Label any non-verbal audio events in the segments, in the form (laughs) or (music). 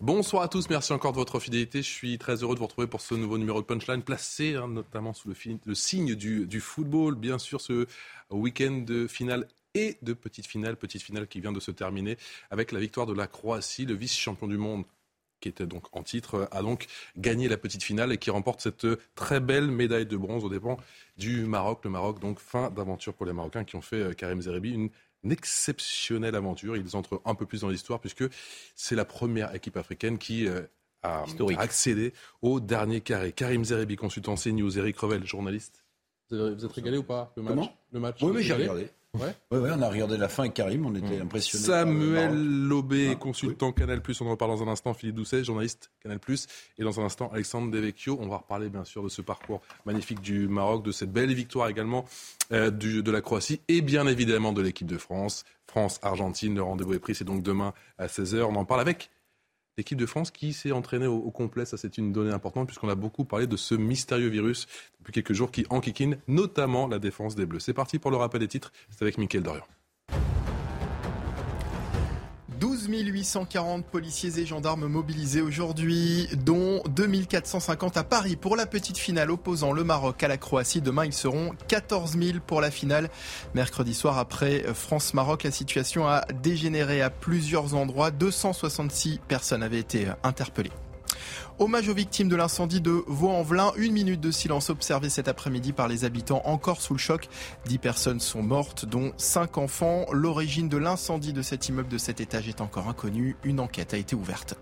Bonsoir à tous, merci encore de votre fidélité. Je suis très heureux de vous retrouver pour ce nouveau numéro de Punchline, placé hein, notamment sous le, signe du, football. Bien sûr, ce week-end de finale et de petite finale, petite finale qui vient de se terminer avec la victoire de la Croatie, le vice-champion du monde qui était donc en titre, a donc gagné la petite finale et qui remporte cette très belle médaille de bronze aux dépens du Maroc. Le Maroc, donc fin d'aventure pour les Marocains qui ont fait euh, Karim Zerebi une une exceptionnelle aventure. Ils entrent un peu plus dans l'histoire puisque c'est la première équipe africaine qui euh, a Historique. accédé au dernier carré. Karim Zerebi, consultant CNews, Eric Revel, journaliste. Vous êtes- vous êtes régalé ou pas le match? Comment? Le match? Oui, oui, j'ai régalé regardé. Ouais. Oui, oui, on a regardé la fin avec Karim, on était impressionnés. par le Samuel. Lobé, Ah, consultant Canal+, on en reparle dans un instant, Philippe Doucet, journaliste Canal+, et dans un instant, Alexandre Devecchio, on va reparler bien sûr de ce parcours magnifique du Maroc, de cette belle victoire également euh, du- de la Croatie, et bien évidemment de l'équipe de France. France-Argentine, le rendez-vous est pris, c'est donc demain à 16h, on en parle avec l'équipe de France qui s'est entraînée au, au complet, ça c'est une donnée importante, puisqu'on a beaucoup parlé de ce mystérieux virus depuis quelques jours qui enquiquine notamment la défense des Bleus. C'est parti pour le rappel des titres, c'est avec Mickaël Dorian. 12 840 policiers et gendarmes mobilisés aujourd'hui, dont 2450 à Paris pour la petite finale opposant le Maroc à la Croatie. Demain, ils seront 14 000 pour la finale. Mercredi soir, après France-Maroc, la situation a dégénéré à plusieurs endroits. 266 personnes avaient été interpellées. Hommage aux victimes de l'incendie de Vaux-en-Velin. Une minute de silence observée cet après-midi par les habitants encore sous le choc. Dix personnes sont mortes, dont cinq enfants. L'origine de l'incendie de cet immeuble de cet étage est encore inconnue. Une enquête a été ouverte.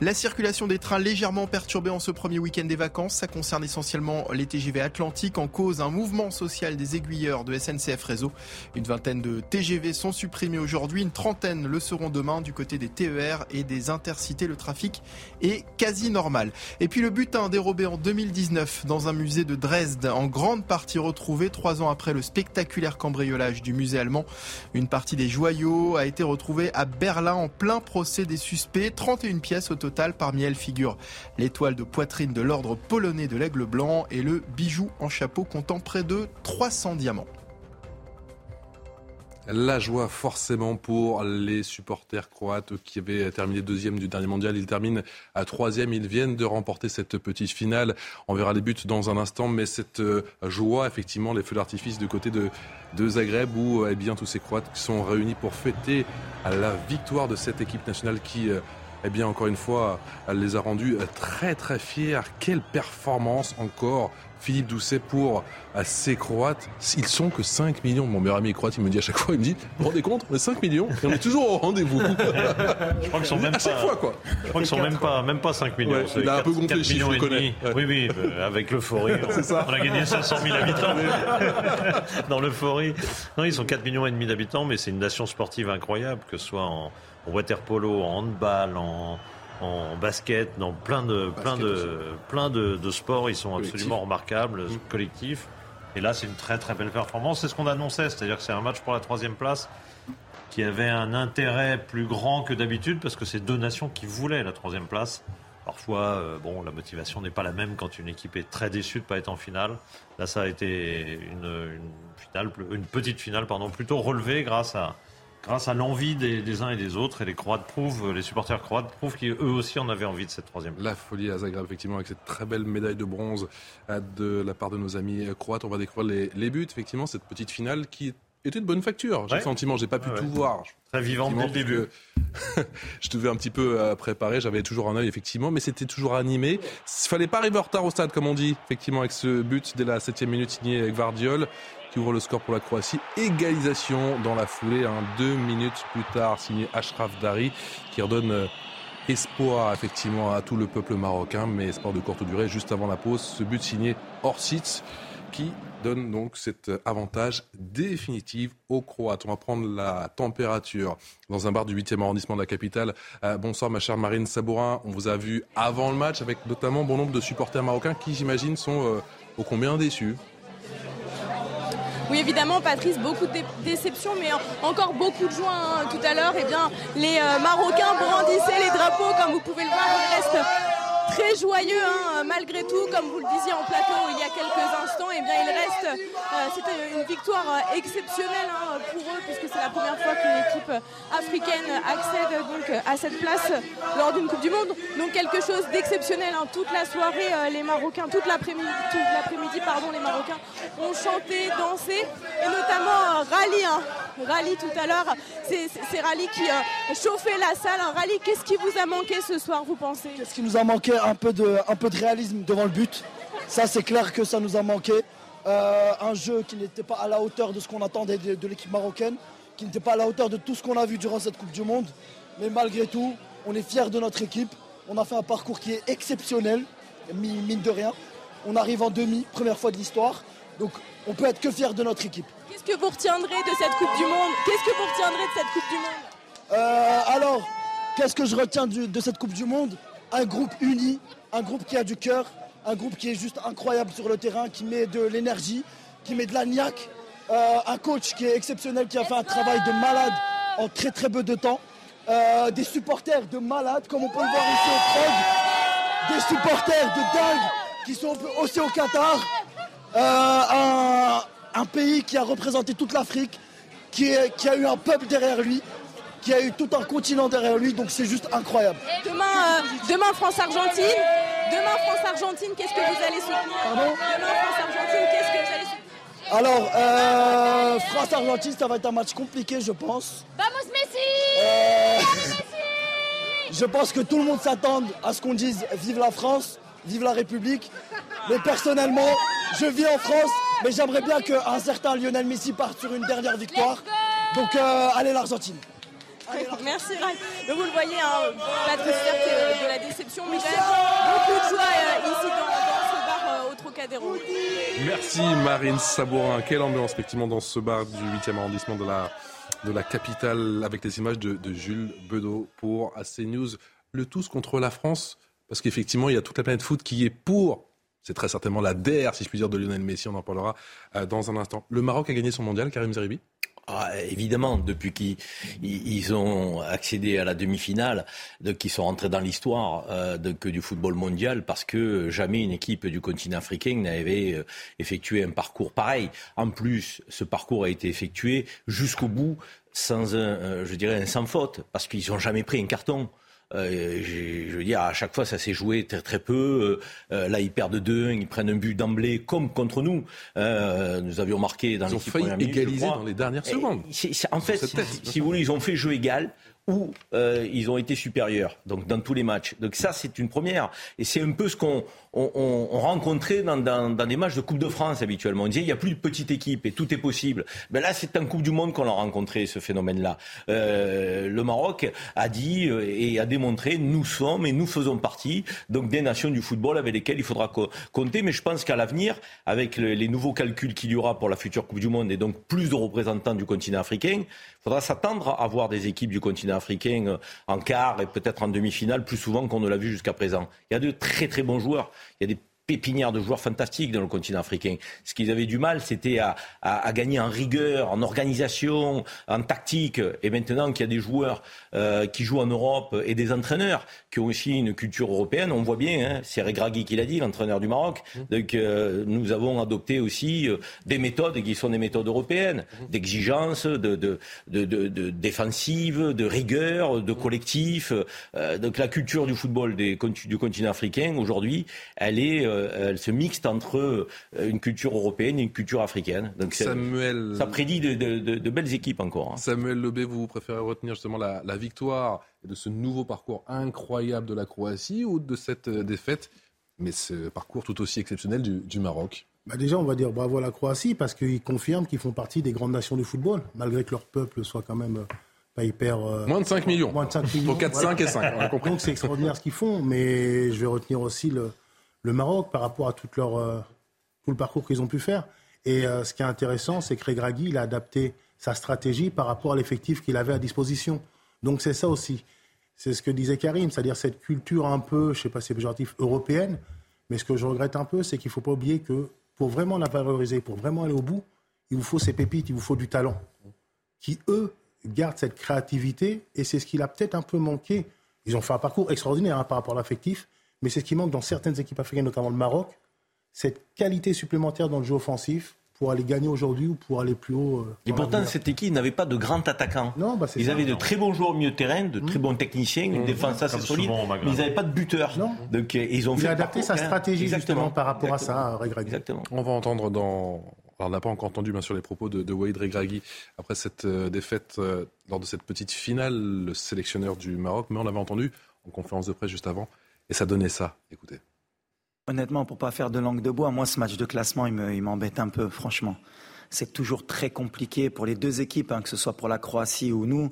La circulation des trains légèrement perturbée en ce premier week-end des vacances, ça concerne essentiellement les TGV Atlantiques en cause un mouvement social des aiguilleurs de SNCF Réseau. Une vingtaine de TGV sont supprimés aujourd'hui, une trentaine le seront demain du côté des TER et des intercités. Le trafic est quasi normal. Et puis le butin dérobé en 2019 dans un musée de Dresde, en grande partie retrouvé trois ans après le spectaculaire cambriolage du musée allemand. Une partie des joyaux a été retrouvée à Berlin en plein procès des suspects. 31 pièces au total. Parmi elles figurent l'étoile de poitrine de l'ordre polonais de l'aigle blanc et le bijou en chapeau comptant près de 300 diamants. La joie forcément pour les supporters croates qui avaient terminé deuxième du dernier mondial. Ils terminent à troisième. Ils viennent de remporter cette petite finale. On verra les buts dans un instant, mais cette euh, joie, effectivement, les feux d'artifice de côté de, de Zagreb où eh bien, tous ces Croates sont réunis pour fêter la victoire de cette équipe nationale qui... eh bien, encore une fois, elle les a rendus euh, très très fiers. Quelle performance encore, Philippe Doucet, pour euh, ces Croates. Ils sont que 5 millions. Mon meilleur ami croate, il me dit à chaque fois, il me dit, vous vous rendez compte, on est 5 millions et on est toujours au rendez-vous. (laughs) Je crois qu'ils sont même à chaque pas, fois, quoi. Je crois qu'ils sont même pas, même pas 5 millions. Ouais, c'est il a un peu 4 gonflé le chiffre, millions je connais. Ouais. Oui, oui, euh, avec l'euphorie. (laughs) C'est ça. On a gagné 500 000 (laughs) habitants. Dans l'euphorie. Non, ils sont 4 millions et demi d'habitants, mais c'est une nation sportive incroyable, que ce soit en, en water polo, en handball, en, en basket, dans plein de, plein de, plein de, de sports. Ils sont Collectif. absolument remarquables, Mm. collectifs. Et là, c'est une très très belle performance. C'est ce qu'on annonçait, c'est-à-dire que c'est un match pour la troisième place qui avait un intérêt plus grand que d'habitude parce que c'est deux nations qui voulaient la troisième place. Parfois, euh, bon, la motivation n'est pas la même quand une équipe est très déçue de ne pas être en finale. Là, ça a été une, une finale, une petite finale, pardon, plutôt relevée grâce à grâce à l'envie des, des uns et des autres. Et les Croates prouvent, les supporters croates prouvent qu'eux aussi en avaient envie de cette troisième. La folie à Zagreb, effectivement, avec cette très belle médaille de bronze euh, de la part de nos amis euh, croates. On va découvrir les, les buts, effectivement, cette petite finale qui était de bonne facture. J'ai Ouais. le sentiment, j'ai pas pu ouais. tout voir. Très vivante dès le début. (laughs) je devais un petit peu euh, préparer, j'avais toujours un œil effectivement, mais c'était toujours animé. Il fallait pas arriver en retard au stade, comme on dit, effectivement, avec ce but dès la septième minute signé Gvardiol, ouvre le score pour la Croatie. Égalisation dans la foulée, hein, deux minutes plus tard, signé Ashraf Dari, qui redonne euh, espoir effectivement à tout le peuple marocain, mais espoir de courte durée. Juste avant la pause, ce but signé Orsic qui donne donc cet avantage définitif aux Croates. On va prendre la température dans un bar du 8e arrondissement de la capitale. Euh, bonsoir ma chère Marine Sabourin. On vous a vu avant le match avec notamment bon nombre de supporters marocains qui j'imagine sont euh, au combien déçus? Oui, évidemment, Patrice, beaucoup de déceptions, mais encore beaucoup de joie. Hein. Tout à l'heure, eh bien, les euh, Marocains brandissaient les drapeaux, comme vous pouvez le voir. Il reste très joyeux hein, malgré tout, comme vous le disiez en plateau il y a quelques instants. Et eh bien il reste, euh, c'était une victoire euh, exceptionnelle hein, pour eux puisque c'est la première fois qu'une équipe africaine accède donc à cette place lors d'une Coupe du Monde. Donc quelque chose d'exceptionnel. Hein. Toute la soirée, euh, les Marocains, toute l'après-midi, pardon, les Marocains ont chanté, dansé et notamment Rally, Rally tout à l'heure. C'est Rally qui chauffait la salle. Rally, qu'est-ce qui vous a manqué ce soir, vous pensez? Qu'est-ce qui nous a manqué un peu de, un peu de réalisme devant le but. Ça, c'est clair que ça nous a manqué. Euh, un jeu qui n'était pas à la hauteur de ce qu'on attendait de, l'équipe marocaine, qui n'était pas à la hauteur de tout ce qu'on a vu durant cette Coupe du Monde. Mais malgré tout, on est fiers de notre équipe. On a fait un parcours qui est exceptionnel, mine de rien. On arrive en demi, première fois de l'histoire. Donc on peut être que fiers de notre équipe. Qu'est-ce que vous retiendrez de cette Coupe du Monde? Qu'est-ce que vous retiendrez de cette Coupe du Monde? Euh, Alors, qu'est-ce que je retiens de cette Coupe du Monde? Un groupe uni, un groupe qui a du cœur, un groupe qui est juste incroyable sur le terrain, qui met de l'énergie, qui met de la niaque, euh, un coach qui est exceptionnel, qui a fait un travail de malade en très très peu de temps, euh, des supporters de malades, comme on peut le voir ici au Krog, des supporters de dingue qui sont aussi au Qatar, euh, un, pays qui a représenté toute l'Afrique, qui a eu un peuple derrière lui, qui a eu tout un continent derrière lui, donc c'est juste incroyable. Demain, euh, demain France-Argentine, demain France-Argentine, qu'est-ce que vous allez soutenir Pardon Demain France-Argentine, qu'est-ce que vous allez soutenir alors, euh, France-Argentine, ça va être un match compliqué, je pense. Vamos Messi euh, Messi Je pense que tout le monde s'attend à ce qu'on dise Vive la France, vive la République. Mais personnellement, je vis en France, mais j'aimerais bien qu'un certain Lionel Messi parte sur une dernière victoire. Donc, allez l'Argentine. (laughs) Merci vous le voyez, hein, Patrice euh, de la déception, mais quand beaucoup de joie euh, ici dans, ce bar euh, au Trocadéro. Merci Marine Sabourin. Quelle ambiance effectivement dans ce bar du 8e arrondissement de la, de la capitale avec les images de, Jules Bedeau pour AC News. Le tous contre la France, parce qu'effectivement il y a toute la planète foot qui est pour c'est très certainement la DER, si je puis dire, de Lionel Messi. On en parlera dans un instant. Le Maroc a gagné son mondial, Karim Zeribi ah, évidemment, depuis qu'ils ont accédé à la demi-finale, qu'ils sont rentrés dans l'histoire euh, du football mondial, parce que jamais une équipe du continent africain n'avait euh, effectué un parcours pareil. En plus, ce parcours a été effectué jusqu'au bout sans un, euh, je dirais, un sans faute, parce qu'ils n'ont jamais pris un carton. Euh, je veux dire, à chaque fois, ça s'est joué très très peu. Euh, euh, là, ils perdent 2 ils prennent un but d'emblée, comme contre nous. nous avions marqué dans les Ils ont failli égaliser dans les dernières secondes. en fait, si, vous voulez, ils ont fait jeu égal où ils ont été supérieurs, donc dans tous les matchs. Donc ça, c'est une première. Et c'est un peu ce qu'on on, rencontrait dans, des matchs de Coupe de France habituellement. On disait il n'y a plus de petite équipe et tout est possible. Mais là, c'est en Coupe du Monde qu'on a rencontré ce phénomène-là. Euh, le Maroc a dit euh, et a démontré nous sommes et nous faisons partie donc des nations du football avec lesquelles il faudra compter. Mais je pense qu'à l'avenir, avec les nouveaux calculs qu'il y aura pour la future Coupe du Monde et donc plus de représentants du continent africain, il faudra s'attendre à voir des équipes du continent africain euh, en quart et peut-être en demi-finale plus souvent qu'on ne l'a vu jusqu'à présent. Il y a de très très bons joueurs. Il y a des pépinière de joueurs fantastiques dans le continent africain. Ce qu'ils avaient du mal, c'était à, à, gagner en rigueur, en organisation, en tactique. Et maintenant qu'il y a des joueurs euh, qui jouent en Europe et des entraîneurs qui ont aussi une culture européenne, on voit bien, hein, c'est Regragui qui l'a dit, l'entraîneur du Maroc. Mmh. Donc euh, nous avons adopté aussi euh, des méthodes qui sont des méthodes européennes, mmh. d'exigence, de, de, de, de, défensive, de rigueur, de collectif. donc la culture du football des, du continent africain aujourd'hui, elle est euh, elle se mixte entre euh, une culture européenne et une culture africaine. Donc Samuel... ça prédit de, belles équipes encore. Hein. Samuel Lebé, vous préférez retenir justement la, victoire de ce nouveau parcours incroyable de la Croatie ou de cette euh, défaite, mais ce parcours tout aussi exceptionnel du, Maroc? Bah déjà, on va dire bravo à la Croatie parce qu'ils confirment qu'ils font partie des grandes nations du football, malgré que leur peuple soit quand même pas hyper. moins de 5 millions. Moins de 5 millions. 4, 5 et 5. Donc c'est extraordinaire ce qu'ils font, mais je vais retenir aussi le, le Maroc par rapport à toute leur, euh, tout le parcours qu'ils ont pu faire. Et euh, ce qui est intéressant, c'est que Regragui, il a adapté sa stratégie par rapport à l'effectif qu'il avait à disposition. Donc c'est ça aussi. C'est ce que disait Karim, c'est-à-dire cette culture un peu, je ne sais pas si c'est péjoratif, européenne. Mais ce que je regrette un peu, c'est qu'il ne faut pas oublier que pour vraiment la valoriser, pour vraiment aller au bout, il vous faut ces pépites, il vous faut du talent. Qui, eux, gardent cette créativité et c'est ce qu'il a peut-être un peu manqué. Ils ont fait un parcours extraordinaire hein, par rapport à l'affectif, mais c'est ce qui manque dans certaines équipes africaines, notamment le Maroc, cette qualité supplémentaire dans le jeu offensif pour aller gagner aujourd'hui ou pour aller plus haut. Euh, et pourtant, cette équipe n'avait pas de grands attaquants. Non, bah ils avaient de très bons joueurs au milieu de terrain, de très mmh. bons techniciens, une mmh. défense assez solide, mais ils n'avaient pas de buteur. Non. Donc, euh, ils ont il fait a adapté sa stratégie justement par rapport à ça, Regragui. Exactement. On va entendre dans alors, on n'a pas encore entendu bien sûr les propos de, de Wade Regragui après cette euh, défaite lors de cette petite finale, le sélectionneur du Maroc, mais on l'avait entendu en conférence de presse juste avant, et ça donnait ça. Écoutez. Honnêtement, pour pas faire de langue de bois, moi, ce match de classement, il m'embête un peu, franchement. C'est toujours très compliqué pour les deux équipes, hein, que ce soit pour la Croatie ou nous.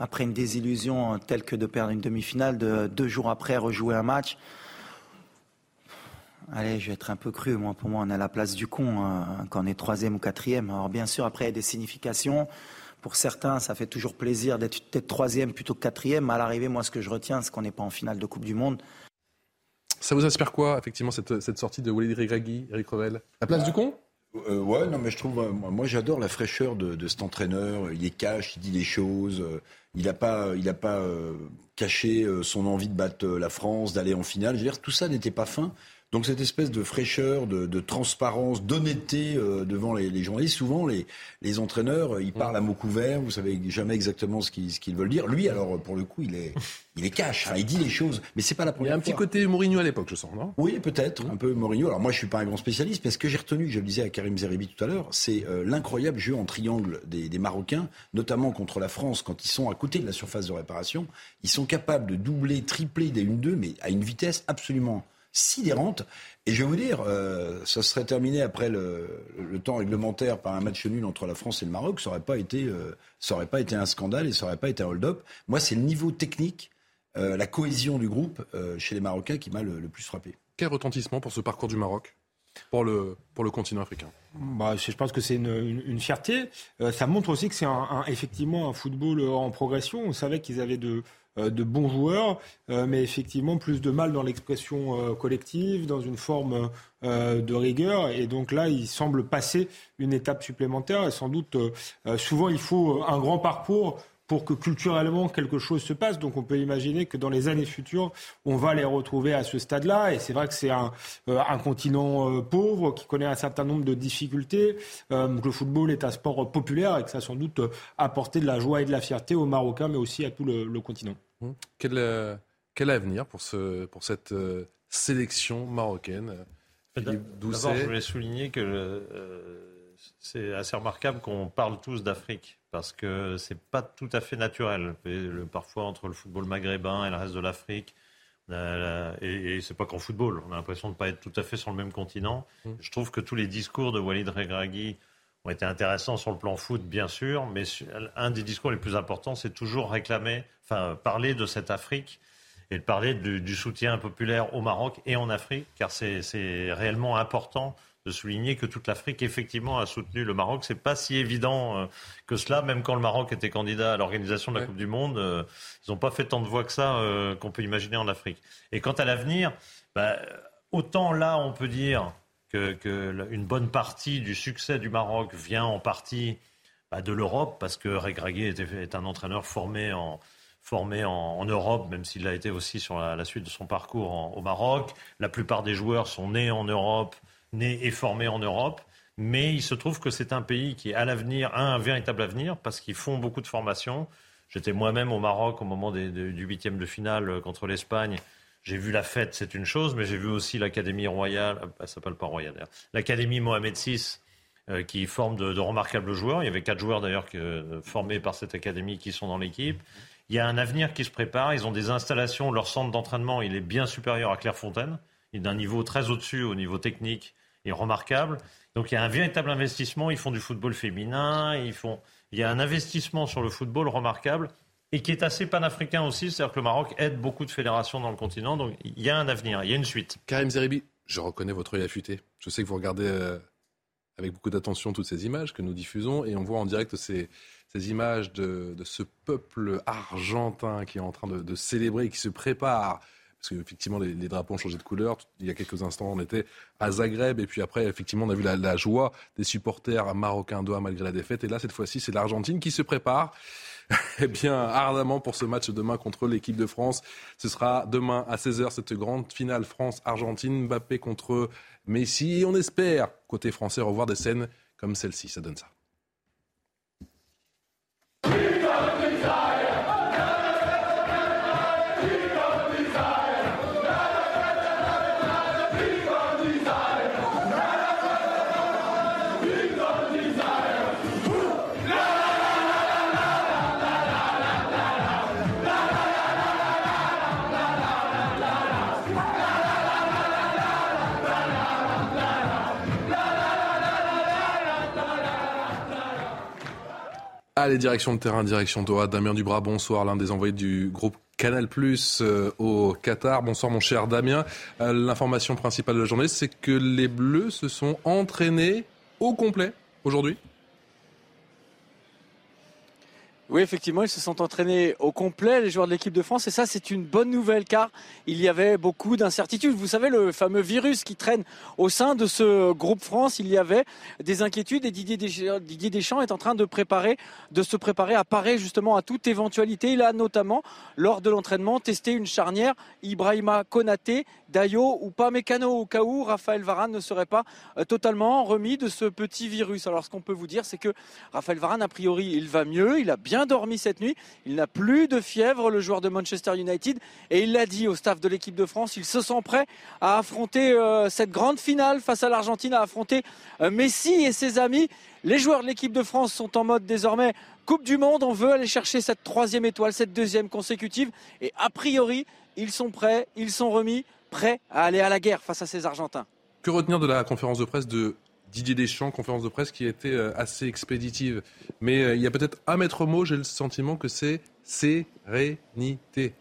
Après une désillusion telle que de perdre une demi-finale, de deux jours après rejouer un match. Allez, je vais être un peu cru. Moi, pour moi, on est à la place du con hein, quand on est troisième ou quatrième. Alors, bien sûr, après, il y a des significations. Pour certains, ça fait toujours plaisir d'être troisième plutôt que quatrième. à l'arrivée, moi, ce que je retiens, c'est qu'on n'est pas en finale de Coupe du Monde. Ça vous inspire quoi, effectivement, cette, cette sortie de Walid Regragui, Eric Revel? La place du con? Euh, ouais, non, mais je trouve, euh, moi, j'adore la fraîcheur de, cet entraîneur. Il est cash, il dit des choses. Euh, il n'a pas, il a pas caché son envie de battre la France, d'aller en finale. Je veux dire, tout ça n'était pas fin. Donc cette espèce de fraîcheur, de, transparence, d'honnêteté euh, devant les, les, journalistes, souvent les, les entraîneurs, euh, ils parlent à mots couverts, vous savez jamais exactement ce qu'ils, veulent dire. Lui, alors pour le coup, il est, il est cash, il dit les choses, mais c'est pas la première fois. Il y a un petit côté Mourinho à l'époque, je sens, non? Oui, peut-être, un peu Mourinho. Alors moi, je suis pas un grand spécialiste, mais ce que j'ai retenu, je le disais à Karim Zeribi tout à l'heure, c'est euh, l'incroyable jeu en triangle des, des Marocains, notamment contre la France, quand ils sont à côté de la surface de réparation. Ils sont capables de doubler, tripler des 1-2, mais à une vitesse absolument sidérante. Et je vais vous dire, euh, ça serait terminé après le, temps réglementaire par un match nul entre la France et le Maroc. Ça n'aurait pas été, euh, ça aurait pas été un scandale et ça n'aurait pas été un hold-up. Moi, c'est le niveau technique, euh, la cohésion du groupe chez les Marocains qui m'a le, plus frappé. Quel retentissement pour ce parcours du Maroc pour le, pour le continent africain? Bah, Je pense que c'est une, une, fierté. ça montre aussi que c'est un, effectivement un football en progression. On savait qu'ils avaient de, de bons joueurs, euh, mais effectivement plus de mal dans l'expression euh, collective, dans une forme de rigueur. Et donc là, il semble passer une étape supplémentaire. Et sans doute, souvent, il faut un grand parcours pour que culturellement quelque chose se passe. Donc on peut imaginer que dans les années futures, on va les retrouver à ce stade-là. Et c'est vrai que c'est un, continent pauvre qui connaît un certain nombre de difficultés. que le football est un sport populaire et que ça a sans doute apporté de la joie et de la fierté aux Marocains, mais aussi à tout le continent. Mmh. Quel, euh, quel, avenir pour, ce, pour cette euh, sélection marocaine D'abord, je voulais souligner que euh, c'est assez remarquable qu'on parle tous d'Afrique parce que c'est pas tout à fait naturel. parfois entre le football maghrébin et le reste de l'Afrique, et, c'est pas qu'en football, on a l'impression de ne pas être tout à fait sur le même continent. Mmh. Je trouve que tous les discours de Walid Regragui ont été intéressants sur le plan foot, bien sûr, mais un des discours les plus importants, c'est toujours réclamer, enfin, parler de cette Afrique et de parler du, soutien populaire au Maroc et en Afrique, car c'est réellement important de souligner que toute l'Afrique effectivement a soutenu le Maroc. C'est pas si évident euh, que cela, même quand le Maroc était candidat à l'organisation de la Coupe du Monde, euh, ils n'ont pas fait tant de voix que ça euh, qu'on peut imaginer en Afrique. Et quant à l'avenir, bah, autant là on peut dire que, une bonne partie du succès du Maroc vient en partie bah, de l'Europe, parce que Regragui est, est, un entraîneur formé en, Europe, même s'il a été aussi sur la, suite de son parcours au Maroc. La plupart des joueurs sont nés en Europe, nés et formés en Europe. Mais il se trouve que c'est un pays qui, à l'avenir, a un véritable avenir, parce qu'ils font beaucoup de formations. J'étais moi-même au Maroc au moment du huitième de finale contre l'Espagne. J'ai vu la fête, c'est une chose, mais j'ai vu aussi l'Académie royale, euh, elle s'appelle pas royale l'Académie Mohamed VI, euh, qui forme de, remarquables joueurs. Il y avait quatre joueurs d'ailleurs euh, formés par cette académie qui sont dans l'équipe. Il y a un avenir qui se prépare. Ils ont des installations. Leur centre d'entraînement, il est bien supérieur à Clairefontaine. Il est d'un niveau très au-dessus au niveau technique et remarquable. Donc il y a un véritable investissement. Ils font du football féminin. Il y a un investissement sur le football remarquable et qui est assez panafricain aussi, c'est-à-dire que le Maroc aide beaucoup de fédérations dans le continent, donc il y a un avenir, il y a une suite. Karim Zeribi, je reconnais votre œil affûté. Je sais que vous regardez euh, avec beaucoup d'attention toutes ces images que nous diffusons et on voit en direct ces, images de, ce peuple argentin qui est en train de, de célébrer, qui se prépare parce qu'effectivement, les, drapeaux ont changé de couleur. Il y a quelques instants, on était à Zagreb, et puis après, effectivement, on a vu la, joie des supporters marocains Doha malgré la défaite. Et là, cette fois-ci, c'est l'Argentine qui se prépare. (laughs) eh bien, ardemment pour ce match demain contre l'équipe de France. Ce sera demain à 16h, cette grande finale France-Argentine. Mbappé contre Messi. Et on espère, côté français, revoir des scènes comme celle-ci. Ça donne ça. Allez, direction de terrain, direction Doha. Damien Dubras, bonsoir, l'un des envoyés du groupe Canal Plus euh, au Qatar. Bonsoir mon cher Damien. Euh, l'information principale de la journée, c'est que les Bleus se sont entraînés au complet aujourd'hui. Oui, effectivement, ils se sont entraînés au complet, les joueurs de l'équipe de France, et ça, c'est une bonne nouvelle, car il y avait beaucoup d'incertitudes. Vous savez, le fameux virus qui traîne au sein de ce groupe France, il y avait des inquiétudes, et Didier Deschamps est en train de préparer, de se préparer à parer justement à toute éventualité. Il a notamment, lors de l'entraînement, testé une charnière Ibrahima Konaté, Dayo ou pas au cas où Raphaël Varane ne serait pas euh, totalement remis de ce petit virus. Alors, ce qu'on peut vous dire, c'est que Raphaël Varane, a priori, il va mieux, il a bien dormi cette nuit. Il n'a plus de fièvre, le joueur de Manchester United. Et il l'a dit au staff de l'équipe de France, il se sent prêt à affronter euh, cette grande finale face à l'Argentine, à affronter euh, Messi et ses amis. Les joueurs de l'équipe de France sont en mode désormais Coupe du Monde. On veut aller chercher cette troisième étoile, cette deuxième consécutive. Et a priori, ils sont prêts, ils sont remis, prêts à aller à la guerre face à ces Argentins. Que retenir de la conférence de presse de Didier Deschamps, conférence de presse qui a été euh, assez expéditive. Mais euh, il y a peut-être un maître mot, j'ai le sentiment que c'est sérénité.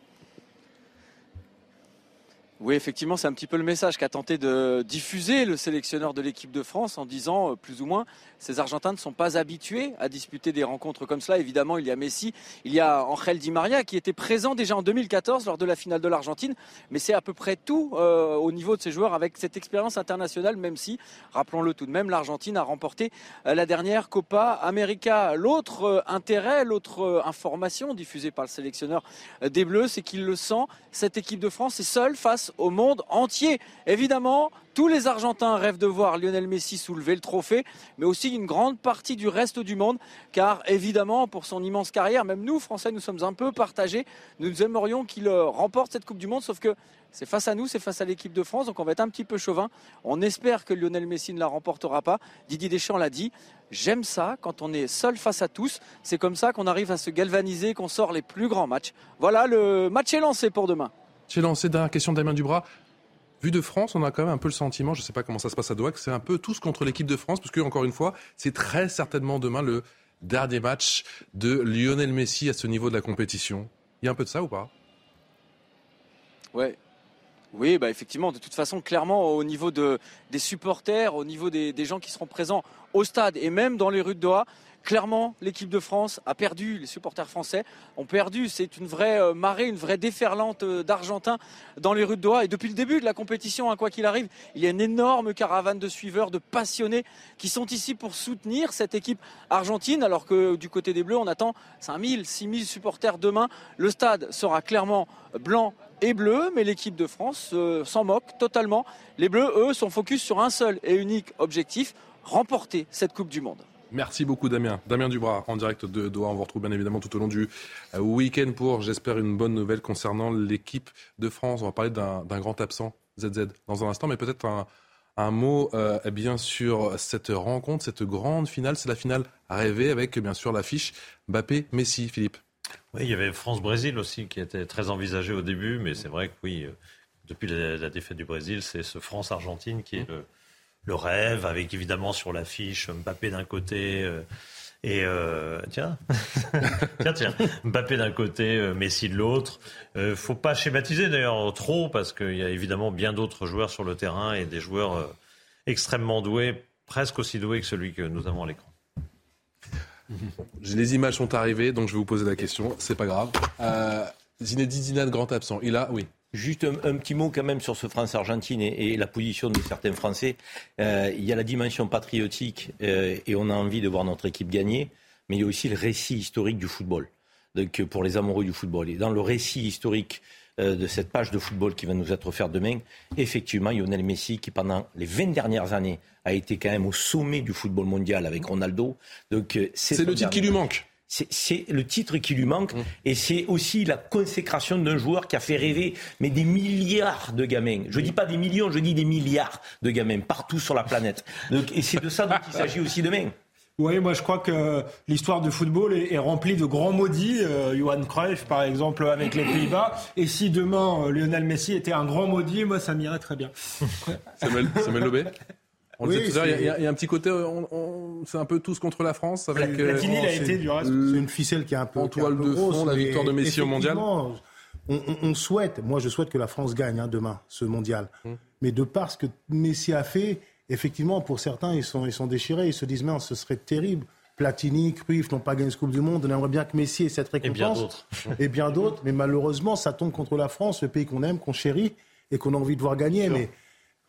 Oui, effectivement, c'est un petit peu le message qu'a tenté de diffuser le sélectionneur de l'équipe de France en disant, euh, plus ou moins, ces Argentins ne sont pas habitués à disputer des rencontres comme cela. Évidemment, il y a Messi, il y a Angel Di Maria qui était présent déjà en 2014 lors de la finale de l'Argentine, mais c'est à peu près tout euh, au niveau de ces joueurs avec cette expérience internationale, même si, rappelons-le tout de même, l'Argentine a remporté euh, la dernière Copa América. L'autre intérêt, l'autre information diffusée par le sélectionneur des Bleus, c'est qu'il le sent, cette équipe de France est seule face au monde entier. Évidemment, tous les Argentins rêvent de voir Lionel Messi soulever le trophée, mais aussi une grande partie du reste du monde, car évidemment, pour son immense carrière, même nous, Français, nous sommes un peu partagés. Nous aimerions qu'il euh, remporte cette Coupe du Monde, sauf que c'est face à nous, c'est face à l'équipe de France, donc on va être un petit peu chauvin. On espère que Lionel Messi ne la remportera pas. Didier Deschamps l'a dit. J'aime ça quand on est seul face à tous. C'est comme ça qu'on arrive à se galvaniser, qu'on sort les plus grands matchs. Voilà, le match est lancé pour demain. J'ai lancé dernière question Damien Dubras. Vu de France, on a quand même un peu le sentiment, je ne sais pas comment ça se passe à Doha, que c'est un peu tous contre l'équipe de France, parce que, encore une fois, c'est très certainement demain le dernier match de Lionel Messi à ce niveau de la compétition. Il y a un peu de ça ou pas? Ouais. Oui, bah effectivement, de toute façon, clairement, au niveau de, des supporters, au niveau des gens qui seront présents au stade et même dans les rues de Doha, clairement, l'équipe de France a perdu, les supporters français ont perdu. C'est une vraie euh, marée, une vraie déferlante euh, d'Argentins dans les rues de Doha. Et depuis le début de la compétition, hein, quoi qu'il arrive, il y a une énorme caravane de suiveurs, de passionnés qui sont ici pour soutenir cette équipe argentine. Alors que du côté des Bleus, on attend 5000, 6000 supporters demain. Le stade sera clairement blanc et bleu, mais l'équipe de France euh, s'en moque totalement. Les Bleus, eux, sont focus sur un seul et unique objectif, remporter cette Coupe du Monde. Merci beaucoup Damien. Damien Dubras en direct de Doha. On vous retrouve bien évidemment tout au long du euh, week-end pour, j'espère, une bonne nouvelle concernant l'équipe de France. On va parler d'un grand absent, ZZ, dans un instant, mais peut-être un, mot euh, bien sûr cette rencontre, cette grande finale. C'est la finale rêvée avec bien sûr l'affiche Mbappé-Messi, Philippe. Oui, il y avait France-Brésil aussi qui était très envisagé au début, mais c'est vrai que oui, euh, depuis la, défaite du Brésil, c'est ce France-Argentine qui est le le rêve, avec évidemment sur l'affiche Mbappé d'un côté, euh, Et euh, tiens, (laughs) tiens, tiens, Mbappé d'un côté, euh, Messi de l'autre. Euh, faut pas schématiser d'ailleurs trop parce qu'il y a évidemment bien d'autres joueurs sur le terrain et des joueurs euh, extrêmement doués, presque aussi doués que celui que nous avons à l'écran. Les images sont arrivées, donc je vais vous poser la question. C'est pas grave. Euh, Zinedine Zidane, grand absent. Il a, oui. Juste un, un petit mot quand même sur ce France-Argentine et, et la position de certains Français. Euh, il y a la dimension patriotique euh, et on a envie de voir notre équipe gagner, mais il y a aussi le récit historique du football. Donc euh, pour les amoureux du football. Et dans le récit historique euh, de cette page de football qui va nous être offerte demain, effectivement, Lionel Messi, qui pendant les 20 dernières années a été quand même au sommet du football mondial avec Ronaldo. Donc C'est le titre qui lui manque. C'est- le titre qui lui manque et c'est aussi la consécration d'un joueur qui a fait rêver mais des milliards de gamins. Je dis pas des millions, je dis des milliards de gamins partout sur la planète. Donc, et c'est de ça dont il (laughs) s'agit aussi demain. Oui, moi je crois que l'histoire du football est, est remplie de grands maudits. Euh, Johan Cruyff, par exemple, avec les Pays-Bas. Et si demain euh, Lionel Messi était un grand maudit, moi ça m'irait très bien. (laughs) Samuel, Samuel Lobé on le Oui, disait tout à l'heure, il y, a- y un petit côté, on- on- c'est un peu tous contre la France. Avec, Platini, euh, il a c'est- été du reste. C'est une ficelle qui est un peu. En toile de fond, la victoire de Messi au mondial. On, on- on souhaite, moi je souhaite que la France gagne hein, demain ce mondial. Hum. Mais de par ce que Messi a fait, effectivement, pour certains, ils sont, ils sont déchirés. Ils se disent, mais ce serait terrible. Platini, Cruyff n'ont pas gagné ce Coupe du Monde. On aimerait bien que Messi ait cette Et bien récompense. d'autres. Et bien d'autres. Mais malheureusement, ça tombe contre la France, le pays qu'on aime, qu'on chérit et qu'on a envie de voir gagner. Mais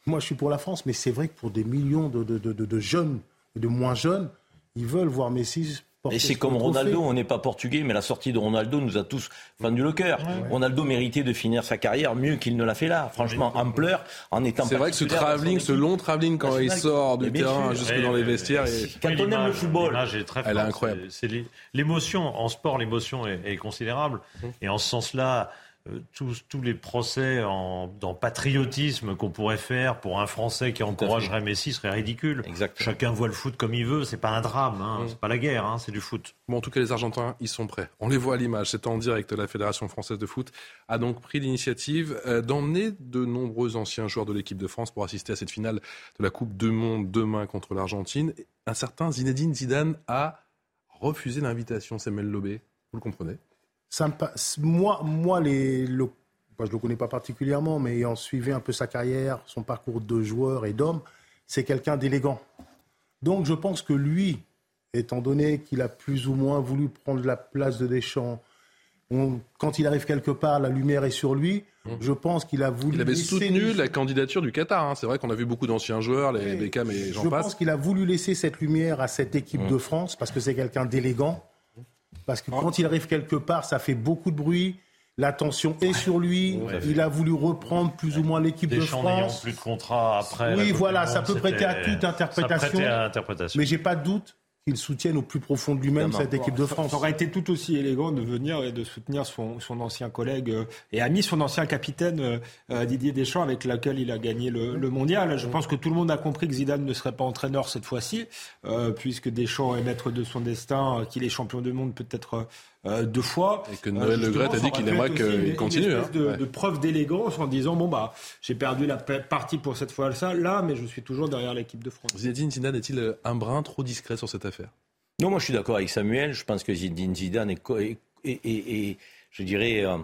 moi, je suis pour la France. Mais c'est vrai que pour des millions de, de- de- de- de jeunes et de moins jeunes, ils veulent voir Messi. porter Et c'est ce comme trophée. Ronaldo, on n'est pas portugais, mais la sortie de Ronaldo nous a tous fendu le cœur. Ronaldo méritait de finir sa carrière mieux qu'il ne l'a fait là. Franchement, en pleurs, en étant C'est vrai que ce travelling, ce long travelling quand il sort du terrain jusque dans les vestiaires. et- Quand on aime le football, est très Elle est incroyable. L'émotion en sport, l'émotion est, est considérable. Et en ce sens-là, tous, tous les procès en, dans patriotisme qu'on pourrait faire pour un Français qui encouragerait Messi seraient ridicules. Exactement. Chacun voit le foot comme il veut. C'est pas un drame. Hein. C'est pas la guerre. Hein. C'est du foot. Bon, en tout cas, les Argentins, ils sont prêts. On les voit à l'image. C'est en direct. La Fédération française de foot a donc pris l'initiative euh, d'emmener de nombreux anciens joueurs de l'équipe de France pour assister à cette finale de la Coupe du Monde demain contre l'Argentine. Un certain Zinedine Zidane a refusé l'invitation. Samuel Lobé, vous le comprenez? Ça me pa- moi, moi les, le, moi, je ne le connais pas particulièrement, mais ayant suivi un peu sa carrière, son parcours de joueur et d'homme, c'est quelqu'un d'élégant. Donc je pense que lui, étant donné qu'il a plus ou moins voulu prendre la place de Deschamps, on- quand il arrive quelque part, la lumière est sur lui. Je pense qu'il a voulu. Il avait laisser soutenu la candidature du Qatar. hein. C'est vrai qu'on a vu beaucoup d'anciens joueurs, les Beckham et j'en Je passe. pense qu'il a voulu laisser cette lumière à cette équipe Mmh. de France parce que c'est quelqu'un d'élégant. Parce que quand il arrive quelque part, ça fait beaucoup de bruit. L'attention est sur lui. Ouais. Il a voulu reprendre plus ou moins l'équipe de n'ayant France. plus de contrat après. Oui, la voilà, ça peut prêter à toute interprétation. À interprétation. Mais j'ai pas de doute qu'il soutienne au plus profond de lui-même cette équipe de France. Ça aurait été tout aussi élégant de venir et de soutenir son, son ancien collègue euh, et ami, son ancien capitaine euh, euh, Didier Deschamps, avec lequel il a gagné le, le mondial. Je pense que tout le monde a compris que Zidane ne serait pas entraîneur cette fois-ci, euh, puisque Deschamps est maître de son destin, qu'il est champion du monde peut-être euh, deux fois. Et que Noël Le Graët a dit qu'il aimerait qu'il continue. Une hein. de, Ouais. de preuve d'élégance en disant bon bah j'ai perdu la pa- partie pour cette fois là, mais je suis toujours derrière l'équipe de France. Zinedine Zidane est-il euh, un brin trop discret sur cette affaire? Non, moi je suis d'accord avec Samuel. Je pense que Zinedine Zidane est, co- est- est- est- est- je dirais, euh,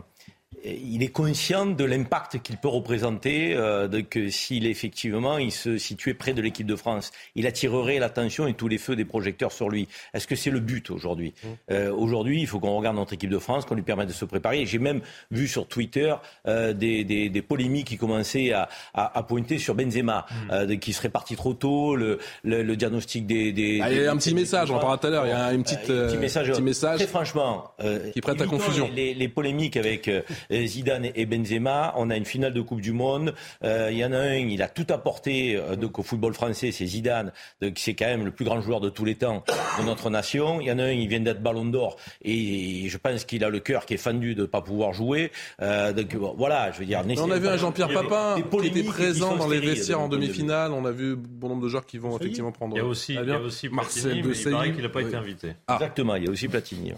il est conscient de l'impact qu'il peut représenter, euh, de que s'il effectivement il se situait près de l'équipe de France, il attirerait l'attention et tous les feux des projecteurs sur lui. Est-ce que c'est le but aujourd'hui? Euh, Aujourd'hui, il faut qu'on regarde notre équipe de France, qu'on lui permette de se préparer. J'ai même vu sur Twitter euh, des, des- des polémiques qui commençaient à, à- à pointer sur Benzema, euh, de- qui serait parti trop tôt, le, le- le diagnostic des. des- Ah, il y a un petit message, on en parlera tout à l'heure. Il y a une petite, euh, petit euh, message. petit message Très franchement, euh, qui prête à confusion. Les, les polémiques avec euh, Zidane et Benzema. On a une finale de Coupe du Monde. Euh, Il y en a un, il a tout apporté euh, donc, au football français, c'est Zidane, donc, c'est quand même le plus grand joueur de tous les temps de notre nation. Il y en a un, il vient d'être Ballon d'Or et je pense qu'il a le cœur qui est fendu de ne pas pouvoir jouer. Euh, donc bon, voilà, je veux dire. On a vu un Jean-Pierre Il Papin qui était présent dans les vestiaires en demi-finale. On a vu bon nombre de joueurs qui vont effectivement prendre. Il y a aussi, il y a aussi Marcel Platini, mais il Desailly. paraît qu'il n'a pas Oui. été invité. Ah. Exactement, il y a aussi Platini.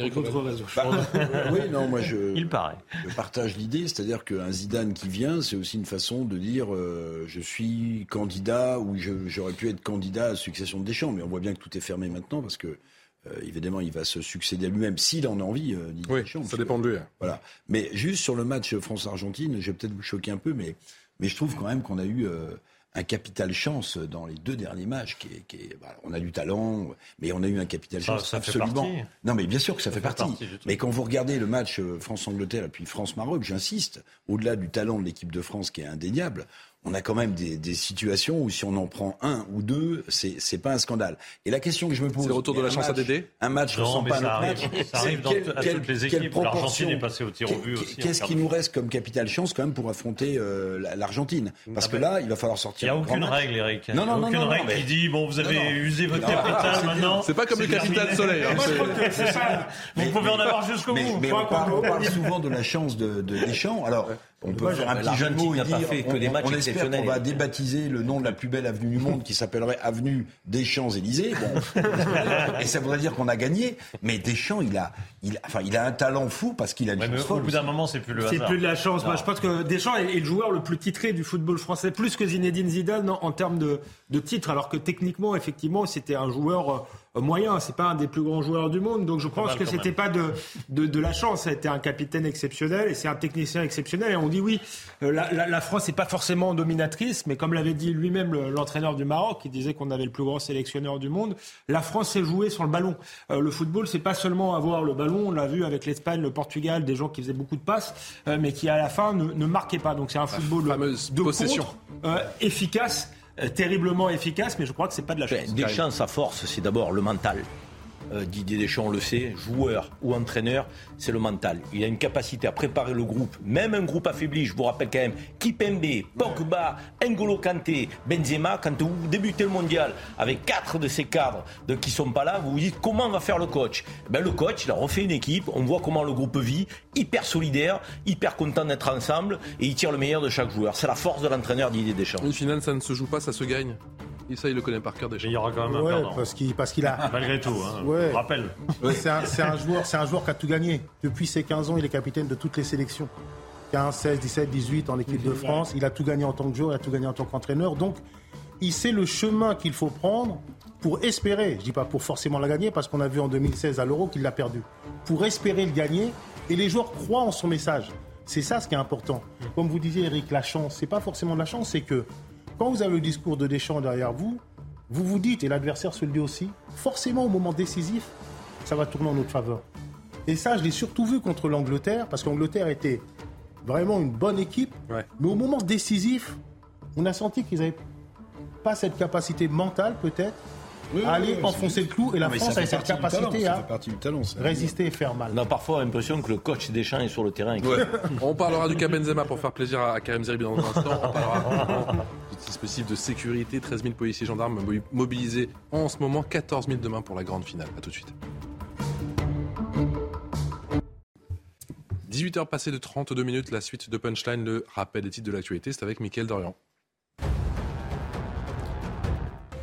Eric. Bah, (laughs) oui, non, moi je, (laughs) Il paraît. je partage l'idée, c'est-à-dire qu'un Zidane qui vient, c'est aussi une façon de dire euh, je suis candidat ou j'aurais pu être candidat à la succession de Deschamps, mais on voit bien que tout est fermé maintenant parce que euh, évidemment, il va se succéder à lui-même s'il en a envie. euh, Oui, Deschamps, ça dépend que- de lui. hein. Voilà. Mais juste sur le match France-Argentine, je vais peut-être vous choquer un peu, mais, mais je trouve quand même qu'on a eu euh, un capital chance dans les deux derniers matchs. Qui est, qui est- voilà, on a du talent, mais on a eu un capital chance ça absolument. Non, mais bien sûr que ça, Ça fait fait partie. partie mais quand vous regardez le match euh, France-Angleterre et puis France-Maroc, j'insiste, au-delà du talent de l'équipe de France qui est indéniable, on a quand même des, des situations où si on en prend un ou deux, c'est c'est pas un scandale. Et la question que je me pose, C'est le retour de la chance à match- Dédé Un match Non, ressemble pas à un match. Ça arrive dans- à toutes les équipes. L'Argentine proportion est passée au tir au but aussi, en Qu'est-ce quart qui nous reste comme capital chance quand même pour affronter euh, la- l'Argentine? Parce Ah que ben, là, il va falloir Il sortir. n'y a aucune règle, Eric. Il Non, n'y a non, non, aucune non, règle mais- qui dit bon, vous avez Non, non. usé votre capital maintenant. C'est pas comme le capital soleil. hein. Vous pouvez en avoir jusqu'au Mais, bout. on, parle, souvent de la chance de, de Deschamps. Alors, on peut faire un petit jeu de mots et n'a pas dire fait que on, des matchs on espère qu'on va débaptiser le nom de la plus belle avenue du monde qui s'appellerait avenue des Champs-Élysées. Bon, (laughs) et ça voudrait dire qu'on a gagné. Mais Deschamps, il a, il, a- enfin, il a un talent fou parce qu'il a une Ouais, mais chance au folle. bout d'un moment, c'est plus le C'est plus de la chance. Moi, je pense que Deschamps est, est le joueur le plus titré du football français, plus que Zinedine Zidane en, en termes de, de titres, alors que techniquement, effectivement, c'était un joueur euh, moyen. C'est pas un des plus grands joueurs du monde. Donc, je pense que c'était pas de, de, de la chance. Ça a été un capitaine exceptionnel et c'est un technicien exceptionnel. Et on dit oui, euh, la, la- la France n'est pas forcément dominatrice, mais comme l'avait dit lui-même le- l'entraîneur du Maroc, qui disait qu'on avait le plus grand sélectionneur du monde, la France sait jouer sur le ballon. Euh, le football, c'est pas seulement avoir le ballon. On l'a vu avec l'Espagne, le Portugal, des gens qui faisaient beaucoup de passes, euh, mais qui à la fin ne, ne marquaient pas. Donc c'est un football de possession. contre, euh, efficace, euh, terriblement efficace, mais je crois que c'est pas de la chance. Ben, Deschamps, sa force, c'est d'abord le mental. Euh, Didier Deschamps le sait, joueur ou entraîneur, c'est le mental. Il a une capacité à préparer le groupe, même un groupe affaibli. Je vous rappelle quand même Kipembe, Pogba, N'Golo Kanté, Benzema. Quand vous débutez le mondial avec quatre de ces cadres de, qui sont pas là, vous vous dites comment va faire le coach? Ben, Le coach, il a refait une équipe. On voit comment le groupe vit, hyper solidaire, hyper content d'être ensemble et il tire le meilleur de chaque joueur. C'est la force de l'entraîneur Didier Deschamps. Une finale, ça ne se joue pas, ça se gagne. Et ça, il le connaît par cœur déjà. Mais il y aura quand même un Ouais, perdant. parce qu'il parce qu'il a. Malgré tout, hein. Ouais. Je rappelle. C'est un, c'est un joueur, c'est un joueur qui a tout gagné. Depuis ses 15 ans, il est capitaine de toutes les sélections. 15, 16, 17, 18 en équipe de France. Il a tout gagné en tant que joueur, il a tout gagné en tant qu'entraîneur. Donc, il sait le chemin qu'il faut prendre pour espérer. Je dis pas pour forcément la gagner, parce qu'on a vu en 2016 à l'Euro qu'il l'a perdu. Pour espérer le gagner, et les joueurs croient en son message. C'est ça ce qui est important. Comme vous disiez, Eric, la chance, c'est pas forcément de la chance, c'est que quand vous avez le discours de Deschamps derrière vous, vous vous dites, et l'adversaire se le dit aussi, forcément au moment décisif, ça va tourner en notre faveur. Et ça, je l'ai surtout vu contre l'Angleterre, parce qu'Angleterre était vraiment une bonne équipe, Ouais. mais au moment décisif, on a senti qu'ils n'avaient pas cette capacité mentale, peut-être, Oui, à aller oui, enfoncer le clou, et la Non, France ça a fait cette partie du talent, capacité ça à talent, résister et faire mal. On a parfois l'impression que le coach Deschamps est sur le terrain. (laughs) On parlera du cas Benzema pour faire plaisir à Karim Zeribi dans un instant. On parlera dispositif de sécurité. 13 000 policiers et gendarmes mo- mobilisés en ce moment. 14 000 demain pour la grande finale. A tout de suite. 18h passées de 32 minutes. La suite de Punchline, le rappel des titres de l'actualité. C'est avec Mickaël Dorian.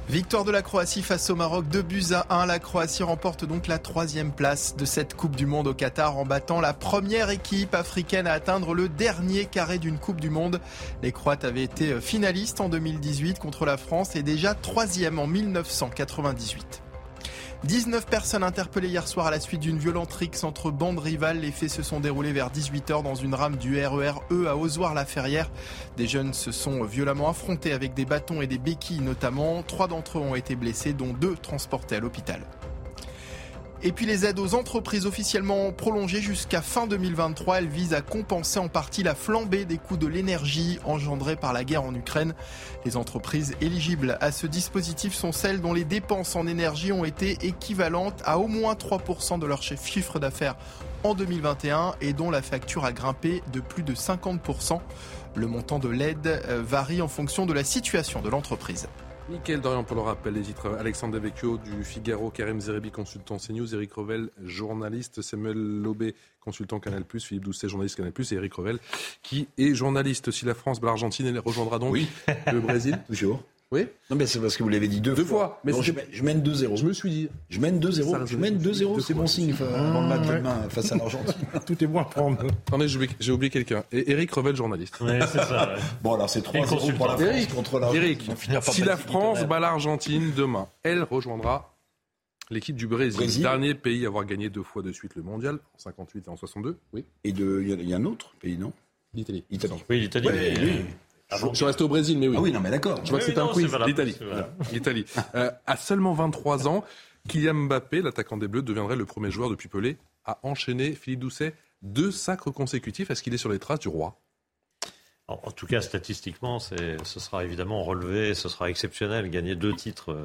Victoire de la Croatie face au Maroc, 2 buts à 1. La Croatie remporte donc la troisième place de cette Coupe du Monde au Qatar en battant la première équipe africaine à atteindre le dernier carré d'une Coupe du Monde. Les Croates avaient été finalistes en 2018 contre la France et déjà troisième en 1998. 19 personnes interpellées hier soir à la suite d'une violente rixe entre bandes rivales. Les faits se sont déroulés vers 18h dans une rame du RER E à Ozoir-la-Ferrière. Des jeunes se sont violemment affrontés avec des bâtons et des béquilles notamment. Trois d'entre eux ont été blessés, dont deux transportés à l'hôpital. Et puis les aides aux entreprises officiellement prolongées jusqu'à fin 2023, elles visent à compenser en partie la flambée des coûts de l'énergie engendrée par la guerre en Ukraine. Les entreprises éligibles à ce dispositif sont celles dont les dépenses en énergie ont été équivalentes à au moins 3% de leur chiffre d'affaires en 2021 et dont la facture a grimpé de plus de 50%. Le montant de l'aide euh, varie en fonction de la situation de l'entreprise. Mickaël Dorian pour le rappel des titres. Alexandre Devecchio du Figaro, Karim Zerebi, consultant CNews, Eric Revel, journaliste, Samuel Lobé, consultant Canal+, Philippe Doucet, journaliste Canal+, et Eric Revel, qui est journaliste. Si la France bat l'Argentine, elle rejoindra donc le Brésil. (laughs) Toujours. Oui Non, mais c'est parce que vous l'avez dit deux, Deux fois. Mais Mais je, mène- je mène 2-0. Je me suis dit. Je mène 2-0. Ça, Je mène 2-0. deux C'est bon signe euh, avant le match de demain face à l'Argentine. (laughs) Tout est bon à prendre. Attendez, j'ai oublié, oublié quelqu'un. Et Eric Revel, journaliste. Ouais, c'est ça. ouais. (laughs) Bon, alors c'est Et 3-0 pour la France Eric, contre l'Argentine. Si la France bat l'Argentine demain, elle rejoindra L'équipe du Brésil, Brésil. dernier pays à avoir gagné deux fois de suite le mondial, en 58 et en 62. Oui. Et il y a- il y, a un autre pays, non? L'Italie. Italie. Oui, l'Italie. Ouais, mais- oui. Avant- Je restais au Brésil, mais oui. Ah oui, non, mais d'accord. Je vois que c'est un quiz. L'Italie. L'Italie. Euh, à seulement 23 ans, Kylian Mbappé, l'attaquant des Bleus, deviendrait le premier joueur depuis Pelé à enchaîner, Philippe Doucet, deux sacres consécutifs. Est-ce qu'il est sur les traces du roi? En, en tout cas, statistiquement, c'est- ce sera évidemment relevé, ce sera exceptionnel. Gagner deux titres,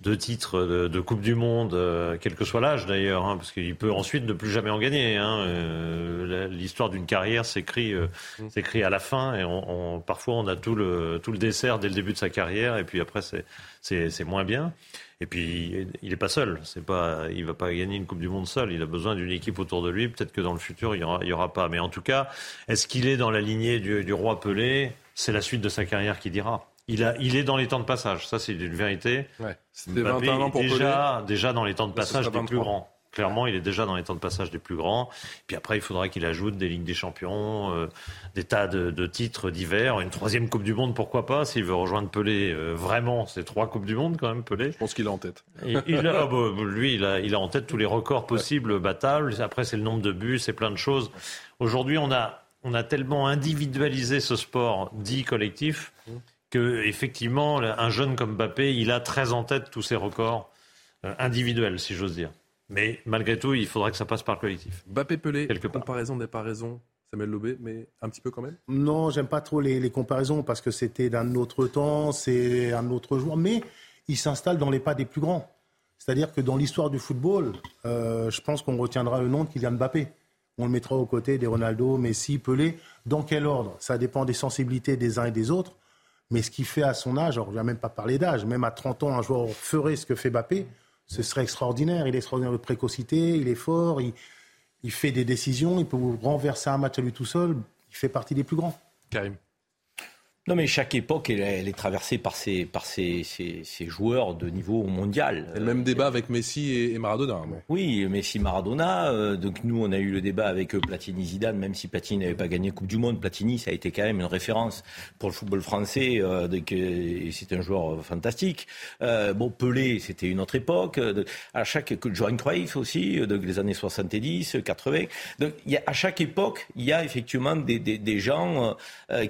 deux titres de, de Coupe du Monde, euh, quel que soit l'âge d'ailleurs, hein, parce qu'il peut ensuite ne plus jamais en gagner. hein. Euh, L'histoire d'une carrière s'écrit, euh, s'écrit à la fin, et on, on- parfois on a tout le, tout le dessert dès le début de sa carrière, et puis après c'est, moins bien. Et puis il n'est pas seul, c'est pas, il va pas gagner une Coupe du Monde seul. Il a besoin d'une équipe autour de lui. Peut-être que dans le futur il y aura, il y aura pas. Mais en tout cas, est-ce qu'il est dans la lignée du, du roi Pelé? C'est la suite de sa carrière qui dira. Il, a, il est dans les temps de passage, ça c'est une vérité. Ouais. C'était Mbappé 21 ans est pour déjà, déjà dans les temps de passage des plus 23. grands. Clairement, il est déjà dans les temps de passage des plus grands. Puis après, il faudra qu'il ajoute des Ligues des Champions, euh, des tas de, de titres divers, une troisième Coupe du Monde, pourquoi pas, s'il veut rejoindre Pelé. euh, vraiment, c'est trois Coupes du Monde quand même, Pelé. Je pense qu'il est en tête. Il, il a, (laughs) ah bah, lui, il a, il a en tête tous les records possibles, battables. Après, c'est le nombre de buts, c'est plein de choses. Aujourd'hui, on a, on a tellement individualisé ce sport dit collectif que, effectivement, un jeune comme Mbappé, il a très en tête tous ses records euh, individuels, si j'ose dire. Mais malgré tout, il faudra que ça passe par le collectif. Mbappé-Pelé, Quelque part. comparaison n'est pas raison. Samuel Lobé, mais un petit peu quand même. Non, j'aime pas trop les, les comparaisons parce que c'était d'un autre temps, c'est un autre joueur, mais il s'installe dans les pas des plus grands. C'est-à-dire que dans l'histoire du football, euh, je pense qu'on retiendra le nom de Kylian Mbappé. On le mettra aux côtés des Ronaldo, Messi, Pelé. Dans quel ordre? Ça dépend des sensibilités des uns et des autres. Mais ce qu'il fait à son âge, alors je ne même pas parler d'âge, même à 30 ans, un joueur ferait ce que fait Mbappé, ce serait extraordinaire. Il est extraordinaire de précocité, il est fort, il, il fait des décisions, il peut renverser un match à lui tout seul. Il fait partie des plus grands. Karim. Non, mais chaque époque, elle, est- elle est traversée par ses, par ses, ses- ses joueurs de niveau mondial. Le même débat avec Messi et, et Maradona. hein, bon. Oui, Messi, Maradona. euh, donc nous, on a eu le débat avec euh, Platini, Zidane. Même si Platini n'avait pas gagné Coupe du Monde, Platini, ça a été quand même une référence pour le football français. euh, c'est un joueur euh, fantastique. Euh, bon, Pelé, c'était une autre époque. euh, de- à chaque Johan Cruyff aussi, euh, donc les années 70, 80. Donc, y a, à chaque époque, il y a effectivement des, des, des gens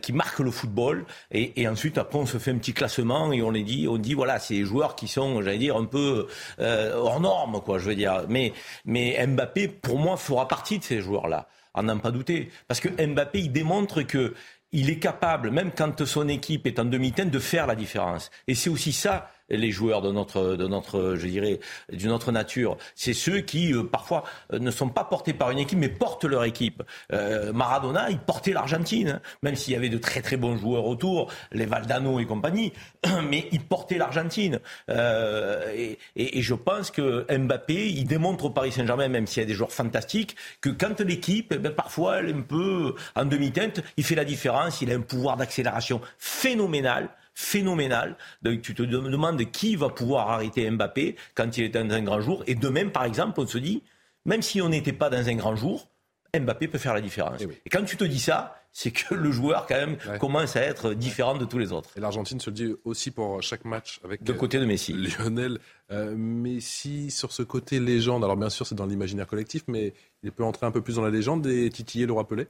qui marquent le football. Et, ensuite, après, on se fait un petit classement et on les dit, on dit voilà, c'est des joueurs qui sont, j'allais dire, un peu euh, hors normes, quoi. Je veux dire. Mais, mais Mbappé, pour moi, fera partie de ces joueurs-là. À n'en pas douter. Parce que Mbappé, il démontre que il est capable, même quand son équipe est en demi-teinte, de faire la différence. Et c'est aussi ça les joueurs de notre, de notre, je dirais, d'une autre nature. C'est ceux qui euh, parfois euh, ne sont pas portés par une équipe, mais portent leur équipe. Euh, Maradona, il portait l'Argentine, hein, même s'il y avait de très très bons joueurs autour, les Valdano et compagnie, (clears throat) mais il portait l'Argentine. Euh, et, et- je pense que Mbappé, il démontre au Paris Saint-Germain, même s'il y a des joueurs fantastiques, que quand l'équipe, eh ben, parfois, elle est un peu en demi-teinte, il fait la différence, il a un pouvoir d'accélération phénoménal phénoménal. Donc tu te demandes qui va pouvoir arrêter Mbappé quand il est dans un grand jour. Et de même, par exemple, on se dit, même si on n'était pas dans un grand jour, Mbappé peut faire la différence. Et, quand tu te dis ça, c'est que le joueur, quand même, commence à être différent de tous les autres. Et l'Argentine se le dit aussi pour chaque match avec De côté de Messi. Lionel euh, Messi sur ce côté légende. Alors bien sûr, c'est dans l'imaginaire collectif, mais il peut entrer un peu plus dans la légende et titiller le roi Pelé.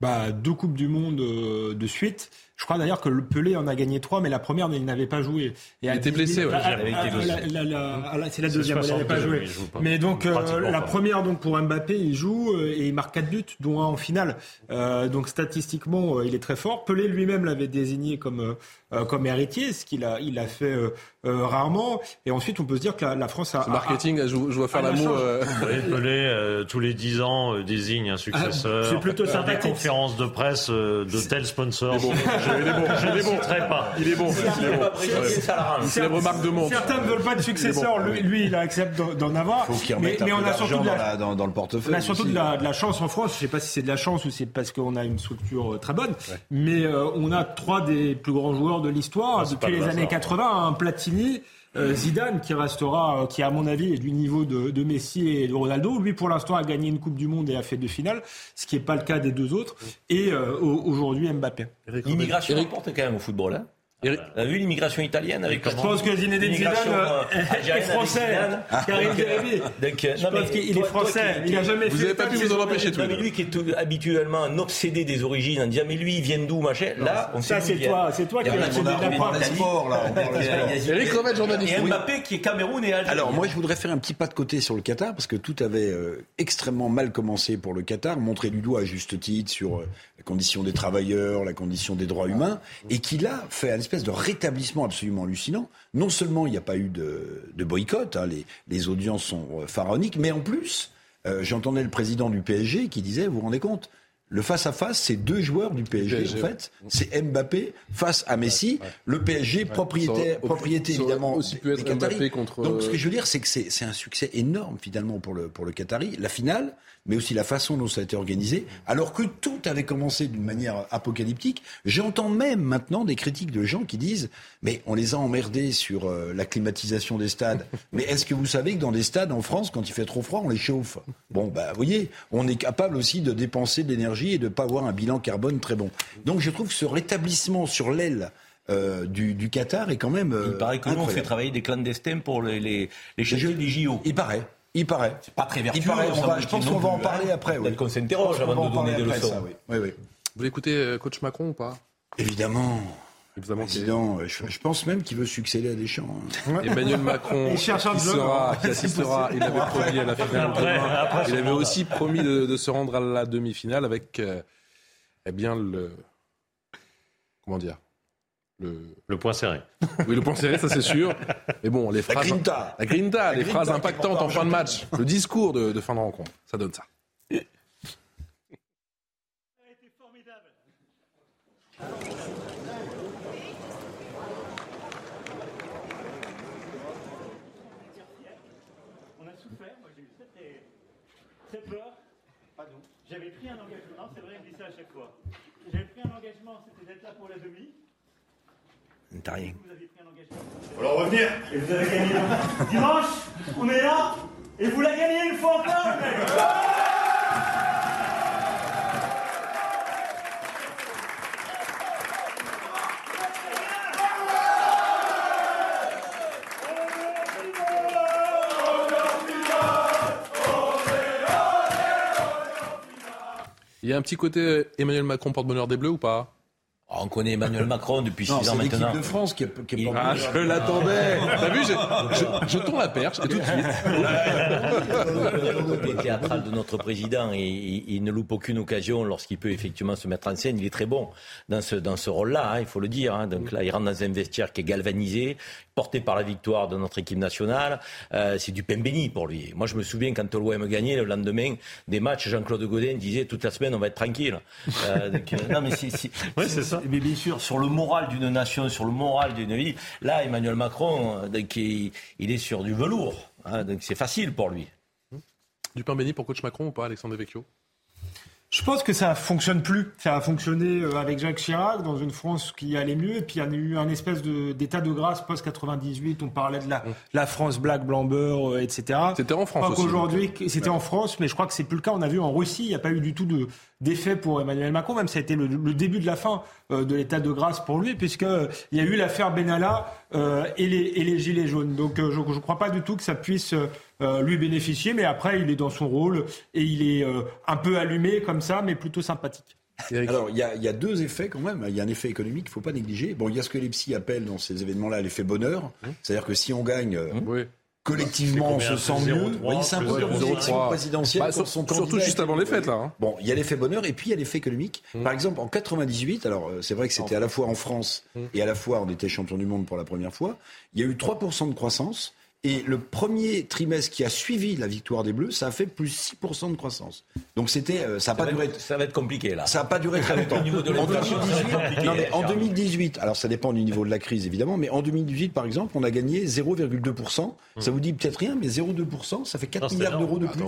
Bah, deux Coupes du Monde euh, de suite. Je crois d'ailleurs que le Pelé en a gagné trois, mais la première, il n'avait pas joué. Et Il était 18 blessé, ouais. C'est la deuxième, il n'avait pas 62, joué. pas. Mais donc, euh, la pas. première, donc, pour Mbappé, il joue euh, et il marque quatre buts, dont un en finale. Euh, donc, statistiquement, euh, il est très fort. Pelé lui-même l'avait désigné comme, comme héritier, ce qu'il a, il a fait euh, euh, rarement. Et ensuite, on peut se dire que la, la France a. Ce marketing, je, je vois faire la l'amour. euh, Pelé, euh, tous les 10 ans, euh, désigne un successeur. Ah, c'est plutôt sympathique. conférences de presse euh, de tels sponsors. Il est bon. Il est bon. Je Il ne est bon. célèbre marque de montre. Certains ne veulent pas de successeur, lui, il accepte d'en- avoir. Mais, on a surtout dans, le portefeuille. on a surtout de la, chance en France. Je sais pas si c'est de la chance ou c'est parce qu'on a une structure euh, très bonne, mais euh, on a trois des plus grands joueurs de l'histoire depuis le les années hasard. 80. Un Platini. Euh, Zidane qui restera, euh, qui à mon avis est du niveau de, de Messi et de Ronaldo. Lui pour l'instant a gagné une Coupe du Monde et a fait deux finales, ce qui n'est pas le cas des deux autres. Et euh, au- aujourd'hui Mbappé. L'immigration importe quand même au football. Hein Vous avez vu l'immigration italienne avec Je pense que Zinedine Zidane euh, est français. Karim Zeribi. Je pense qu'il est français. Il n'a jamais fait. Vous n'avez pas pu vous en empêcher les mais lui qui est tout- habituellement un obsédé des origines, en disant mais lui il vient d'où machin. Là, on sait Ça, c'est il vient. toi, c'est toi qui a as la a sport, là, on a- a- Eric Revet, journaliste. Et. Mbappé qui est Cameroun et Algérie. Alors moi je voudrais faire un petit pas de côté sur le Qatar parce que tout avait euh, extrêmement mal commencé pour le Qatar, montré du doigt à juste titre sur euh, la condition des travailleurs, la condition des droits humains, et qui là fait un espèce de rétablissement absolument hallucinant. Non seulement il n'y a pas eu de, de boycott, hein, les, les audiences sont euh, pharaoniques, mais en plus euh, j'entendais le président du PSG qui disait, vous vous rendez compte le face-à-ce, c'est deux joueurs du PSG, PSG, en fait. C'est Mbappé face à Messi. Le PSG, propriété aurait évidemment aussi pu des être Qataris. Mbappé contre- Donc ce que je veux dire, c'est que c'est c'est un succès énorme finalement pour le, pour le Qatari. La finale, mais aussi la façon dont ça a été organisé, alors que tout avait commencé d'une manière apocalyptique. J'entends même maintenant des critiques de gens qui disent mais on les a emmerdés sur euh, la climatisation des stades. (laughs) mais est-ce que vous savez que dans des stades en France, quand il fait trop froid, on les chauffe? Bon, bah vous voyez, on est capable aussi de dépenser de l'énergie et de pas avoir un bilan carbone très bon. Donc je trouve que ce rétablissement sur l'aile euh, du, du Qatar est quand même. euh, Il paraît que nous on fait travailler des clandestins pour les, les, les des JO. Il paraît. Il paraît. C'est pas très vertueux. Il paraît, on va- je pense qu'on va en parler hein. après. Oui. Peut-être qu'on s'interroge avant va de donner des leçons. ça, oui. Oui, oui. Vous voulez écouter euh, coach Macron ou pas? Évidemment. Président, euh, je, je pense même qu'il veut succéder à Deschamps. hein. Emmanuel Macron Il cherche un qui sera, qui C'est assistera, il avait promis à la finale Après- demain. après Il avait aussi promis de, de se rendre à la demi-finale avec, euh, eh bien, le. Comment dire le... Le point serré. (laughs) Oui, le point serré, ça c'est sûr. Mais bon, les phrases. grinta. La grinta, La les grinta phrases impactantes en fin de match. Le discours de, de fin de rencontre. Ça donne ça. On a souffert, moi j'ai eu très, très peur. J'avais pris un engagement, c'est vrai, je dis ça à chaque fois. J'avais pris un engagement, c'était d'être là pour la demi. T'as rien. Vous aviez pris un engagement. Alors revenir Et vous avez gagné. Dimanche, on est là, et vous la gagnez une fois encore, mec Il y a un petit côté Emmanuel Macron porte-bonheur des Bleus ou pas? On connaît Emmanuel Macron depuis Non, 6 ans c'est l'équipe maintenant. de France qui est, qui est Il- pas Ah, je l'attendais T'as vu, je, je, je tourne la perche et tout de suite. Le côté théâtral de notre président, et il, il ne loupe aucune occasion lorsqu'il peut effectivement se mettre en scène. Il est très bon dans ce, dans ce rôle-là, hein, il faut le dire. hein. Donc là, il rentre dans un vestiaire qui est galvanisé, porté par la victoire de notre équipe nationale. Euh, c'est du pain béni pour lui. Moi, je me souviens quand l'OM gagnait le lendemain des matchs, Jean-Claude Godin disait toute la semaine, on va être tranquille. Euh, donc, euh, (laughs) non, mais c'est, c'est- Oui, c'est ça. Mais bien sûr, sur le moral d'une nation, sur le moral d'une vie, là, Emmanuel Macron, euh, il est sur du velours. hein. donc c'est facile pour lui. Du pain béni pour coach Macron ou pas, Alexandre Vecchio Je pense que ça fonctionne plus. Ça a fonctionné euh, avec Jacques Chirac dans une France qui allait mieux. Et puis il y a eu un espèce d'état de, grâce post-98. On parlait de la, la France black, blanc, beurre, euh, etc. C'était en Je France crois aussi. qu'aujourd'hui, c'était en France, mais je crois que c'est plus le cas. On a vu en Russie, il n'y a pas eu du tout de, d'effet pour Emmanuel Macron. Même ça a été le, le début de la fin euh, de l'état de grâce pour lui, puisqu'il y a eu l'affaire Benalla euh, et, les, et les Gilets jaunes. Donc euh, je ne crois pas du tout que ça puisse euh, lui bénéficier. Mais après, il est dans son rôle et il est euh, un peu allumé comme ça, mais plutôt sympathique. Alors, il y, a, il y a deux effets quand même. Il y a un effet économique qu'il ne faut pas négliger. Bon, il y a ce que les psys appellent dans ces événements-là l'effet bonheur. C'est-à-dire que si on gagne euh, Oui. collectivement, on se sent mieux. 0,3, Vous voyez, c'est un peu plus comme les 0,3. élections présidentielles. Bah, sur- son surtout juste avant les fêtes, là. hein. Bon, il y a l'effet bonheur et puis il y a l'effet économique. Par exemple, en 98, alors euh, c'est vrai que c'était à la fois en France et à la fois on était champion du monde pour la première fois, il y a eu 3% de croissance. Et le premier trimestre qui a suivi la victoire des Bleus, ça a fait plus 6% de croissance. Donc c'était, euh, ça n'a pas duré. être, ça va être compliqué là. Ça n'a pas duré très (laughs) longtemps. En, l'inflation, ça va être 2018, compliqué, non, mais en Charles. 2018, alors ça dépend du niveau de la crise évidemment, mais en 2018 par exemple, on a gagné 0,2%. Ça vous dit peut-être rien, mais 0,2%, ça fait 4 Non, c'est milliards d'euros de plus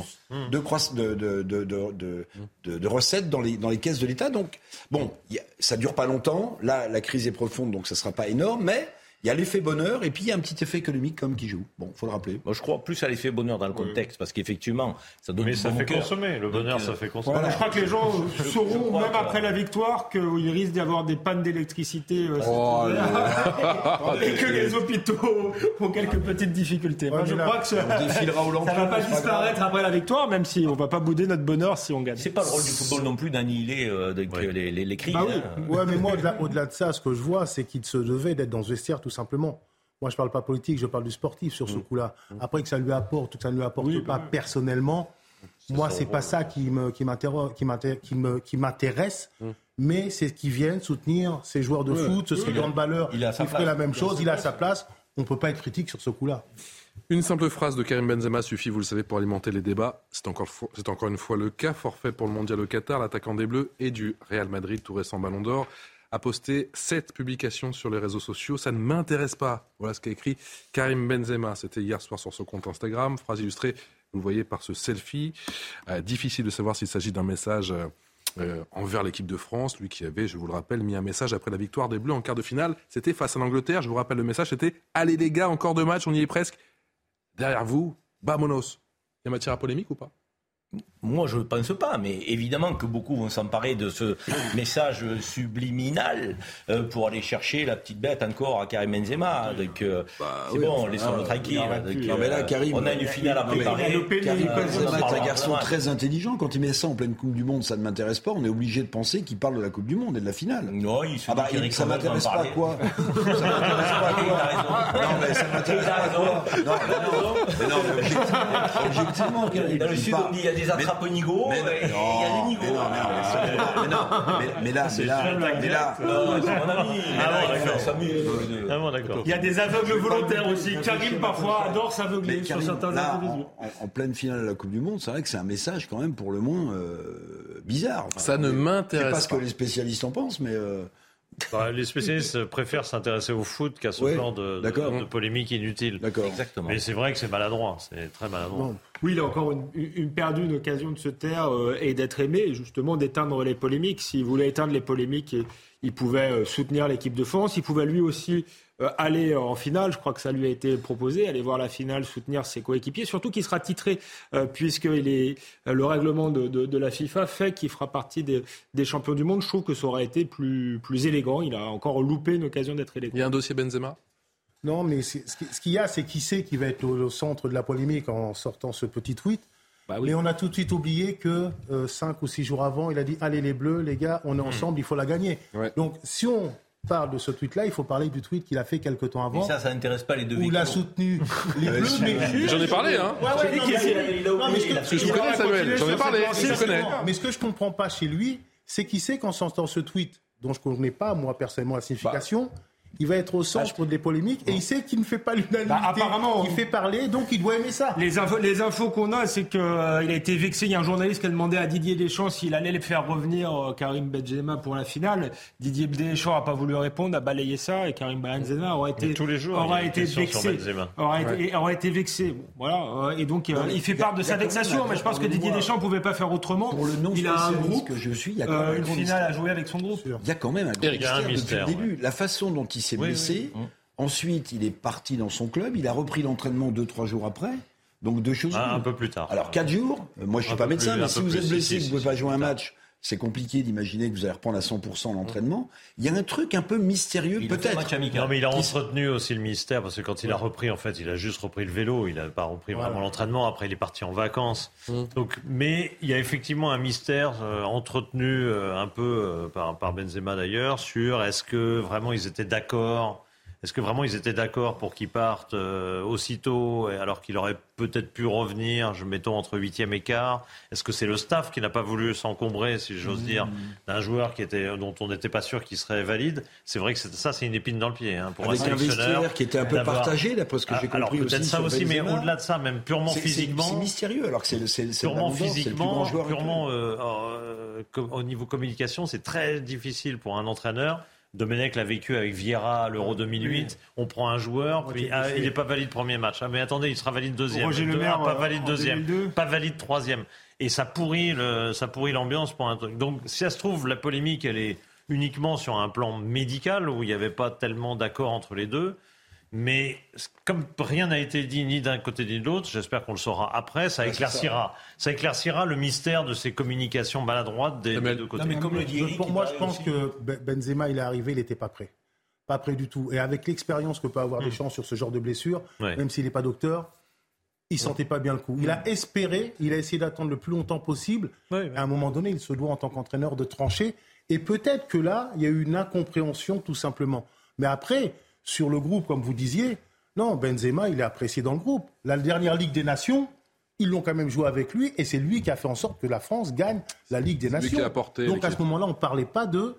de, croiss- de, de, de, de, de- de- de recettes dans les, dans les caisses de l'État. Donc, bon, a- ça dure pas longtemps. Là, la crise est profonde, donc ça sera pas énorme, mais Il y a l'effet bonheur et puis il y a un petit effet économique comme qui joue. Bon, faut le rappeler. Moi, je crois plus à l'effet bonheur dans le contexte, parce qu'effectivement, ça donne Mais du ça bon fait cœur. consommer. Le bonheur, Donc, ça euh, fait consommer. Je crois que les gens Je sauront, même que- après la victoire, qu'il risque d'y avoir des pannes d'électricité euh, Oh (laughs) et que les hôpitaux ont quelques petites difficultés. Moi, je là, crois que ça on défilera au ça lendemain, va pas disparaître après la victoire, même si on va pas bouder notre bonheur si on gagne. C'est pas le rôle du football non plus d'annihiler euh, les, les, les cris. Bah oui. hein. Ouais, mais moi, au-delà, au-delà de ça, ce que je vois, c'est qu'il se devait d'être dans ce vestiaire, tout simplement. Moi, je parle pas politique, je parle du sportif sur ce coup-là. Après que ça lui apporte ou que ça ne lui apporte Oui, pas bah oui. personnellement, moi, c'est pas ça qui m'intéresse. Mais c'est qu'ils viennent soutenir ces joueurs de foot, ce serait il a- grande valeur. il a sa place. la même chose, il a sa place. On peut pas être critique sur ce coup-là. Une simple phrase de Karim Benzema suffit, vous le savez, pour alimenter les débats. C'est encore, encore une fois le cas. Forfait pour le mondial au Qatar, l'attaquant des Bleus et du Real Madrid, tout récent Ballon d'Or, a posté sept publications sur les réseaux sociaux. Ça ne m'intéresse pas. Voilà ce qu'a écrit Karim Benzema. C'était hier soir sur son compte Instagram. Phrase illustrée, vous voyez, par ce selfie. Euh, difficile de savoir s'il s'agit d'un message. euh, euh, envers l'équipe de France, lui qui avait, je vous le rappelle, mis un message après la victoire des Bleus en quart de finale. C'était face à l'Angleterre. Je vous rappelle le message, c'était Allez les gars, encore deux matchs, on y est presque. Derrière vous, Bamonos. Il y a matière à polémique ou pas? Moi, je ne pense pas, mais évidemment que beaucoup vont s'emparer de ce message subliminal euh, pour aller chercher la petite bête encore à Karim Benzema. Donc, euh, c'est oui, bon, enfin, laissons-le ah, tranquille. Non, mais là, euh, Karim, on a une finale à préparer. Karim Euh, Benzema est un garçon très intelligent. Quand il met ça en pleine Coupe du Monde, ça ne m'intéresse pas. On est obligé de penser qu'il parle de la Coupe du Monde et de la finale. Non, il se Ah bah, il- ça risque m'intéresse pas quoi (laughs) Ça m'intéresse pas quoi Non, mais ça m'intéresse pas quoi Non, mais non, mais non, mais objectivement, Karim, Dans le il parle- on dit il y a des attrape-nigauds Mais- et il y a des non, nigauds. mais non, mais non, mais non, mais- mais là, mais là, mais là, Non, c'est mon ami. Ah là, il d'accord. s'amuse. Ah bon, d'accord. Il y a des aveugles volontaires aussi. Karim, parfois, adore s'aveugler Mais sur certains là, individus. en, pleine finale de la Coupe du Monde, c'est vrai que c'est un message quand même pour le moins euh, bizarre. Enfin, Ça ne je sais m'intéresse pas ce que pas. les spécialistes en pensent, mais euh, Bah, les spécialistes préfèrent s'intéresser au foot qu'à ce Ouais, genre de, de, de polémique inutile. d'accord. Exactement. Mais c'est vrai que c'est maladroit, c'est très maladroit. Non. Oui, il a encore une, une perdue une occasion de se taire euh, et d'être aimé, et justement d'éteindre les polémiques. S'il voulait éteindre les polémiques, il pouvait euh, soutenir l'équipe de France. Il pouvait lui aussi euh, aller en finale. Je crois que ça lui a été proposé, aller voir la finale, soutenir ses coéquipiers. Surtout qu'il sera titré, euh, puisque il est, euh, le règlement de, de- de la FIFA fait qu'il fera partie des, des champions du monde. Je trouve que ça aurait été plus, plus élégant. Il a encore loupé une occasion d'être élégant. Il y a un dossier Benzema? Non, mais ce qui- ce qu'il y a, c'est qui sait qui va être au, au centre de la polémique en sortant ce petit tweet. Bah Mais on a tout de suite oublié que euh, cinq ou six jours avant, il a dit Allez les Bleus, les gars, on est ensemble, il faut la gagner. Ouais. Donc si on parle de ce tweet-là, il faut parler du tweet qu'il a fait quelques temps avant, ça, ça n'intéresse pas les deux où il a soutenu (laughs) les Bleus. mais- J'en ai parlé, hein Ouais, ouais, J'ai dit non, qu'il mais- il a non, mais oublié, Parce que je connais, Samuel, j'en ai parlé, je connais. Mais ce que je comprends pas chez lui, c'est qu'il sait qu'en sortant ce tweet, dont je ne connais pas, moi, personnellement, la signification, il va être au centre des polémiques et il sait qu'il ne fait pas l'unanimité. Bah, apparemment, il fait parler, donc il doit aimer ça. Les infos, les infos qu'on a, c'est qu'il a été vexé. Il y a un journaliste qui a demandé à Didier Deschamps s'il allait le faire revenir euh, Karim Benzema pour la finale. Didier Deschamps n'a pas voulu répondre, a balayé ça et Karim Benzema aurait été, Mais tous les jours, il y a aurait une été vexé. Aurait, été, aurait été vexé. Bon, voilà. euh, Et donc, euh, Non, il fait part de sa vexation, mais je pense que Didier. Deschamps ne pouvait pas faire autrement. Pour le non il a un groupe, que je suis, il y a quand euh, même un une finale à jouer avec son groupe. Il y a quand même un grand Il y a un mystère, mystère, depuis le début. La façon dont il s'est Oui, blessé. Ensuite, il est parti dans son club. Il a repris l'entraînement deux, trois jours après. Donc deux choses. Un, l'une. un peu plus tard. Alors quatre jours. euh, Moi, je suis Un pas médecin, plus, mais si vous êtes blessé, si, vous pouvez si, pas jouer un match. C'est compliqué d'imaginer que vous allez reprendre à 100% l'entraînement. Il y a un truc un peu mystérieux, peut-être. match amical. Non, mais il a entretenu aussi le mystère parce que quand il a repris, en fait, il a juste repris le vélo. Il n'a pas repris vraiment l'entraînement. Après, il est parti en vacances. Donc, mais il y a effectivement un mystère euh, entretenu euh, un peu euh, par, par Benzema d'ailleurs sur est-ce que vraiment ils étaient d'accord. Est-ce que vraiment ils étaient d'accord pour qu'il parte euh, aussitôt, alors qu'il aurait peut-être pu revenir, je mettons entre huitième et quart? Est-ce que c'est le staff qui n'a pas voulu s'encombrer, si j'ose dire, d'un joueur qui était, dont on n'était pas sûr qu'il serait valide? C'est vrai que c'est- ça, c'est une épine dans le pied hein, pour Avec un un vestiaire qui était un peu partagé, d'après ce que j'ai Ah, Alors compris peut-être aussi ça aussi, mais au-delà de ça, même purement physiquement, C'est mystérieux, alors que c'est le, purement physiquement, joueur purement euh, euh, au niveau communication, c'est très difficile pour un entraîneur. Domenech l'a vécu avec Vieira l'Euro 2008. On prend un joueur, puis ah, il n'est pas valide premier match. Ah, mais attendez, il sera valide deuxième. Roger Lemaire, ah, pas valide deuxième, 2002. pas valide troisième. Et ça pourrit le, ça pourrit l'ambiance pour un truc. Donc, si ça se trouve, la polémique, elle est uniquement sur un plan médical où il n'y avait pas tellement d'accord entre les deux. Mais comme rien n'a été dit ni d'un côté ni de l'autre, j'espère qu'on le saura après, ça éclaircira. Ça. éclaircira le mystère de ces communications maladroites des, des deux côtés. Non, mais comme le dit Eric, pour moi, je pense que Ben- Benzema, il est arrivé, il n'était pas prêt. Pas prêt du tout. Et avec l'expérience que peut avoir Deschamps sur ce genre de blessure, Ouais. même s'il n'est pas docteur, il sentait pas bien le coup. Il a espéré, il a essayé d'attendre le plus longtemps possible. À un moment donné, il se doit en tant qu'entraîneur de trancher. Et peut-être que là, il y a eu une incompréhension tout simplement. Mais après, sur le groupe, comme vous disiez, non, Benzema, il est apprécié dans le groupe. La dernière Ligue des Nations, ils l'ont quand même joué avec lui et c'est lui qui a fait en sorte que la France gagne la Ligue des lui Nations. qui a apporté Donc à ce moment-là, on ne parlait pas de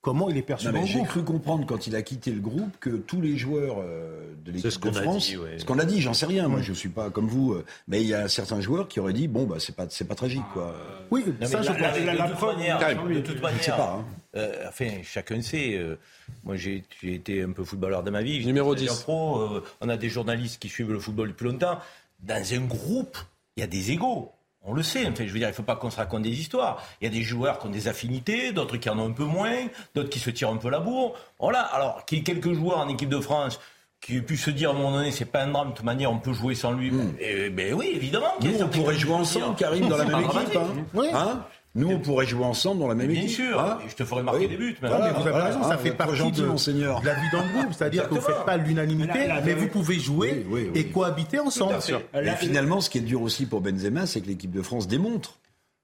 comment il est perçu Non, J'ai cru comprendre quand il a quitté le groupe que tous les joueurs euh, de l'équipe de France, dit, ouais. ce qu'on a dit, j'en sais rien, moi je suis pas comme vous, euh, mais il y a certains joueurs qui auraient dit bon bah c'est pas c'est pas tragique quoi. Oui, Non, ça, je la- pense. la- la- la de toute manière, de toute je manière, sais pas, hein. Euh, enfin, chacun sait. euh, moi, j'ai été un peu footballeur de ma vie. Numéro stagiaire 10. Pro, euh, on a des journalistes qui suivent le football depuis longtemps. Dans un groupe, il y a des égaux. On le sait. Enfin, je veux dire, il ne faut pas qu'on se raconte des histoires. Il y a des joueurs qui ont des affinités, d'autres qui en ont un peu moins, d'autres qui se tirent un peu la bourre. Voilà. Alors, qu'il y ait quelques joueurs en équipe de France qui aient pu se dire à un moment donné, c'est pas un drame, de toute manière, on peut jouer sans lui. Eh ben oui, évidemment. Nous on pourrait jouer ensemble, Karim, dans la même équipe. Hein Hein? Nous on pourrait jouer ensemble dans la même Bien équipe. sûr. hein je te ferai marquer Oui. des buts. mais Voilà, Mais vous avez voilà, raison, hein, ça vous fait partie gentil, de, monseigneur. de la vie dans le groupe. C'est-à-dire que vous ne faites pas l'unanimité, Mais vous pouvez jouer Oui, oui, oui. et cohabiter ensemble. Bien sûr. Et finalement, ce qui est dur aussi pour Benzema, c'est que l'équipe de France démontre,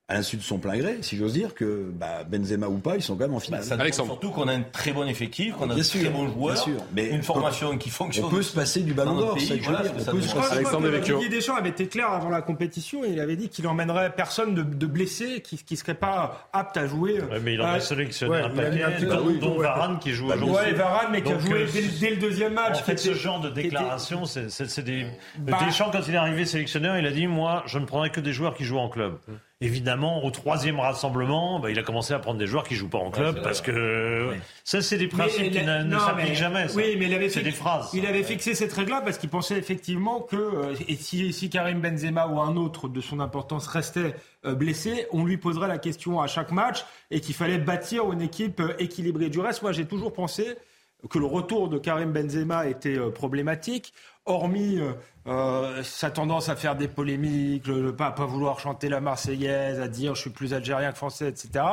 à l'insu de son plein gré, si j'ose dire, que bah, Benzema ou pas, ils sont quand même en finale. Ça Alexandre. surtout qu'on a un très bon effectif, qu'on a Bien de très bons joueurs, bien sûr. Mais une on formation qui fonctionne. on peut se passer du ballon d'or, c'est je voilà, se démontre. passer- Alexandre que. Didier Deschamps avait été clair avant la compétition et il avait dit qu'il emmènerait personne de, de blessé qui ne serait pas apte à jouer. Ouais, mais il en Euh, a sélectionné ouais, un paquet, petit dont, peu- dont ouais. Varane qui joue Bah, aujourd'hui. Ouais, Varane, mais qui a joué euh, dès, le- deuxième match. En fait, ce genre de déclaration, c'est des. Bah- Deschamps, quand il est arrivé sélectionneur, il a dit Moi, je ne prendrai que des joueurs qui jouent en club. Évidemment, au troisième rassemblement, bah, il a commencé à prendre des joueurs qui jouent pas en club parce que ça, c'est des principes qui ne, s'appliquent mais- jamais. ça. Oui, mais il avait c'est fix- des phrases. Il avait fixé cette règle-là parce qu'il pensait effectivement que euh, et si, si Karim Benzema ou un autre de son importance restait euh, blessé, on lui poserait la question à chaque match et qu'il fallait bâtir une équipe euh, équilibrée. Du reste, moi, j'ai toujours pensé que le retour de Karim Benzema était problématique, hormis euh, euh, sa tendance à faire des polémiques, le, le pas, pas vouloir chanter la Marseillaise, à dire je suis plus algérien que français, etc.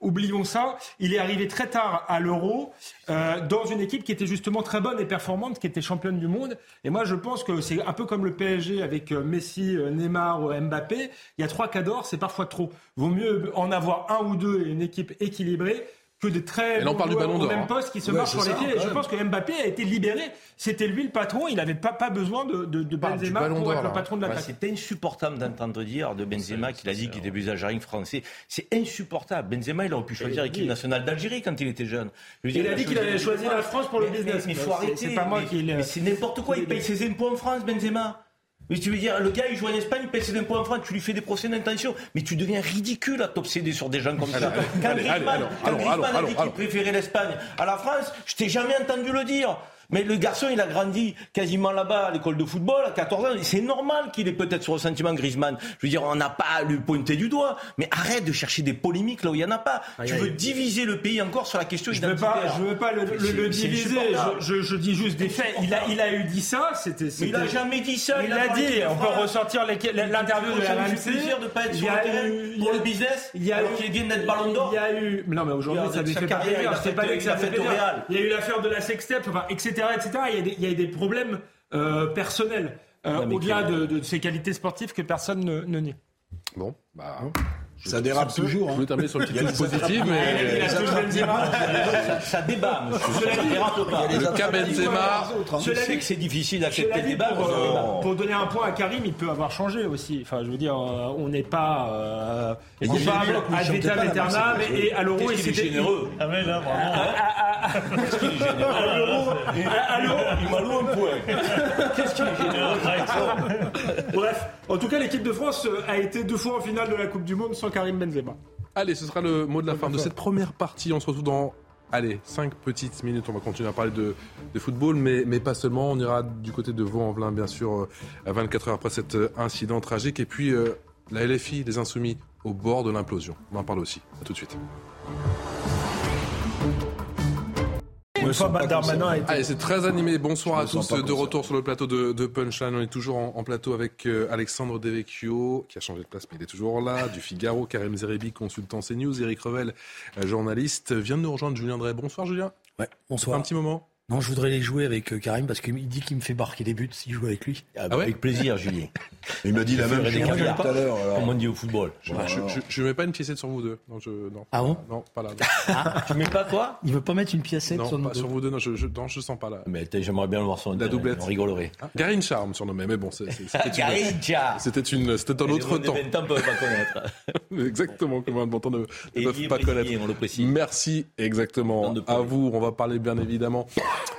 Oublions ça. Il est arrivé très tard à l'Euro euh, dans une équipe qui était justement très bonne et performante, qui était championne du monde. Et moi, je pense que c'est un peu comme le PSG avec euh, Messi, euh, Neymar ou Mbappé. Il y a trois cadors, c'est parfois trop. Vaut mieux en avoir un ou deux et une équipe équilibrée que de très bons parle du ballon d'or, même hein. poste qui se Ouais, c'est sur les pieds. Je pense que Mbappé a été libéré. C'était lui le patron. Il n'avait pas, pas besoin de, de, de Benzema pour être le patron de Ouais, l'attaque. c'est insupportable d'entendre dire de Benzema qu'il a dit qu'il était plus algérien que français. C'est insupportable. Benzema, il aurait pu choisir l'équipe nationale d'algérie quand il était jeune. Il a dit qu'il avait choisi la France pour le business. Mais il Mais faut arrêter. c'est pas moi mais- qui le- mais c'est n'importe quoi. Il paye ses impôts en France, Benzema. Mais tu veux dire, le gars, il joue en Espagne, il paye ses impôts en France, tu lui fais des procès d'intention. Mais tu deviens ridicule à t'obséder sur des gens comme ça. Quand Griezmann, a dit qu'il préférait l'Espagne à la France, je t'ai jamais entendu le dire. Mais le garçon, il a grandi quasiment là-bas à l'école de football à 14 ans. C'est normal qu'il ait peut-être ce ressentiment Griezmann. Je veux dire, on n'a pas à lui pointer du doigt. Mais arrête de chercher des polémiques là où il n'y en a pas. tu veux diviser le pays encore sur la question Je ne veux identitaire. pas, je veux pas le, diviser. Je, je- je dis juste des faits. Il a, il a eu dit ça. C'était. Il a c'était- jamais dit ça. Il a l'a dit. On peut ressortir l'interview de la RMC. plaisir de pas être Il sur le a terrain pour a- le business. il y a eu- vient d'être Ballon d'Or. Il y a eu. Non, mais aujourd'hui, ça lui fait pas carrière, plaisir. C'est pas lui que ça a fait. Il y a eu l'affaire de la sextape, etc., etc. Il y a des, il y a des problèmes euh, personnels euh, au-delà de, de ses qualités sportives que personne ne, ne nie. Bon, bah. Ça dérape toujours. Je hein. voulais terminer sur le des positif, mais. dit. Ça, ça débat, monsieur. Ça dérape pas. Le cas Benzema. Je Cela sais dit- que c'est difficile Cela d'accepter le dit, débat. pour, euh, pour donner un point à Karim, il peut avoir changé aussi. Enfin, je veux dire, euh, on n'est pas euh, coupable chantaient vitam aeternam. Et à l'euro, il Qu'est-ce qu'il est généreux. Ah mais là, vraiment. Qu'est-ce qu'il est généreux. à l'euro, à Il m'a loué un point. Qu'est-ce qu'il est généreux. Bref, en tout cas, l'équipe de France a été deux fois en finale de la Coupe du Monde sans Karim Benzema. Allez, ce sera le mot de la fin de cette première partie. On se retrouve dans, allez, 5 petites minutes. On va continuer à parler de, de football, mais, mais pas seulement. On ira du côté de Vaux-en-Velin, bien sûr, euh, à 24 heures après cet euh, incident tragique. Et puis, euh, la LFI, les Insoumis, au bord de l'implosion. On en parle aussi. À tout de suite. Une fois Darmanin a été... Allez, c'est très animé. Bonsoir Je à tous. De retour sur le plateau de, de Punchline. On est toujours en, en plateau avec euh, Alexandre Devecchio, qui a changé de place, mais il est toujours là. Du Figaro, Karim Zerebi, consultant CNews. Eric Revel, euh, journaliste. Vient de nous rejoindre Julien Drey. Bonsoir, Julien. Ouais, bonsoir. Un petit moment. Non, je voudrais les jouer avec euh, Karim parce qu'il dit qu'il me fait marquer des buts si je joue avec lui. Ah, Ah ouais avec plaisir, Julien. (laughs) Il m'a dit la même chose tout à l'heure. alors. Comme on dit au football. Je, je, je, mets pas une piécette sur vous deux. Non, je, non. Ah bon Non, pas là. Ah, Tu mets pas quoi il veut pas mettre une piècette Non, sur pas nous sur vous deux. Non, je, je, non, je sens pas là. Mais j'aimerais bien le voir sur La doublette. On rigolerait. Hein Garine Charme surnommé, mais bon, c'était une, c'était une, c'était un autre temps. 20 ans peuvent pas connaître. (laughs) Exactement, moins de bon temps ne, ne peuvent pas connaître. signé, on le précise. Merci, exactement. À vous, on va parler bien évidemment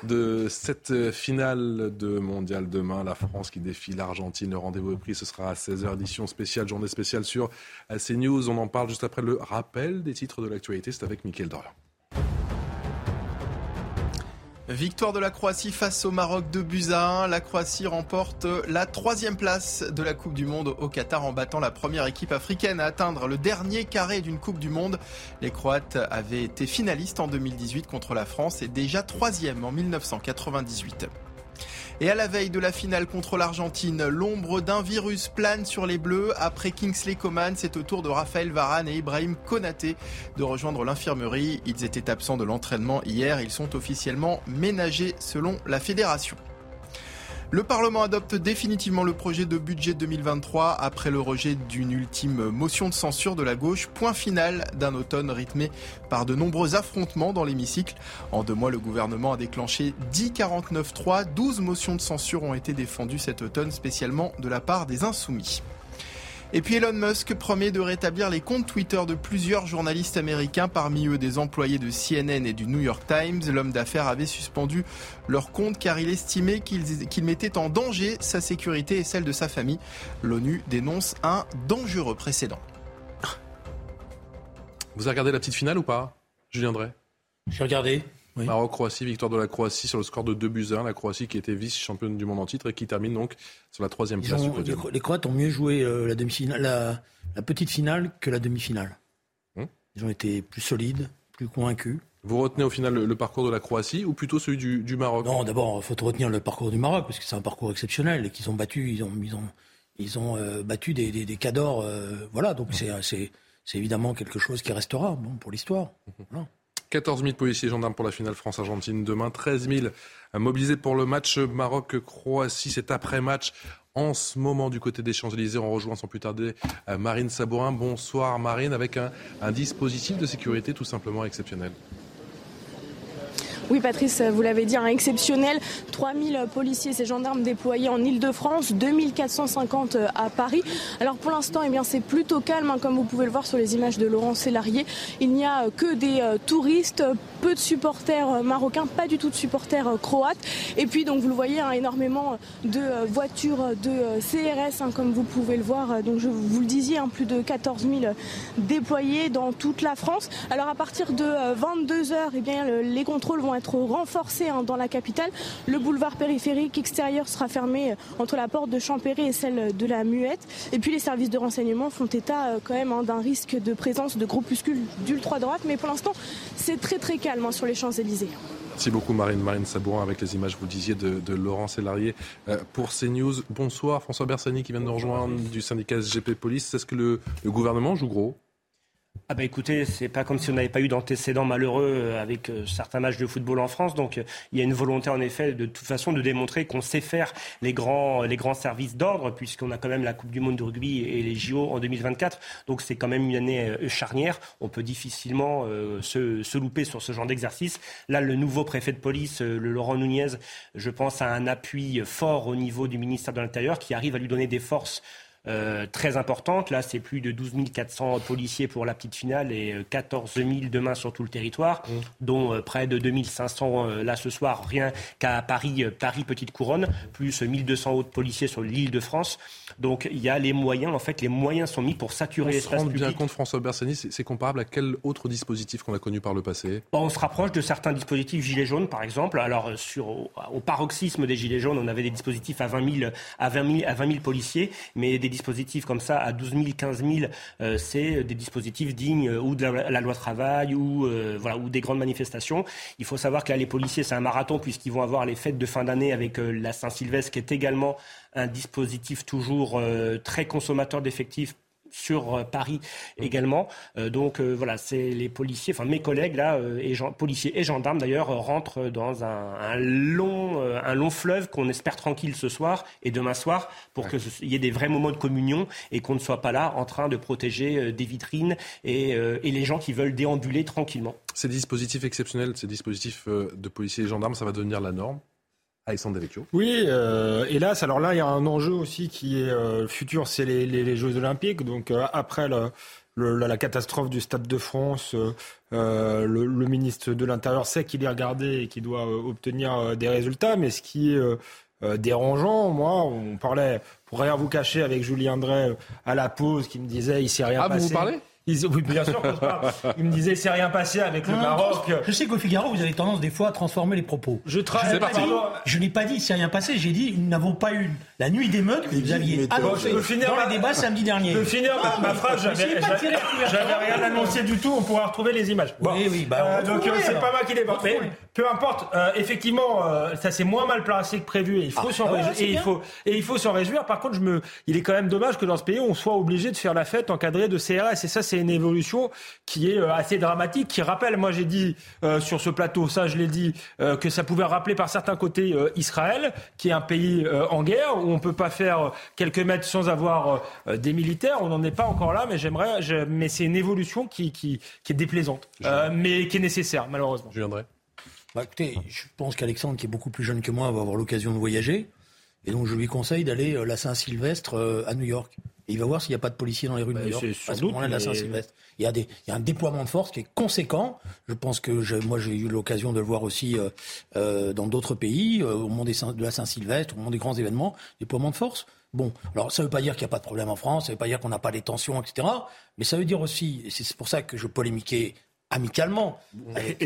de cette finale de mondial demain. La France qui défie l'Argentine. Le rendez-vous est pris, ce sera à 16h, édition spéciale, journée spéciale sur CNews. On en parle juste après le rappel des titres de l'actualité. C'est avec Mickaël Dorian. Victoire de la Croatie face au Maroc de buts à 1. La Croatie remporte la troisième place de la Coupe du Monde au Qatar en battant la première équipe africaine à atteindre le dernier carré d'une Coupe du Monde. Les Croates avaient été finalistes en 2018 contre la France et déjà troisième en 1998. Et à la veille de la finale contre l'Argentine, l'ombre d'un virus plane sur les Bleus. Après Kingsley Coman, c'est au tour de Raphaël Varane et Ibrahim Konaté de rejoindre l'infirmerie. Ils étaient absents de l'entraînement hier. Ils sont officiellement ménagés selon la fédération. Le Parlement adopte définitivement le projet de budget 2023 après le rejet d'une ultime motion de censure de la gauche. Point final d'un automne rythmé par de nombreux affrontements dans l'hémicycle. En deux mois, le gouvernement a déclenché 10 49-3. 12 motions de censure ont été défendues cet automne, spécialement de la part des insoumis. Et puis Elon Musk promet de rétablir les comptes Twitter de plusieurs journalistes américains, parmi eux des employés de CNN et du New York Times. L'homme d'affaires avait suspendu leurs comptes car il estimait qu'ils qu'ils mettaient en danger sa sécurité et celle de sa famille. L'ONU dénonce un dangereux précédent. Vous avez regardé la petite finale ou pas Julien Drey? J'ai regardé. Oui. Maroc-Croatie, victoire de la Croatie sur le score de 2 buts à 1. La Croatie qui était vice-championne du monde en titre et qui termine donc sur la troisième place ont- les, Croates ont mieux joué euh, la, demi-finale, la, la petite finale que la demi-finale. Hum. Ils ont été plus solides, plus convaincus. Vous retenez au final le, le parcours de la Croatie ou plutôt celui du, du Maroc? Non, d'abord, il faut retenir le parcours du Maroc, parce que c'est un parcours exceptionnel et qu'ils ont battu, ils ont, ils ont, ils ont euh, battu des, des, des cadors. euh, voilà, donc c'est, c'est, c'est évidemment quelque chose qui restera bon, pour l'histoire. Voilà. 14 000 policiers gendarmes pour la finale France-Argentine demain. 13 000 mobilisés pour le match Maroc-Croatie. C'est après-match en ce moment du côté des Champs-Élysées. On rejoint sans plus tarder euh, Marine Sabourin. Bonsoir Marine, avec un dispositif de sécurité tout simplement exceptionnel. Oui, Patrice, vous l'avez dit, un exceptionnel. 3000 policiers et gendarmes déployés en Ile-de-France, 2450 à Paris. Alors pour l'instant, eh c'est plutôt calme, hein, comme vous pouvez le voir sur les images de Laurent Sélarié. Il n'y a que des euh, touristes, peu de supporters euh, marocains, pas du tout de supporters euh, croates. Et puis, donc, vous le voyez, hein, énormément de voitures de CRS, hein, comme vous pouvez le voir. Donc, je vous le disiez, plus de 14 000 déployés dans toute la France. Alors, à partir de 22 heures, eh les contrôles vont être renforcés hein, dans la capitale. Le boulevard périphérique extérieur sera fermé euh, entre la porte de Champéry et celle de la Muette. Et puis les services de renseignement font état euh, quand même hein, d'un risque de présence de groupuscules d'ultra-droite. Mais pour l'instant, c'est très très calme hein, sur les Champs-Élysées. Merci beaucoup Marine. Marine Sabourin avec les images, vous disiez, de, Laurent Sélarié euh, pour CNews. Bonsoir François Bersani qui vient de nous rejoindre du syndicat SGP Police. Est-ce que le gouvernement joue gros? Ah bah écoutez, c'est pas comme si on n'avait pas eu d'antécédents malheureux euh, avec euh, certains matchs de football en France. Donc euh, il y a une volonté en effet de toute façon de démontrer qu'on sait faire les grands, services d'ordre puisqu'on a quand même la Coupe du Monde de rugby et les JO en 2024. Donc c'est quand même une année charnière. On peut difficilement se, se louper sur ce genre d'exercice. Là, le nouveau préfet de police, le Laurent Nunez, je pense à un appui fort au niveau du ministère de l'Intérieur qui arrive à lui donner des forces euh, très importante. Là, c'est plus de 12 400 policiers pour la petite finale et euh, 14 000 demain sur tout le territoire, dont euh, près de 2500 euh, là ce soir, rien qu'à Paris, euh, Paris Petite Couronne, plus 1200 autres policiers sur l'île de France. Donc il y a les moyens, en fait, les moyens sont mis pour On saturer se l'espace rend public. bien compte, François Bersani, c'est comparable à quel autre dispositif qu'on a connu par le passé? On se rapproche de certains dispositifs gilets jaunes, par exemple. Alors, euh, sur, au, au paroxysme des gilets jaunes, on avait des dispositifs à 20 000, à 20 000, à 20 000 policiers, mais des dispositifs comme ça à 12 000, 15 000, c'est des dispositifs dignes ou de la, loi travail ou, voilà, ou des grandes manifestations. Il faut savoir que les policiers, c'est un marathon puisqu'ils vont avoir les fêtes de fin d'année avec la Saint-Sylvestre qui est également un dispositif toujours très consommateur d'effectifs sur euh, Paris également. Euh, donc euh, voilà, c'est les policiers, enfin mes collègues là, et policiers et gendarmes d'ailleurs, rentrent dans un, long, un long fleuve qu'on espère tranquille ce soir et demain soir pour qu'il y ait des vrais moments de communion et qu'on ne soit pas là en train de protéger des vitrines et, et les gens qui veulent déambuler tranquillement. Ces dispositifs exceptionnels, ces dispositifs de policiers et gendarmes, ça va devenir la norme? Alexandre Devecchio. Oui, euh, hélas. Alors là, il y a un enjeu aussi qui est euh, futur, c'est les, Jeux Olympiques. Donc euh, après la, catastrophe du Stade de France, le, ministre de l'Intérieur sait qu'il est regardé et qu'il doit obtenir des résultats. Mais ce qui est dérangeant, moi, on parlait, pour rien vous cacher, avec Julien Drey à la pause, qui me disait il s'est rien ah, passé. Vous vous parlez? Oui, bien sûr Il me disait, c'est rien passé avec le Maroc. Je sais qu'au Figaro, vous avez tendance des fois à transformer les propos. Je, je n'ai pas dit, c'est rien passé, j'ai dit, nous n'avons pas eu la nuit des meutes que vous aviez annoncé dans les débats samedi dernier. Je peux finir ma, phrase, j'avais rien annoncé du tout, on pourra retrouver les images. oui, oui, bah, euh, donc euh, c'est pas moi qui Mais peu importe, euh, effectivement, ça s'est moins mal placé que prévu et il faut ah, s'en réjouir. Et il faut, et il faut s'en réjouir. Par contre, je me, il est quand même dommage que dans ce pays, on soit obligé de faire la fête encadrée de CRS. Et ça, c'est une évolution qui est euh, assez dramatique, qui rappelle, moi j'ai dit euh, sur ce plateau, ça je l'ai dit, euh, que ça pouvait rappeler par certains côtés Israël, qui est un pays en guerre, où on peut pas faire quelques mètres sans avoir des militaires. On n'en est pas encore là, mais j'aimerais, mais c'est une évolution qui, qui, qui est déplaisante, mais qui est nécessaire, malheureusement. Je viendrai. Bah, écoutez, je pense qu'Alexandre, qui est beaucoup plus jeune que moi, va avoir l'occasion de voyager. Et donc, je lui conseille d'aller la Saint-Sylvestre à New York il va voir s'il n'y a pas de policiers dans les rues de bah, New York à ce moment-là de la Saint-Sylvestre. Il y, a des, il y a un déploiement de force qui est conséquent. Je pense que je, moi j'ai eu l'occasion de le voir aussi euh, euh, dans d'autres pays, euh, au moment de la Saint-Sylvestre, au moment des grands événements, déploiement de force. Bon, alors ça ne veut pas dire qu'il n'y a pas de problème en France, ça ne veut pas dire qu'on n'a pas les tensions, etc. Mais ça veut dire aussi, et c'est pour ça que je polémiquais amicalement avec,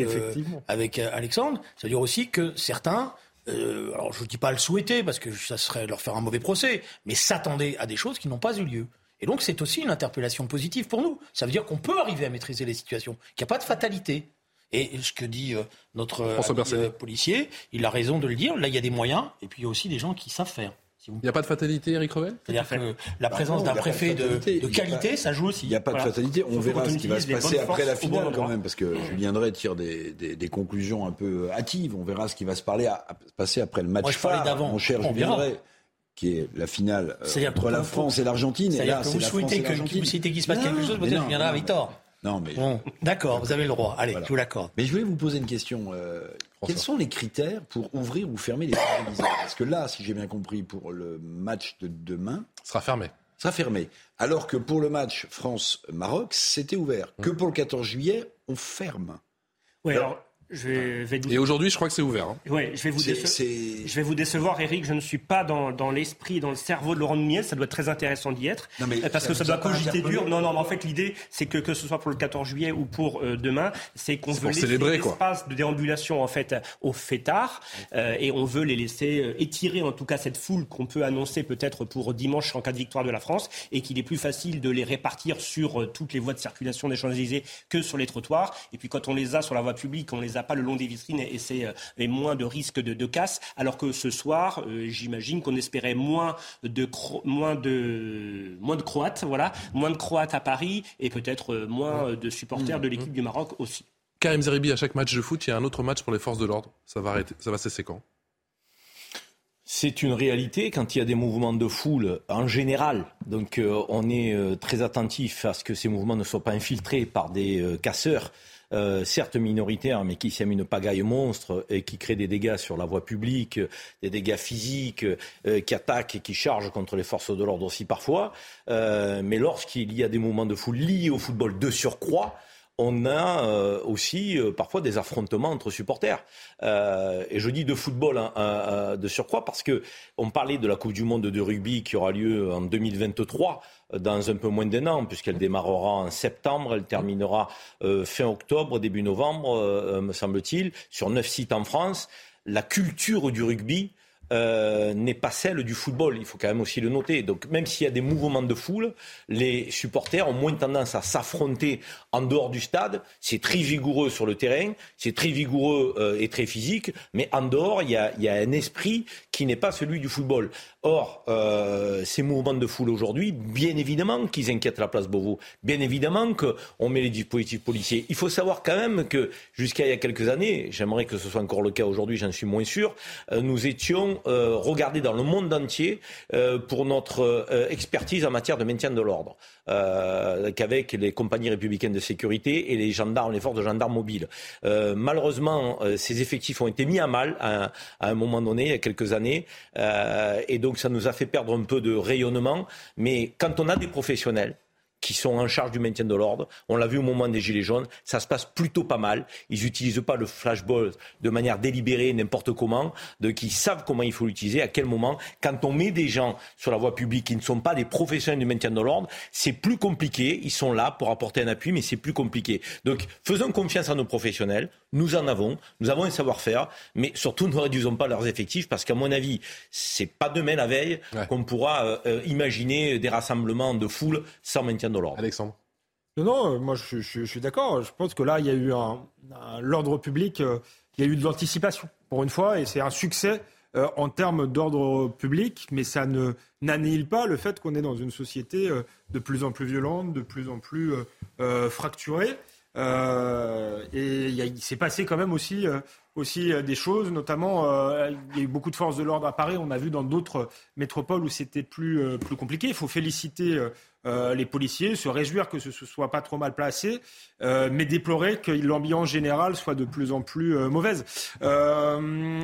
avec Alexandre, ça veut dire aussi que certains euh, alors je ne dis pas le souhaiter parce que ça serait leur faire un mauvais procès, mais s'attendait à des choses qui n'ont pas eu lieu. Et donc c'est aussi une interpellation positive pour nous. Ça veut dire qu'on peut arriver à maîtriser les situations, qu'il n'y a pas de fatalité. Et ce que dit euh, notre euh, policier, il a raison de le dire. Là, il y a des moyens, et puis il y a aussi des gens qui savent faire. Il n'y a pas de fatalité, Eric Revel? C'est-à-dire que la bah présence d'un préfet de, qualité, ça joue aussi. Il n'y a pas de fatalité. On verra ce qui va se passer après la finale quand même, parce que Julien Drey tire des, des, conclusions un peu hâtives. On verra ce qui va se parler à, passer après le match Moi, je phare, mon cher Julien Drey qui est la finale euh, entre la France et l'Argentine. Et là, c'est la France et l'Argentine. Vous souhaitez qu'il se passe quelque chose, peut-être je viendrai à Victor. Non, mais. D'accord, vous avez le droit. Allez, je vous l'accorde. Mais je voulais vous poser une question. Euh, quels sont les critères pour ouvrir ou fermer les téléviseurs Parce que là, si j'ai bien compris, pour le match de demain. sera fermé. Sera fermé. Alors que pour le match France-Maroc, c'était ouvert. Que pour le 14 juillet, on ferme. Oui, alors et aujourd'hui, je crois que c'est ouvert. Hein. Oui, je vais, vous je vais vous décevoir, Eric. Je ne suis pas dans, dans l'esprit, dans le cerveau de Laurent Nunez. Ça doit être très intéressant d'y être. parce que ça doit cogiter dur. Non, non, mais en fait, l'idée, c'est que que ce soit pour le 14 juillet ou pour euh, demain, c'est qu'on veut laisser l'espace de déambulation, en fait, aux fêtards. Euh, et on veut les laisser euh, étirer, en tout cas, cette foule qu'on peut annoncer peut-être pour dimanche en cas de victoire de la France. Et qu'il est plus facile de les répartir sur toutes les voies de circulation des Champs-Élysées que sur les trottoirs. Et puis, quand on les a sur la voie publique, on les pas le long des vitrines et c'est euh, moins de risques de, casse. Alors que ce soir, euh, j'imagine qu'on espérait moins de, moins, de, moins de Croates, voilà, moins de Croates à Paris et peut-être euh, moins de supporters de l'équipe du Maroc aussi. Karim Zeribi, à chaque match de foot, il y a un autre match pour les forces de l'ordre. Ça va arrêter, ça va cesser quand? C'est une réalité quand il y a des mouvements de foule en général. Donc on est très attentif à ce que ces mouvements ne soient pas infiltrés par des casseurs euh, certes minoritaires, mais qui sème une pagaille monstre et qui crée des dégâts sur la voie publique, des dégâts physiques, euh, qui attaquent et qui chargent contre les forces de l'ordre aussi parfois. Euh, mais lorsqu'il y a des mouvements de foule liés au football de surcroît, on a aussi parfois des affrontements entre supporters. et je dis de football hein, de surcroît parce que on parlait de la Coupe du Monde de rugby qui aura lieu en 2023 dans un peu moins d'un an, puisqu'elle démarrera en septembre, elle terminera euh, fin octobre, début novembre, euh, me semble-t-il, sur neuf sites en France. La culture du rugby euh, n'est pas celle du football. Il faut quand même aussi le noter. Donc même s'il y a des mouvements de foule, les supporters ont moins tendance à s'affronter en dehors du stade. C'est très vigoureux sur le terrain, c'est très vigoureux euh, et très physique, mais en dehors, il y a, un esprit qui n'est pas celui du football. Or, euh, ces mouvements de foule aujourd'hui, bien évidemment qu'ils inquiètent la place Beauvau. Bien évidemment qu'on met les dispositifs policiers. Il faut savoir quand même que jusqu'à il y a quelques années, j'aimerais que ce soit encore le cas aujourd'hui, j'en suis moins sûr, nous étions euh, regardés dans le monde entier euh, pour notre euh, expertise en matière de maintien de l'ordre, euh, qu'avec les compagnies républicaines de sécurité et les gendarmes, les forces de gendarmes mobiles. Euh, malheureusement, euh, ces effectifs ont été mis à mal à, à un moment donné, il y a quelques années, euh, et donc ça nous a fait perdre un peu de rayonnement. Mais quand on a des professionnels, qui sont en charge du maintien de l'ordre. On l'a vu au moment des Gilets jaunes, ça se passe plutôt pas mal. Ils n'utilisent pas le flashball de manière délibérée, n'importe comment, de, qui savent comment il faut l'utiliser, à quel moment. Quand on met des gens sur la voie publique qui ne sont pas des professionnels du maintien de l'ordre, c'est plus compliqué. Ils sont là pour apporter un appui, mais c'est plus compliqué. Donc faisons confiance à nos professionnels. Nous en avons, nous avons un savoir-faire, mais surtout ne réduisons pas leurs effectifs parce qu'à mon avis, c'est pas demain la veille qu'on pourra euh, euh, imaginer des rassemblements de foule sans maintien de l'ordre. Alexandre. Non, non, euh, moi je, je- je suis d'accord. Je pense que là, il y a eu un, un- l'ordre public, euh, il y a eu de l'anticipation pour une fois, et c'est un succès euh, en termes d'ordre public, mais ça ne n'annihile pas le fait qu'on est dans une société euh, de plus en plus violente, de plus en plus euh, euh, fracturée. Euh, et il, y a- il s'est passé quand même aussi, euh, aussi euh, des choses, notamment euh, il y a eu beaucoup de forces de l'ordre à Paris. On a vu dans d'autres métropoles où c'était plus, euh, plus compliqué. Il faut féliciter euh, les policiers, se réjouir que ce ne soit pas trop mal placé, euh, mais déplorer que l'ambiance générale soit de plus en plus euh, mauvaise. Euh,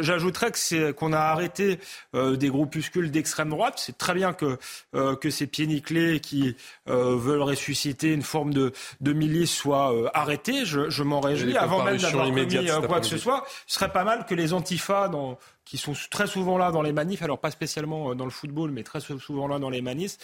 J'ajouterais que c'est qu'on a arrêté euh, des groupuscules d'extrême droite. C'est très bien que euh, que ces pieds nickelés qui euh, veulent ressusciter une forme de, de milice soient arrêtés. Je, je m'en réjouis. Avant même d'avoir commis quoi que ce soit, ce serait pas mal que les antifas dans qui sont très souvent là dans les manifs, alors pas spécialement euh, dans le football, mais très souvent là dans les manifs,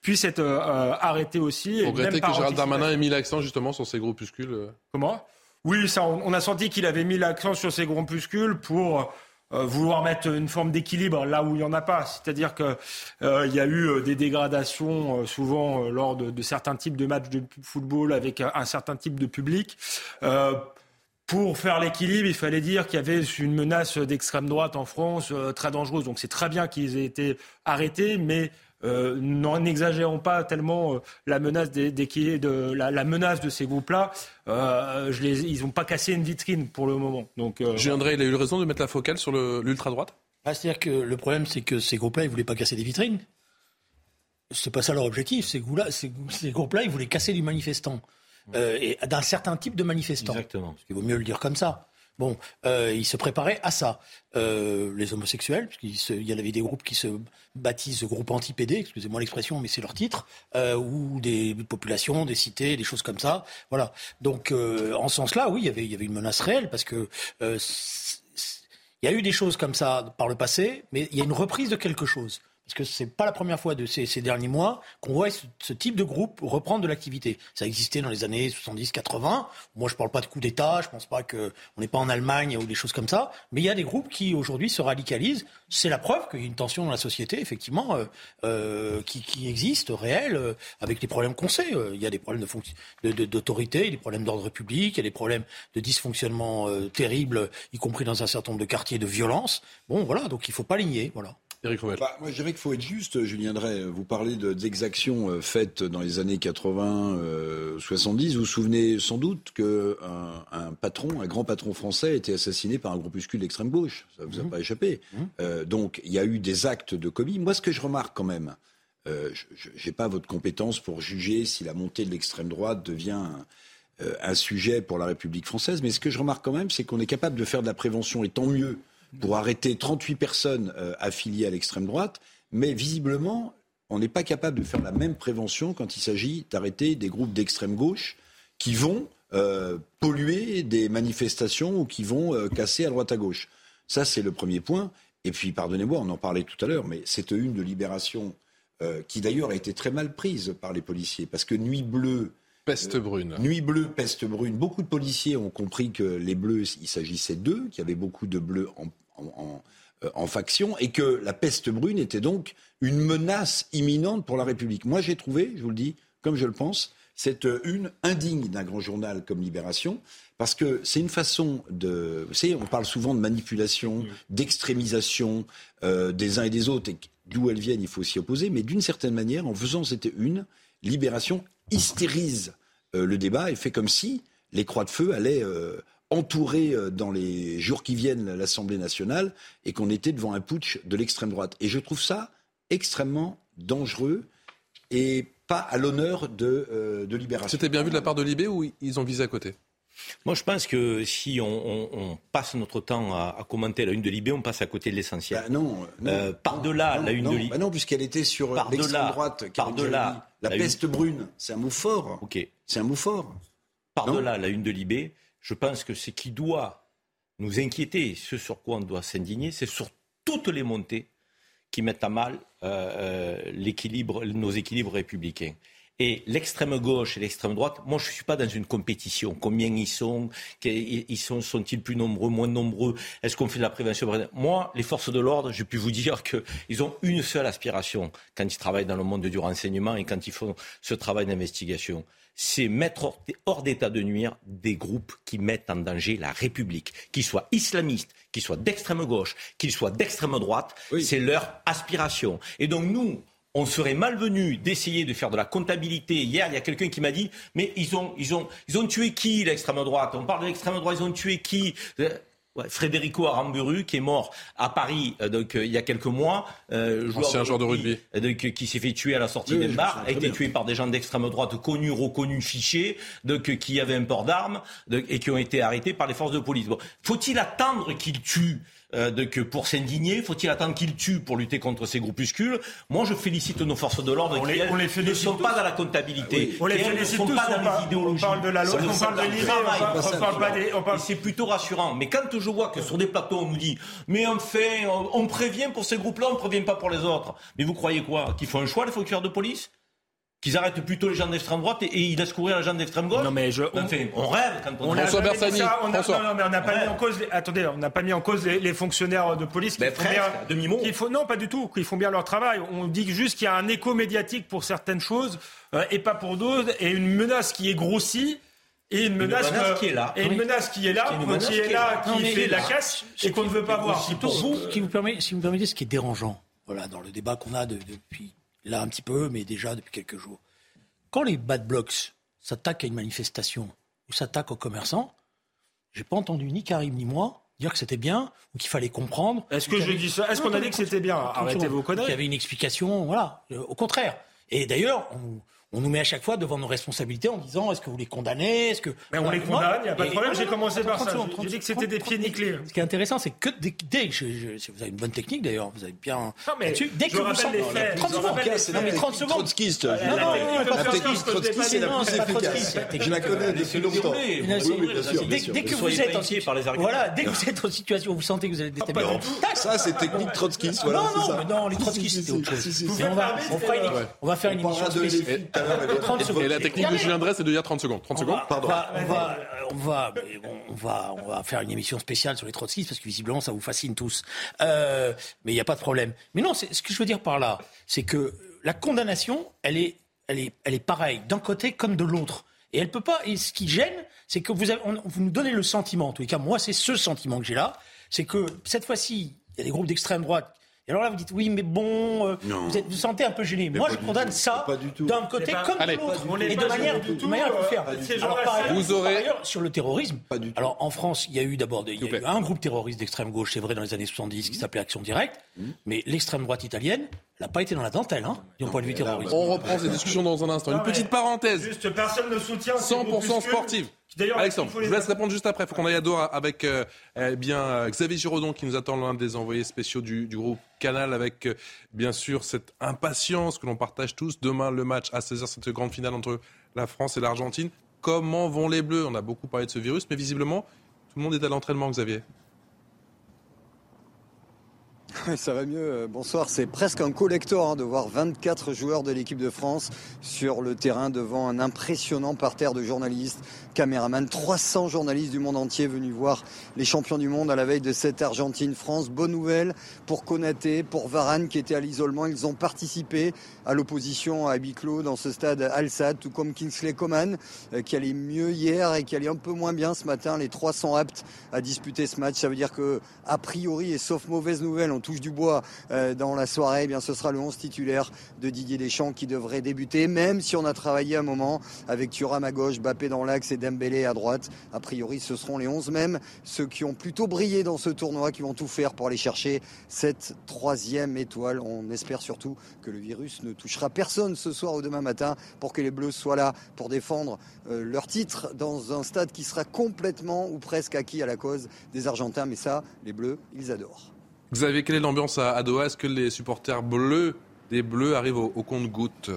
puissent être euh, euh, arrêtés aussi. Vous regrettez que Gérald. Darmanin ait mis l'accent justement sur ces groupuscules euh Comment? Oui, ça, on, on a senti qu'il avait mis l'accent sur ces groupuscules pour euh, vouloir mettre une forme d'équilibre là où il n'y en a pas. C'est-à-dire qu'il il y a eu euh, des dégradations euh, souvent euh, lors de, de certains types de matchs de football avec un, un certain type de public. Pour faire l'équilibre, il fallait dire qu'il y avait une menace d'extrême droite en France euh, très dangereuse. Donc c'est très bien qu'ils aient été arrêtés, mais euh, n'en- n'exagérons pas tellement euh, la menace des, des- qui- de la, la menace de ces groupes-là. Euh, je les- ils n'ont pas cassé une vitrine pour le moment. Donc euh, Julien Drey, il a eu raison de mettre la focale sur le- l'ultra-droite? Ah, C'est-à-dire que le problème, c'est que ces groupes-là, ils voulaient pas casser des vitrines. C'est pas ça leur objectif. Ces, groupes-là- ces, ces groupes-là, ils voulaient casser du manifestant. Euh, et d'un certain type de manifestant. Exactement. Il vaut mieux le dire comme ça. Bon, euh, ils se préparaient à ça. Euh, les homosexuels, parce qu'il se- il y en avait des groupes qui se baptisent groupes anti-PD, excusez-moi l'expression, mais c'est leur titre, euh, ou des populations, des cités, des choses comme ça. Voilà. Donc, euh, en ce sens-là, oui, il y avait, il y avait une menace réelle, parce que euh, il y a eu des choses comme ça par le passé, mais il y a une reprise de quelque chose. Parce que c'est pas la première fois de ces, derniers mois qu'on voit ce, type de groupe reprendre de l'activité. Ça existait dans les années 70-80. Moi, je parle pas de coup d'État. Je pense pas que on n'est pas en Allemagne ou des choses comme ça. Mais il y a des groupes qui aujourd'hui se radicalisent. C'est la preuve qu'il y a une tension dans la société, effectivement, euh, euh, qui, existe, réelle, euh, avec les problèmes qu'on sait. Il y a des problèmes fonc- de- de- d'autorité, des problèmes d'ordre public, il y a des problèmes de dysfonctionnement terribles, y compris dans un certain nombre de quartiers de violence. Bon, voilà. Donc il faut pas ligner. Voilà. Bah, moi, je dirais qu'il faut être juste, Julien Drey. Vous parlez de- d'exactions euh, faites dans les années 80, euh, 70. Vous vous souvenez sans doute qu'un un patron, un grand patron français, a été assassiné par un groupuscule d'extrême gauche. Ça vous a pas échappé. Euh, donc, il y a eu des actes de commis. Moi, ce que je remarque quand même, euh, je n'ai pas votre compétence pour juger si la montée de l'extrême droite devient un, euh, un sujet pour la République française, mais ce que je remarque quand même, c'est qu'on est capable de faire de la prévention, et tant mieux, pour arrêter 38 personnes euh, affiliées à l'extrême droite, mais visiblement, on n'est pas capable de faire la même prévention quand il s'agit d'arrêter des groupes d'extrême gauche qui vont euh, polluer des manifestations ou qui vont euh, casser à droite à gauche. Ça, c'est le premier point. Et puis, pardonnez-moi, on en parlait tout à l'heure, mais cette une de libération, qui d'ailleurs a été très mal prise par les policiers, parce que Nuit Bleue, Peste brune. Nuit bleue, peste brune. Beaucoup de policiers ont compris que les bleus, il s'agissait d'eux, qu'il y avait beaucoup de bleus en, en, euh, en faction et que la peste brune était donc une menace imminente pour la République. Moi, j'ai trouvé, je vous le dis, comme je le pense, cette une indigne d'un grand journal comme Libération, parce que c'est une façon de... Vous savez, on parle souvent de manipulation, d'extrémisation euh, des uns et des autres, et d'où elles viennent, il faut s'y opposer, mais d'une certaine manière, en faisant cette une, Libération hystérise euh, le débat et fait comme si les croix de feu allaient euh, entourer euh, dans les jours qui viennent l'Assemblée nationale et qu'on était devant un putsch de l'extrême droite. Et je trouve ça extrêmement dangereux et pas à l'honneur de, de Libération. C'était bien vu de la part de Libé ou ils ont visé à côté? Moi, je pense que si on, on- on passe notre temps à, à commenter la une de Libé, on passe à côté de l'essentiel. Bah non, non, Euh, par-delà non, la une non, de Libé. bah non, puisqu'elle était sur Par-delà- l'extrême droite. Par-delà. La, la une- peste brune, c'est un mot fort. Ok. C'est un mot fort. Par-delà la une de Libé, je pense que ce qui doit nous inquiéter, ce sur quoi on doit s'indigner, c'est sur toutes les montées qui mettent à mal euh, euh, l'équilibre, nos équilibres républicains. Et l'extrême gauche et l'extrême droite, moi je ne suis pas dans une compétition. Combien ils sont? Ils sont sont-ils plus nombreux, moins nombreux? Est-ce qu'on fait de la prévention Moi, les forces de l'ordre, je puis vous dire qu'ils ont une seule aspiration quand ils travaillent dans le monde du renseignement et quand ils font ce travail d'investigation. C'est mettre hors- hors d'état de nuire des groupes qui mettent en danger la République, qu'ils soient islamistes, qu'ils soient d'extrême gauche, qu'ils soient d'extrême droite. C'est leur aspiration. Et donc nous, on serait malvenu d'essayer de faire de la comptabilité. Hier, il y a quelqu'un qui m'a dit, mais ils ont, ils ont, ils ont tué qui l'extrême droite? On parle de l'extrême droite, ils ont tué qui? Euh, ouais, Frédérico Aramburu, qui est mort à Paris euh, donc, euh, il y a quelques mois, euh, Ancien joueur de rugby. euh, donc, qui s'est fait tuer à la sortie Oui, d'un bar, a été tué par des gens d'extrême droite connus, reconnus, fichés, donc, euh, qui avaient un port d'armes et qui ont été arrêtés par les forces de police. Bon, Faut-il attendre qu'ils tuent euh, donc, pour s'indigner Faut-il attendre qu'ils tuent pour lutter contre ces groupuscules? Moi, je félicite nos forces de l'ordre qui les- elles, on les ne sont pas dans la comptabilité. On les ne sont tous, pas dans les idéologies. on parle de la loi, on le parle de l'idée, on parle- pas des- on parle- c'est plutôt rassurant. Mais quand je vois que sur des plateaux, on nous dit Mais on fait, on, on prévient pour ces groupes-là, on ne prévient pas pour les autres. Mais vous croyez quoi? Qu'ils font un choix, les fonctionnaires de police? Qu'ils arrêtent plutôt les gens d'extrême droite et, et ils laissent courir les gens d'extrême gauche Non, mais je- on- Enfin, on rêve quand on, On a François Bersani, ça, on a- François. non, non, mais on n'a pas Ouais. mis en cause. les- attendez, on n'a pas mis en cause les, les fonctionnaires de police qui Mais font presque, bien. qui font- non, pas du tout. Qu'ils font bien leur travail. On dit juste qu'il y a un écho médiatique pour certaines choses euh, et pas pour d'autres, et une menace qui est grossie. Et une menace, menace que- qui est là. Et une Oui. menace qui est là, Qui est qui est est là, qui Non, fait la casse et qu'on ne veut pas voir. Pour vous, qui vous permet, si vous me permettez, ce qui est dérangeant, voilà, dans le débat qu'on a de- depuis là un petit peu, mais déjà depuis quelques jours. Quand les bad blocs s'attaquent à une manifestation ou s'attaquent aux commerçants, j'ai pas entendu ni Karim ni moi dire que c'était bien ou qu'il fallait comprendre. Est-ce que y avait- dit ça Est-ce qu'on a dit que c'était bien Arrêtez vos Qu'il y conneries. avait une explication, voilà. Euh, au contraire. Et d'ailleurs, on, on nous met à chaque fois devant nos responsabilités en disant est-ce que vous les condamnez Est-ce que Mais on les condamne, il n'y a pas de problème. J'ai commencé par 30 ça. J'ai 30 dit que c'était des 30 pieds nickelés. Ce qui est intéressant, c'est que dès, que je- je- si vous avez une bonne technique d'ailleurs, vous avez bien. Non, mais dès je que vous sentez les faits, 30 je secondes, non mais faits. 30 secondes. Trotskiste. Non, je- non, non, la pas technique trotskiste, c'est la non, plus efficace. Je la connais depuis longtemps. dès, que vous êtes pas en inquiets par les arguments. voilà, dès que vous êtes en situation où vous sentez que vous allez déstabiliser, tac. Ça, c'est technique trotskiste. Voilà, non, non, ça. mais non, les trotskistes, c'est autre chose. on va, on fera une, on va faire une émission de spéciale. LFI tout à l'heure, elle est- 30 secondes. Et la technique de. Julien Dress, c'est de dire 30 secondes. 30 On secondes va, on va, on va, on faire une émission spéciale sur les trotskistes parce que visiblement ça vous fascine tous. Euh, mais il n'y a pas de problème. Mais non, c'est- ce que je veux dire par là, c'est que la condamnation, elle est, elle est, elle est pareille d'un côté comme de l'autre. Et elle peut pas. Et ce qui gêne, c'est que vous, avez, on- vous nous donnez le sentiment. En tous les cas, moi, c'est ce sentiment que j'ai là, c'est que cette fois-ci, il y a des groupes d'extrême droite. Et alors là, vous dites oui, mais bon, euh, Non. vous êtes, vous sentez un peu gêné. Moi, pas je condamne ça d'un côté pas- comme de l'autre, et de manière, de tout, manière à euh, vous faire. ces Alors, gens-là, par c'est- ailleurs, Vous aurez- par ailleurs, sur le terrorisme, Pas du tout. alors en France, il y a eu d'abord un groupe terroriste d'extrême gauche, c'est vrai, dans les années 70, qui s'appelait Action Directe, mais l'extrême droite italienne, elle n'a pas été dans la dentelle, hein, du point de vue terroriste. On reprend ces discussions dans un instant. Une petite parenthèse. Juste, personne ne soutient. ces 100% groupuscules. sportive. D'ailleurs, Alexandre, je vous laisse répondre juste après. Il faut qu'on aille à Doha avec euh, eh bien, euh, Xavier Giraudon qui nous attend, l'un des envoyés spéciaux du, du groupe Canal, avec euh, bien sûr cette impatience que l'on partage tous. Demain, le match à 16h, cette grande finale entre la France et l'Argentine. Comment vont les Bleus? On a beaucoup parlé de ce virus, mais visiblement, tout le monde est à l'entraînement, Xavier. (laughs) Ça va mieux. Bonsoir. C'est presque un collector hein, de voir 24 joueurs de l'équipe de France sur le terrain devant un impressionnant parterre de journalistes, caméramans, 300 journalistes du monde entier venus voir les champions du monde à la veille de cette Argentine-France. Bonne nouvelle pour Konaté, pour Varane qui était à l'isolement. Ils ont participé à l'opposition à huis clos dans ce stade Al-Sad, tout comme Kingsley Coman euh, qui allait mieux hier et qui allait un peu moins bien ce matin. Les trois sont aptes à disputer ce match. Ça veut dire que, a priori, et sauf mauvaise nouvelle, on touche du bois euh, dans la soirée, eh bien ce sera le 11 titulaire de Didier Deschamps qui devrait débuter, même si on a travaillé un moment avec Thuram à gauche, Bappé dans l'axe et Dembélé à droite. A priori, ce seront les 11 mêmes, ceux qui ont plutôt brillé dans ce tournoi, qui vont tout faire pour aller chercher cette troisième étoile. On espère surtout que le virus ne touchera personne ce soir ou demain matin pour que les Bleus soient là pour défendre euh, leur titre dans un stade qui sera complètement ou presque acquis à la cause des Argentins. Mais ça, les Bleus, ils adorent. Xavier, quelle est l'ambiance à Doha? Est-ce que les supporters bleus des Bleus arrivent au, au compte-gouttes?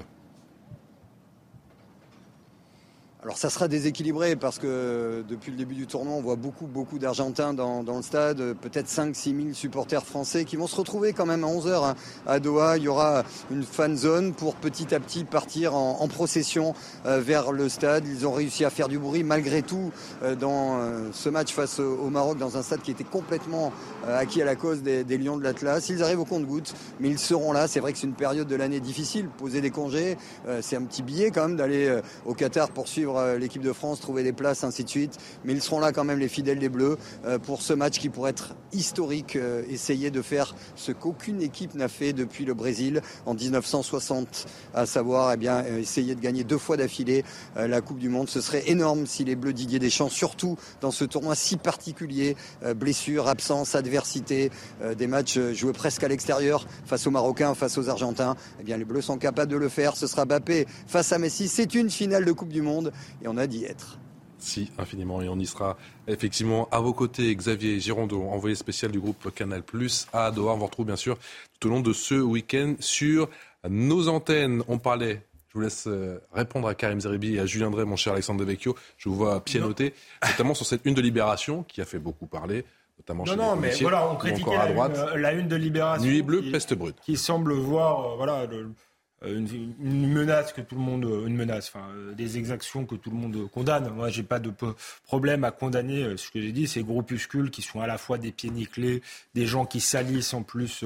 Alors ça sera déséquilibré parce que depuis le début du tournoi, on voit beaucoup, beaucoup d'Argentins dans, le stade, peut-être 5-6 000 supporters français qui vont se retrouver quand même à 11 h hein. à Doha. Il y aura une fan zone pour petit à petit partir en, procession euh, vers le stade. Ils ont réussi à faire du bruit malgré tout euh, dans euh, ce match face au, Maroc, dans un stade qui était complètement acquis à la cause des, Lions de l'Atlas. Ils arrivent au compte-gouttes, mais ils seront là. C'est vrai que c'est une période de l'année difficile. Poser des congés, c'est un petit billet quand même d'aller au Qatar pour euh, l'équipe de France, trouver des places, ainsi de suite. Mais ils seront là quand même, les fidèles des Bleus, euh, pour ce match qui pourrait être historique. Euh, essayer de faire ce qu'aucune équipe n'a fait depuis le Brésil en 1960, à savoir eh bien, essayer de gagner deux fois d'affilée la Coupe du Monde. Ce serait énorme si les Bleus Didier Deschamps, surtout dans ce tournoi si particulier, blessures, absence, adversité, des matchs joués presque à l'extérieur face aux Marocains, face aux Argentins, eh bien les Bleus sont capables de le faire. Ce sera Bappé face à Messi. C'est une finale de Coupe du Monde et on a d'y être. Si, infiniment. Et on y sera effectivement à vos côtés. Xavier Girondeau, envoyé spécial du groupe Canal Plus à Doha. On vous retrouve bien sûr tout au long de ce week-end sur nos antennes. On parlait je vous laisse euh, répondre à Karim Zeribi et à Julien Drey, mon cher Alexandre Devecchio. Je vous vois pianoter, notamment sur cette une de Libération qui a fait beaucoup parler. Notamment non, chez non, mais voilà, on critiquait la, à droite. Une, la une de Libération. Nuit bleue, peste brute. Qui semble voir, euh, voilà, le, euh, une, menace que tout le monde, une menace, enfin euh, des exactions que tout le monde condamne. Moi, j'ai pas de problème à condamner euh, ce que j'ai dit, ces groupuscules qui sont à la fois des pieds nickelés, des gens qui salissent en plus,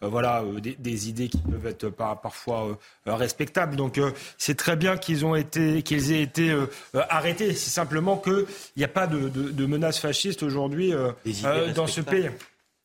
voilà, des, idées qui peuvent être parfois respectables. Donc, c'est très bien qu'ils ont été, qu'ils aient été arrêtés. C'est simplement qu'il n'y a pas de, de, menaces fascistes aujourd'hui dans ce pays.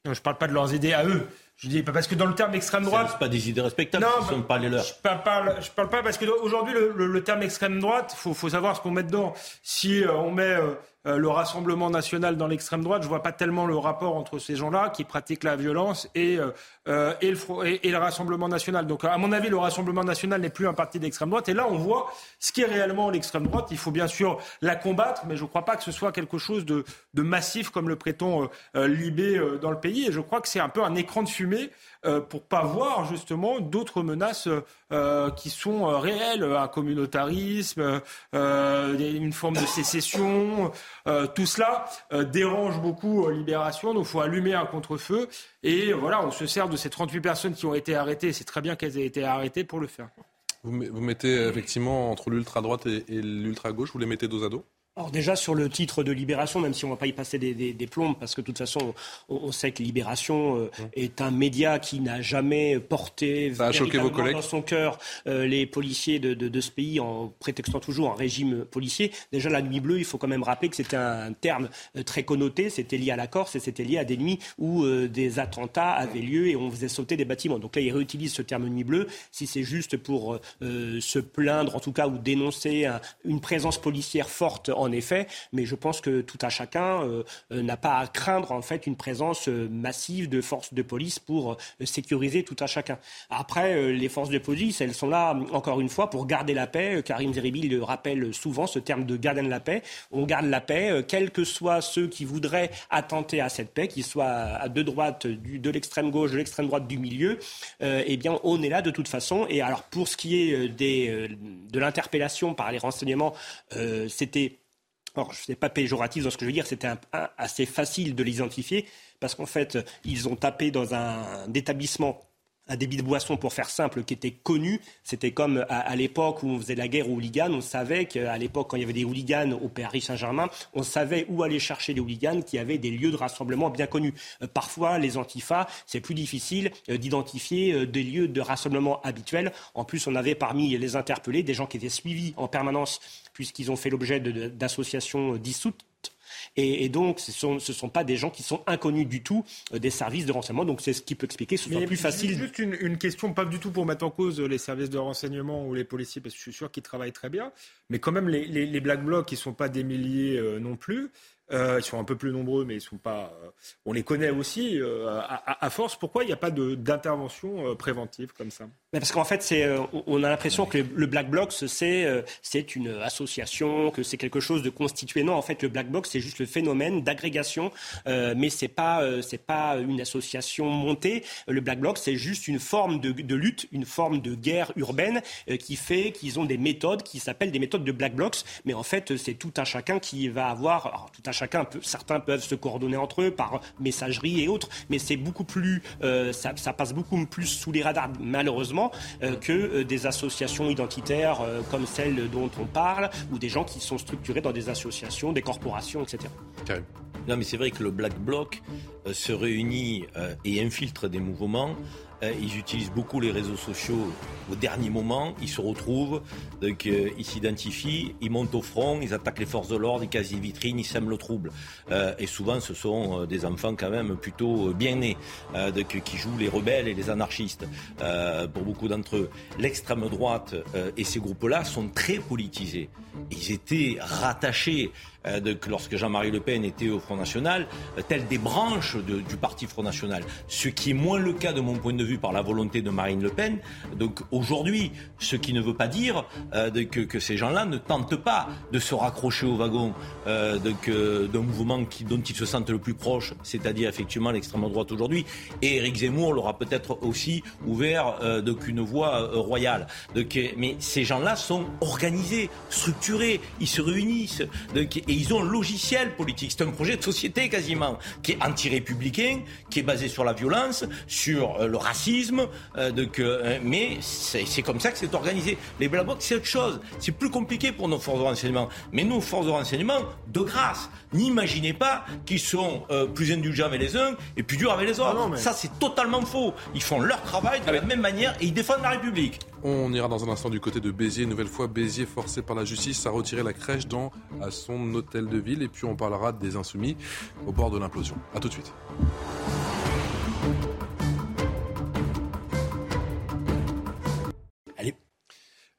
Je ne parle pas de leurs idées à eux. Je dis parce que dans le terme extrême droite, c'est pas des idées respectables, non, ce sont pas les leurs. Je parle pas, je parle pas parce que aujourd'hui le, le, terme extrême droite, faut, faut savoir ce qu'on met dedans. Si euh, on met euh, euh, le Rassemblement national dans l'extrême droite, je vois pas tellement le rapport entre ces gens-là qui pratiquent la violence et, euh, euh, et, le, et, le Rassemblement national. Donc, à mon avis, le Rassemblement national n'est plus un parti d'extrême droite. Et là, on voit ce qui est réellement l'extrême droite. Il faut bien sûr la combattre, mais je ne crois pas que ce soit quelque chose de, de massif comme le prétend Libé dans le pays. Et je crois que c'est un peu un écran de fumée euh, pour pas voir justement d'autres menaces euh, qui sont euh, réelles, un communautarisme, une forme de sécession. tout cela dérange beaucoup Libération, donc il faut allumer un contre-feu. Et voilà, on se sert de ces 38 personnes qui ont été arrêtées. C'est très bien qu'elles aient été arrêtées pour le faire. Vous, mettez effectivement entre l'ultra-droite et l'ultra-gauche, vous les mettez dos à dos? Alors déjà sur le titre de Libération, même si on ne va pas y passer des, des, plombes, parce que de toute façon, on, sait que Libération euh, mmh. est un média qui n'a jamais porté Ça vos collègues. dans son cœur euh, les policiers de, de, de, ce pays en prétextant toujours un régime policier. Déjà la nuit bleue, il faut quand même rappeler que c'était un terme euh, très connoté, c'était lié à la Corse et c'était lié à des nuits où des attentats avaient lieu et on faisait sauter des bâtiments. Donc là, il réutilise ce terme nuit bleue. Si c'est juste pour se plaindre, en tout cas, ou dénoncer une présence policière forte en effet, mais je pense que tout à chacun euh, euh, n'a pas à craindre en fait une présence euh, massive de forces de police pour sécuriser tout à chacun. Après, les forces de police, elles sont là encore une fois pour garder la paix. Karim Zeribi le rappelle souvent, ce terme de garder la paix. On garde la paix, quels que soient ceux qui voudraient attenter à cette paix, qu'ils soient à deux droites, de l'extrême gauche, de l'extrême droite, du milieu. eh bien, on est là de toute façon. Et alors, pour ce qui est des, de l'interpellation par les renseignements, c'était Alors, je ne sais pas péjoratif dans ce que je veux dire, c'était assez facile de l'identifier parce qu'en fait, ils ont tapé dans un établissement un débit de boisson, pour faire simple, qui était connu. C'était comme à, l'époque où on faisait la guerre aux hooligans. On savait qu'à l'époque, quand il y avait des hooligans au Paris Saint-Germain, on savait où aller chercher les hooligans qui avaient des lieux de rassemblement bien connus. Euh, parfois, les antifas, c'est plus difficile euh, d'identifier euh, des lieux de rassemblement habituels. En plus, on avait parmi les interpellés des gens qui étaient suivis en permanence puisqu'ils ont fait l'objet d'associations dissoutes et, donc, ce ne sont, pas des gens qui sont inconnus du tout euh, des services de renseignement. Donc, c'est ce qui peut expliquer que ce soit plus facile. Juste une, question, pas du tout pour mettre en cause les services de renseignement ou les policiers, parce que je suis sûr qu'ils travaillent très bien. Mais quand même, les, Black Blocs, ils ne sont pas des milliers euh, non plus. Euh, ils sont un peu plus nombreux, mais ils sont pas. Euh, on les connaît aussi euh, à, force. Pourquoi il n'y a pas d'intervention préventive comme ça? Parce qu'en fait, on a l'impression que le Black Bloc, c'est, c'est une association, que c'est quelque chose de constitué. Non, en fait, le Black Bloc, c'est juste le phénomène d'agrégation, mais c'est pas, c'est pas une association montée. Le Black Bloc, c'est juste une forme de, de, lutte, une forme de guerre urbaine qui fait qu'ils ont des méthodes qui s'appellent des méthodes de Black Blocs. Mais en fait, c'est tout un chacun qui va avoir, tout un chacun certains peuvent se coordonner entre eux par messagerie et autres, mais c'est beaucoup plus, euh, ça, passe beaucoup plus sous les radars malheureusement euh, que euh, des associations identitaires comme celles dont on parle ou des gens qui sont structurés dans des associations, des corporations, etc. Non, mais c'est vrai que le Black Bloc se réunit et infiltre des mouvements ils utilisent beaucoup les réseaux sociaux au dernier moment. Ils se retrouvent, euh, ils s'identifient, ils montent au front, ils attaquent les forces de l'ordre, ils cassent les vitrines, ils sèment le trouble. Euh, et souvent, ce sont des enfants quand même plutôt bien nés, qui jouent les rebelles et les anarchistes. pour beaucoup d'entre eux, l'extrême droite et ces groupes-là sont très politisés. Ils étaient rattachés euh, lorsque Jean-Marie Le Pen était au Front National, euh, telles des branches du parti Front National. Ce qui est moins le cas de mon point de vue par la volonté de Marine Le Pen. Donc aujourd'hui, ce qui ne veut pas dire euh, que, ces gens-là ne tentent pas de se raccrocher au wagon d'un mouvement qui, dont ils se sentent le plus proche, c'est-à-dire effectivement l'extrême droite aujourd'hui. Et Éric Zemmour l'aura peut-être aussi ouvert une voie royale. mais ces gens-là sont organisés, structurés, ils se réunissent ils ont un logiciel politique. C'est un projet de société quasiment qui est anti-républicain, qui est basé sur la violence, sur euh, le racisme. Euh, euh, mais c'est comme ça que c'est organisé. Les Black Blocs, c'est autre chose. C'est plus compliqué pour nos forces de renseignement. Mais nos forces de renseignement, de grâce, n'imaginez pas qu'ils sont plus indulgents avec les uns et plus durs avec les autres. Ah ça, c'est totalement faux. Ils font leur travail de la même manière et ils défendent la République. On ira dans un instant du côté de Béziers. Une nouvelle fois, Béziers forcé par la justice à retirer la crèche dans à son hôtel de ville. Et puis on parlera des insoumis au bord de l'implosion. A tout de suite.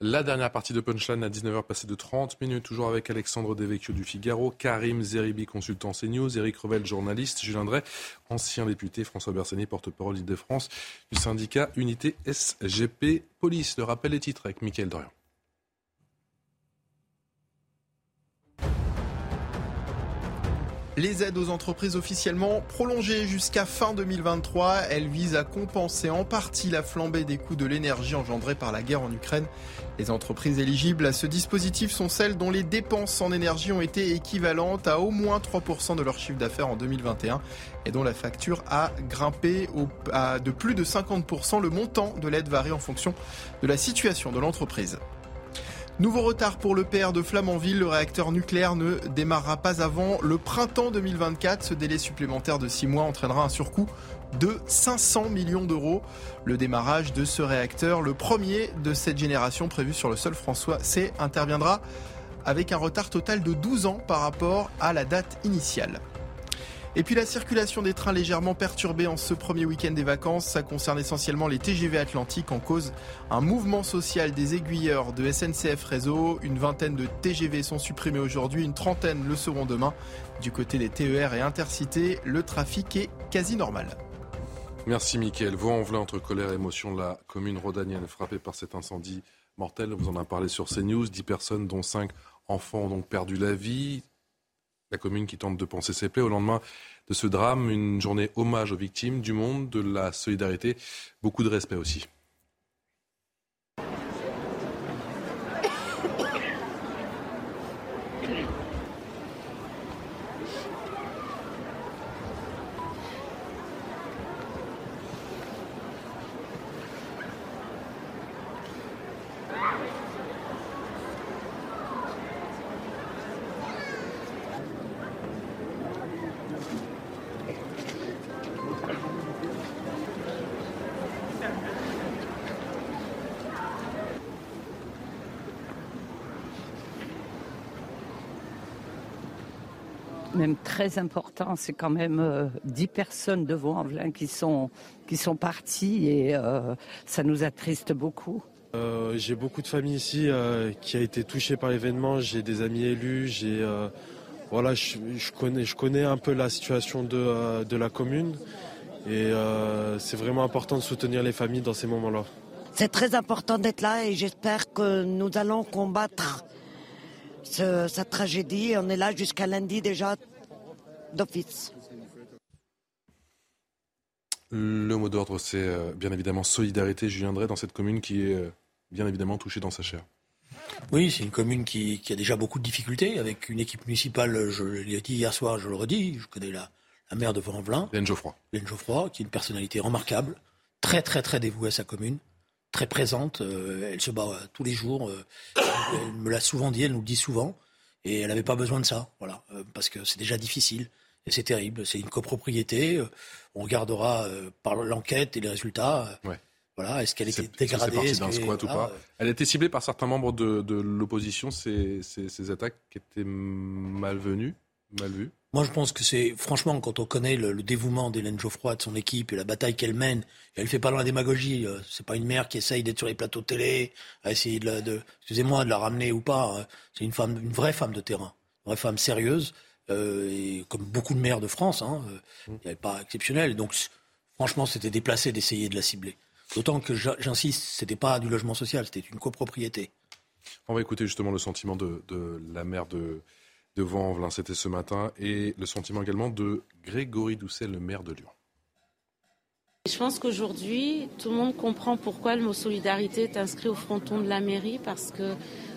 La dernière partie de Punchline à 19h passée de 30 minutes, toujours avec Alexandre Devecchio du Figaro, Karim Zeribi, consultant CNews, Éric Revel, journaliste, Julien Drey, ancien député, François Bersani, porte-parole d'Île-de-France du syndicat Unité SGP Police. Le rappel des titres avec Mickaël Dorian. Les aides aux entreprises officiellement prolongées jusqu'à fin 2023, elles visent à compenser en partie la flambée des coûts de l'énergie engendrée par la guerre en Ukraine. Les entreprises éligibles à ce dispositif sont celles dont les dépenses en énergie ont été équivalentes à au moins 3% de leur chiffre d'affaires en 2021 et dont la facture a grimpé de plus de 50%. Le montant de l'aide varie en fonction de la situation de l'entreprise. Nouveau retard pour le PR de Flamanville, le réacteur nucléaire ne démarrera pas avant le printemps 2024. Ce délai supplémentaire de 6 mois entraînera un surcoût de 500 millions d'euros. Le démarrage de ce réacteur, le premier de cette génération prévu sur le sol François C, interviendra avec un retard total de 12 ans par rapport à la date initiale. Et puis la circulation des trains légèrement perturbée en ce premier week-end des vacances, ça concerne essentiellement les TGV Atlantiques en cause un mouvement social des aiguilleurs de SNCF Réseau. Une vingtaine de TGV sont supprimés aujourd'hui, une trentaine le seront demain. Du côté des TER et Intercités, le trafic est quasi normal. Merci Mickaël. Vaux-en-Velin entre colère et émotion, la commune rhodanienne frappée par cet incendie mortel. Vous en avez parlé sur CNews. 10 personnes, dont 5 enfants, ont donc perdu la vie la commune qui tente de penser ses plaies. Au lendemain de ce drame, une journée hommage aux victimes du monde, de la solidarité, beaucoup de respect aussi. Très important. C'est quand même 10 personnes de Vaux-en-Velin qui sont, qui sont parties et ça nous attriste beaucoup. j'ai beaucoup de familles ici qui a été touchée par l'événement. J'ai des amis élus. J'ai voilà, je, connais, je connais un peu la situation de, de la commune et c'est vraiment important de soutenir les familles dans ces moments-là. C'est très important d'être là et j'espère que nous allons combattre cette tragédie. On est là jusqu'à lundi déjà d'office. Le mot d'ordre, c'est euh, bien évidemment solidarité, Julien Drey, dans cette commune qui est euh, bien évidemment touchée dans sa chair. Oui, c'est une commune qui, a déjà beaucoup de difficultés, avec une équipe municipale, je l'ai dit hier soir, je le redis, je connais la, la maire de Vaux-en-Velin. Hélène Geoffroy. Hélène Geoffroy, qui est une personnalité remarquable, très très très dévouée à sa commune très présente. Euh, elle se bat euh, tous les jours. Euh, elle me l'a souvent dit, elle nous le dit souvent. Et elle n'avait pas besoin de ça, voilà, parce que c'est déjà difficile et c'est terrible. C'est une copropriété. On regardera par l'enquête et les résultats. Voilà, est-ce qu'elle était dégradée est d'un squat ou pas Elle a été ciblée par certains membres de, l'opposition. Ces, ces, attaques qui étaient malvenues, mal vues? Moi, je pense que c'est, franchement, quand on connaît le, dévouement d'Hélène Geoffroy, de son équipe et la bataille qu'elle mène, elle fait pas dans la démagogie. Euh, c'est pas une mère qui essaye d'être sur les plateaux de télé, à essayer de, de excusez-moi, de la ramener ou pas. Hein. C'est une femme, une vraie femme de terrain, une vraie femme sérieuse, euh, et comme beaucoup de mères de France, hein, euh, elle n'est pas exceptionnelle. Donc, franchement, c'était déplacé d'essayer de la cibler. D'autant que j'insiste, c'était pas du logement social, c'était une copropriété. On va écouter justement le sentiment de, de la mère de de Vaux-en-Velin, c'était ce matin, et le sentiment également de Grégory Doucet, le maire de Lyon. Je pense qu'aujourd'hui, tout le monde comprend pourquoi le mot solidarité est inscrit au fronton de la mairie, parce que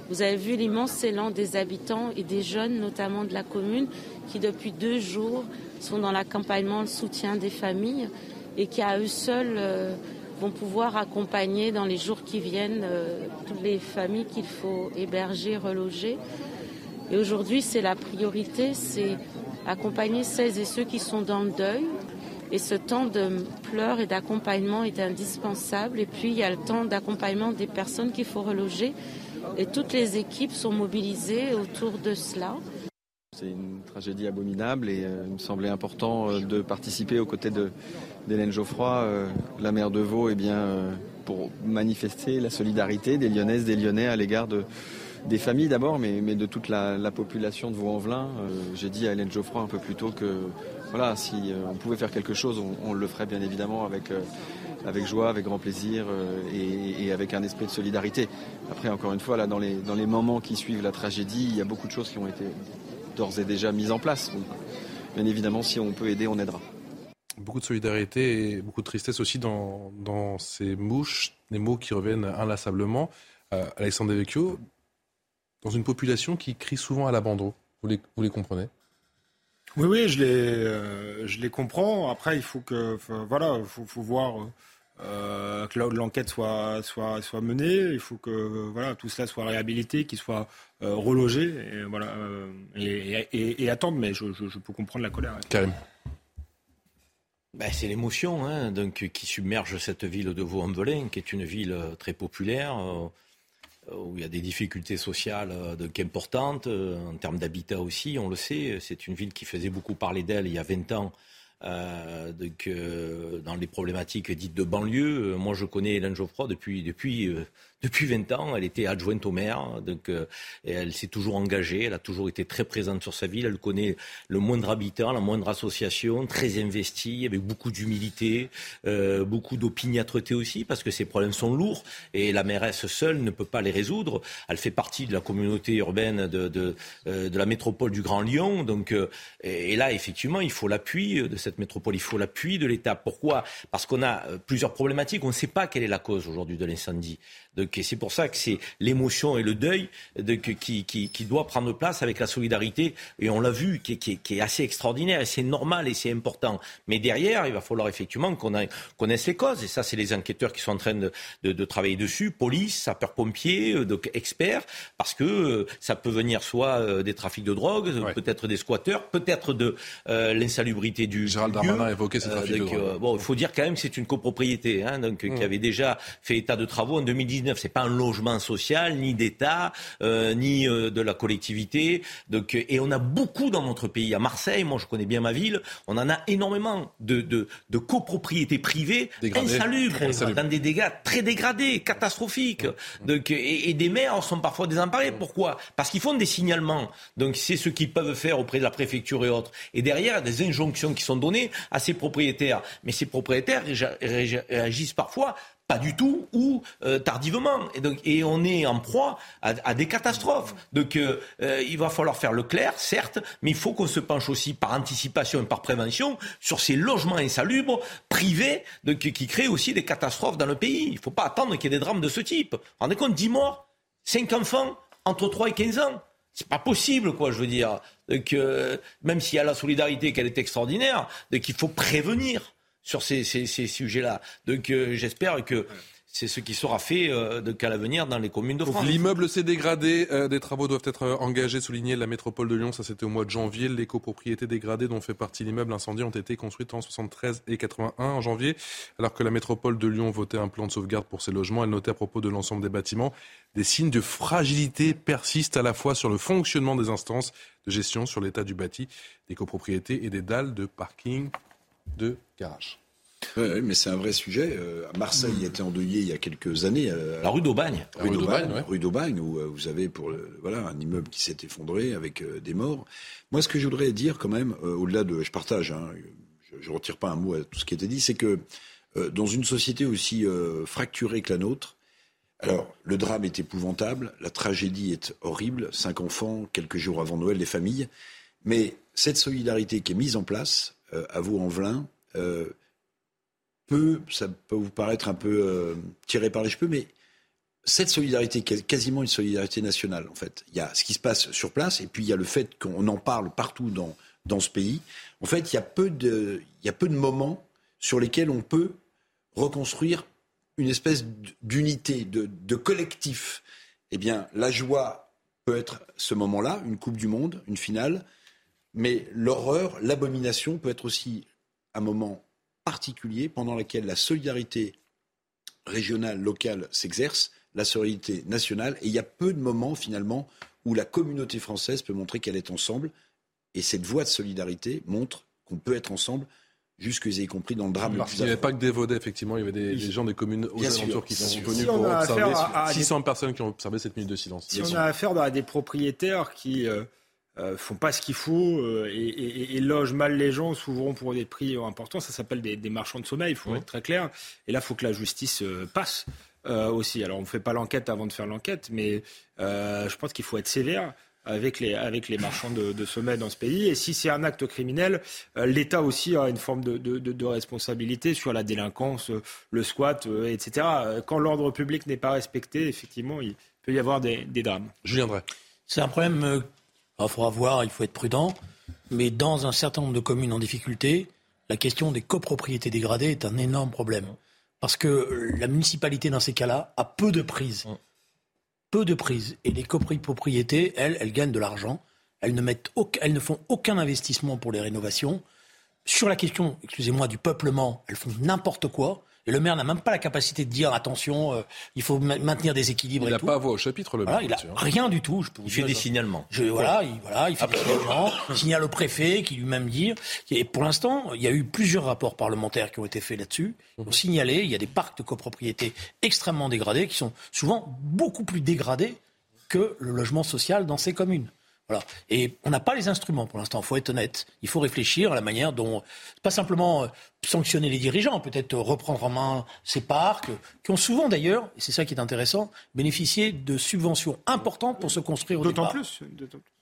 vous avez vu l'immense élan des habitants et des jeunes, notamment de la commune, qui depuis deux jours sont dans l'accompagnement, le soutien des familles, et qui à eux seuls euh, vont pouvoir accompagner dans les jours qui viennent euh, toutes les familles qu'il faut héberger, reloger. Et aujourd'hui, c'est la priorité, c'est accompagner celles et ceux qui sont dans le deuil. Et ce temps de pleurs et d'accompagnement est indispensable. Et puis, il y a le temps d'accompagnement des personnes qu'il faut reloger. Et toutes les équipes sont mobilisées autour de cela. C'est une tragédie abominable et euh, il me semblait important euh, de participer aux côtés d'Hélène Geoffroy, euh, la maire de Vaud, eh bien, pour manifester la solidarité des Lyonnaises, des Lyonnais à l'égard de, des familles d'abord, mais, de toute la, population de Vaux-en-Velin. Euh, j'ai dit à Hélène Geoffroy un peu plus tôt que voilà, si on pouvait faire quelque chose, on, le ferait bien évidemment avec, avec joie, avec grand plaisir et, avec un esprit de solidarité. Après, encore une fois, là, dans les, dans les moments qui suivent la tragédie, il y a beaucoup de choses qui ont été d'ores et déjà mises en place. Donc, bien évidemment, si on peut aider, on aidera. Beaucoup de solidarité et beaucoup de tristesse aussi dans, dans ces mouches, des mots qui reviennent inlassablement. Alexandre Devecchio, dans une population qui crie souvent à l'abandon. Vous les, vous les comprenez? Oui, oui, je les, euh, je les comprends. Après, il faut que, voilà, faut, faut voir euh, que l'enquête soit, soit, soit menée. Il faut que, voilà, tout cela soit réhabilité, qu'il soit euh, relogé, et voilà, et, attendre. Mais je, je, peux comprendre la colère. Karim. Ben, c'est l'émotion hein, donc, qui submerge cette ville de Vaux-en-Velin, qui est une ville très populaire où il y a des difficultés sociales euh, donc importantes, euh, en termes d'habitat aussi, on le sait. C'est une ville qui faisait beaucoup parler d'elle il y a 20 ans. Euh, donc, dans les problématiques dites de banlieue, moi je connais Hélène Geoffroy depuis, depuis depuis 20 ans. Elle était adjointe au maire, donc euh, elle s'est toujours engagée. Elle a toujours été très présente sur sa ville. Elle connaît le moindre habitant, la moindre association, très investie, avec beaucoup d'humilité, euh, beaucoup d'opiniâtreté aussi, parce que ces problèmes sont lourds et la mairesse seule ne peut pas les résoudre. Elle fait partie de la communauté urbaine de, de, euh, de la métropole du Grand Lyon. Donc, euh, et, là, effectivement, il faut l'appui de cette métropole, il faut l'appui de l'État. Pourquoi? Parce qu'on a plusieurs problématiques. On ne sait pas quelle est la cause aujourd'hui de l'incendie c'est pour ça que c'est l'émotion et le deuil qui, qui, doit prendre place avec la solidarité. Et on l'a vu, qui, est assez extraordinaire. Et c'est normal et c'est important. Mais derrière, il va falloir effectivement qu'on connaisse les causes. Et ça, c'est les enquêteurs qui sont en train de, travailler dessus. Police, sapeurs-pompiers, euh, donc experts. Parce que euh, ça peut venir soit euh, des trafics de drogue, peut-être des squatteurs, peut-être de l'insalubrité du. Gérald Darmanin a évoqué ces trafics de drogue. bon, il faut dire quand même que c'est une copropriété, hein, donc, qui avait déjà fait état de travaux en 2019 SNCF, c'est pas un logement social, ni d'État, euh, ni euh, de la collectivité. Donc, euh, et on a beaucoup dans notre pays. À Marseille, moi je connais bien ma ville, on en a énormément de, de, de copropriétés privées insalubres, Insalubres. dans des dégâts très dégradés, catastrophiques. Donc, et, et des maires sont parfois désemparés. Pourquoi? Parce qu'ils font des signalements. Donc c'est ce qu'ils peuvent faire auprès de la préfecture et autres. Et derrière, il y a des injonctions qui sont données à ces propriétaires. Mais ces propriétaires réagissent parfois pas du tout ou euh, tardivement. Et, donc, et on est en proie à, des catastrophes. Donc euh, euh, il va falloir faire le clair, certes, mais il faut qu'on se penche aussi par anticipation et par prévention sur ces logements insalubres privés donc, qui créent aussi des catastrophes dans le pays. Il ne faut pas attendre qu'il y ait des drames de ce type. Vous vous rendez compte 10 morts 5 enfants entre 3 et 15 ans c'est pas possible, quoi, je veux dire. Donc, même s'il y a la solidarité qu'elle est extraordinaire, donc il faut prévenir sur ces, ces, ces sujets-là. Donc, euh, j'espère que c'est ce qui sera fait euh, donc à l'avenir dans les communes de France. L'immeuble s'est dégradé, euh, des travaux doivent être euh, engagés, souligné la métropole de Lyon, ça c'était au mois de janvier. Les copropriétés dégradées dont fait partie l'immeuble incendie ont été construites en 73 et 81 en janvier, alors que la métropole de Lyon votait un plan de sauvegarde pour ces logements. Elle notait à propos de l'ensemble des bâtiments des signes de fragilité persistent à la fois sur le fonctionnement des instances de gestion, sur l'état du bâti, des copropriétés et des dalles de parking de garage. Ouais, mais c'est un vrai sujet. Euh, Marseille, il a été endeuillé il y a quelques années. euh, La rue d'Aubagne. Rue rue d'Aubagne, d'Aubagne, ouais. rue d'Aubagne, où euh, vous avez pour le, voilà un immeuble qui s'est effondré avec euh, des morts. Moi, ce que je voudrais dire quand même, euh, au-delà de, je partage, hein, je, ne retire pas un mot à tout ce qui a été dit, c'est que euh, dans une société aussi euh, fracturée que la nôtre, alors le drame est épouvantable, la tragédie est horrible, cinq enfants quelques jours avant Noël, les familles, mais cette solidarité qui est mise en place, euh, à vous en velin, euh, peut, ça peut vous paraître un peu euh, tiré par les cheveux, mais cette solidarité, quasiment une solidarité nationale, en fait. Il y a ce qui se passe sur place, et puis il y a le fait qu'on en parle partout dans, dans ce pays. En fait, il y, a peu de, moments sur lesquels on peut reconstruire une espèce d'unité, de collectif. Eh bien, la joie peut être ce moment-là, une Coupe du Monde, une finale, mais l'horreur, l'abomination peut être aussi un moment particulier pendant lequel la solidarité régionale, locale s'exerce, la solidarité nationale, et il y a peu de moments finalement où la communauté française peut montrer qu'elle est ensemble, et cette voie de solidarité montre qu'on peut être ensemble jusque y compris dans le drame Parce qu'il n'y avait pas que des Vaudais, effectivement, il y avait des, des gens des communes aux alentours qui sont Si pour observer. affaire à- à des- 600 personnes qui ont observé cette minute de silence. Si on sûr. a affaire à des propriétaires qui euh, font pas ce qu'il faut euh, et, et- et logent mal les gens, souvent pour des prix importants, ça s'appelle des, des marchands de sommeil, il faut être très clair. Et là, il faut que la justice euh, passe euh, aussi. Alors, on ne fait pas l'enquête avant de faire l'enquête, mais euh, je pense qu'il faut être sévère. Avec les, avec les marchands de, de sommeil dans ce pays. Et si c'est un acte criminel, euh, l'État aussi a une forme de, de- de- de responsabilité sur la délinquance, euh, le squat, euh, etc. Euh, Quand l'ordre public n'est pas respecté, effectivement, il peut y avoir des, des drames. Julien Drey. C'est un problème, euh, il faudra voir, il faut être prudent, mais dans un certain nombre de communes en difficulté, la question des copropriétés dégradées est un énorme problème. Parce que la municipalité, dans ces cas-là, a peu de prise. Peu de prise. Et les copropriétés, elles, elles gagnent de l'argent. Elles ne, mettent aucun- elles ne font aucun investissement pour les rénovations. Sur la question, excusez-moi, du peuplement, elles font n'importe quoi. Et le maire n'a même pas la capacité de dire attention, euh, il faut ma- maintenir des équilibres. Il et n'a pas voix au chapitre, le Voilà, maire, il a là-dessus, rien du tout. Je peux vous Il fait dire des ça. signalements. Je- voilà, il, voilà, il fait des signalements, il signale au préfet qui lui-même dit. Et pour l'instant, il y a eu plusieurs rapports parlementaires qui ont été faits là-dessus. Ils ont signalé, il y a des parcs de copropriété extrêmement dégradés qui sont souvent beaucoup plus dégradés que le logement social dans ces communes. Voilà. Et on n'a pas les instruments pour l'instant, il faut être honnête. Il faut réfléchir à la manière dont, pas simplement euh, sanctionner les dirigeants, peut-être reprendre en main ces parcs, qui ont souvent d'ailleurs, et c'est ça qui est intéressant, bénéficié de subventions importantes pour se construire au D'autant plus.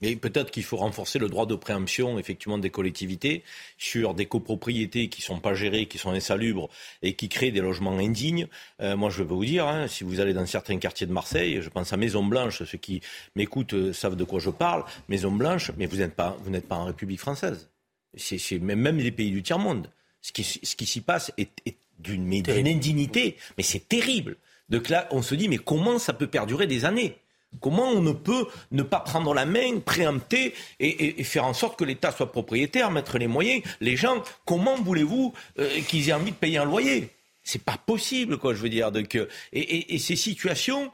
Et peut-être qu'il faut renforcer le droit de préemption, effectivement, des collectivités sur des copropriétés qui sont pas gérées, qui sont insalubres et qui créent des logements indignes. Euh, moi, je vais vous dire, hein, si vous allez dans certains quartiers de Marseille, je pense à Maison Blanche, ceux qui m'écoutent euh, savent de quoi je parle. Maison Blanche, mais vous n'êtes pas, vous n'êtes pas en République française. C'est, même, même les pays du tiers monde. Ce qui, ce qui s'y passe est, est d'une, indignité, mais c'est terrible. Donc là, on se dit, mais comment ça peut perdurer des années? Comment on ne peut ne pas prendre la main, préempter et, et- et faire en sorte que l'État soit propriétaire, mettre les moyens? Les gens, comment voulez-vous euh, qu'ils aient envie de payer un loyer? C'est pas possible, quoi, je veux dire. Donc, euh, et, et, et ces situations,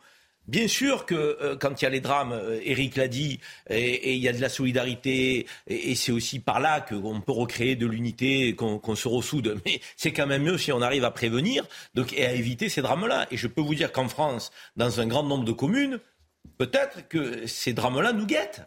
Bien sûr que euh, quand il y a les drames, euh, Eric l'a dit, et, il y a de la solidarité, et, c'est aussi par là qu'on peut recréer de l'unité, qu'on se ressoude. (laughs) Mais c'est quand même mieux si on arrive à prévenir donc, et à éviter ces drames-là. Et je peux vous dire qu'en France, dans un grand nombre de communes, peut-être que ces drames-là nous guettent.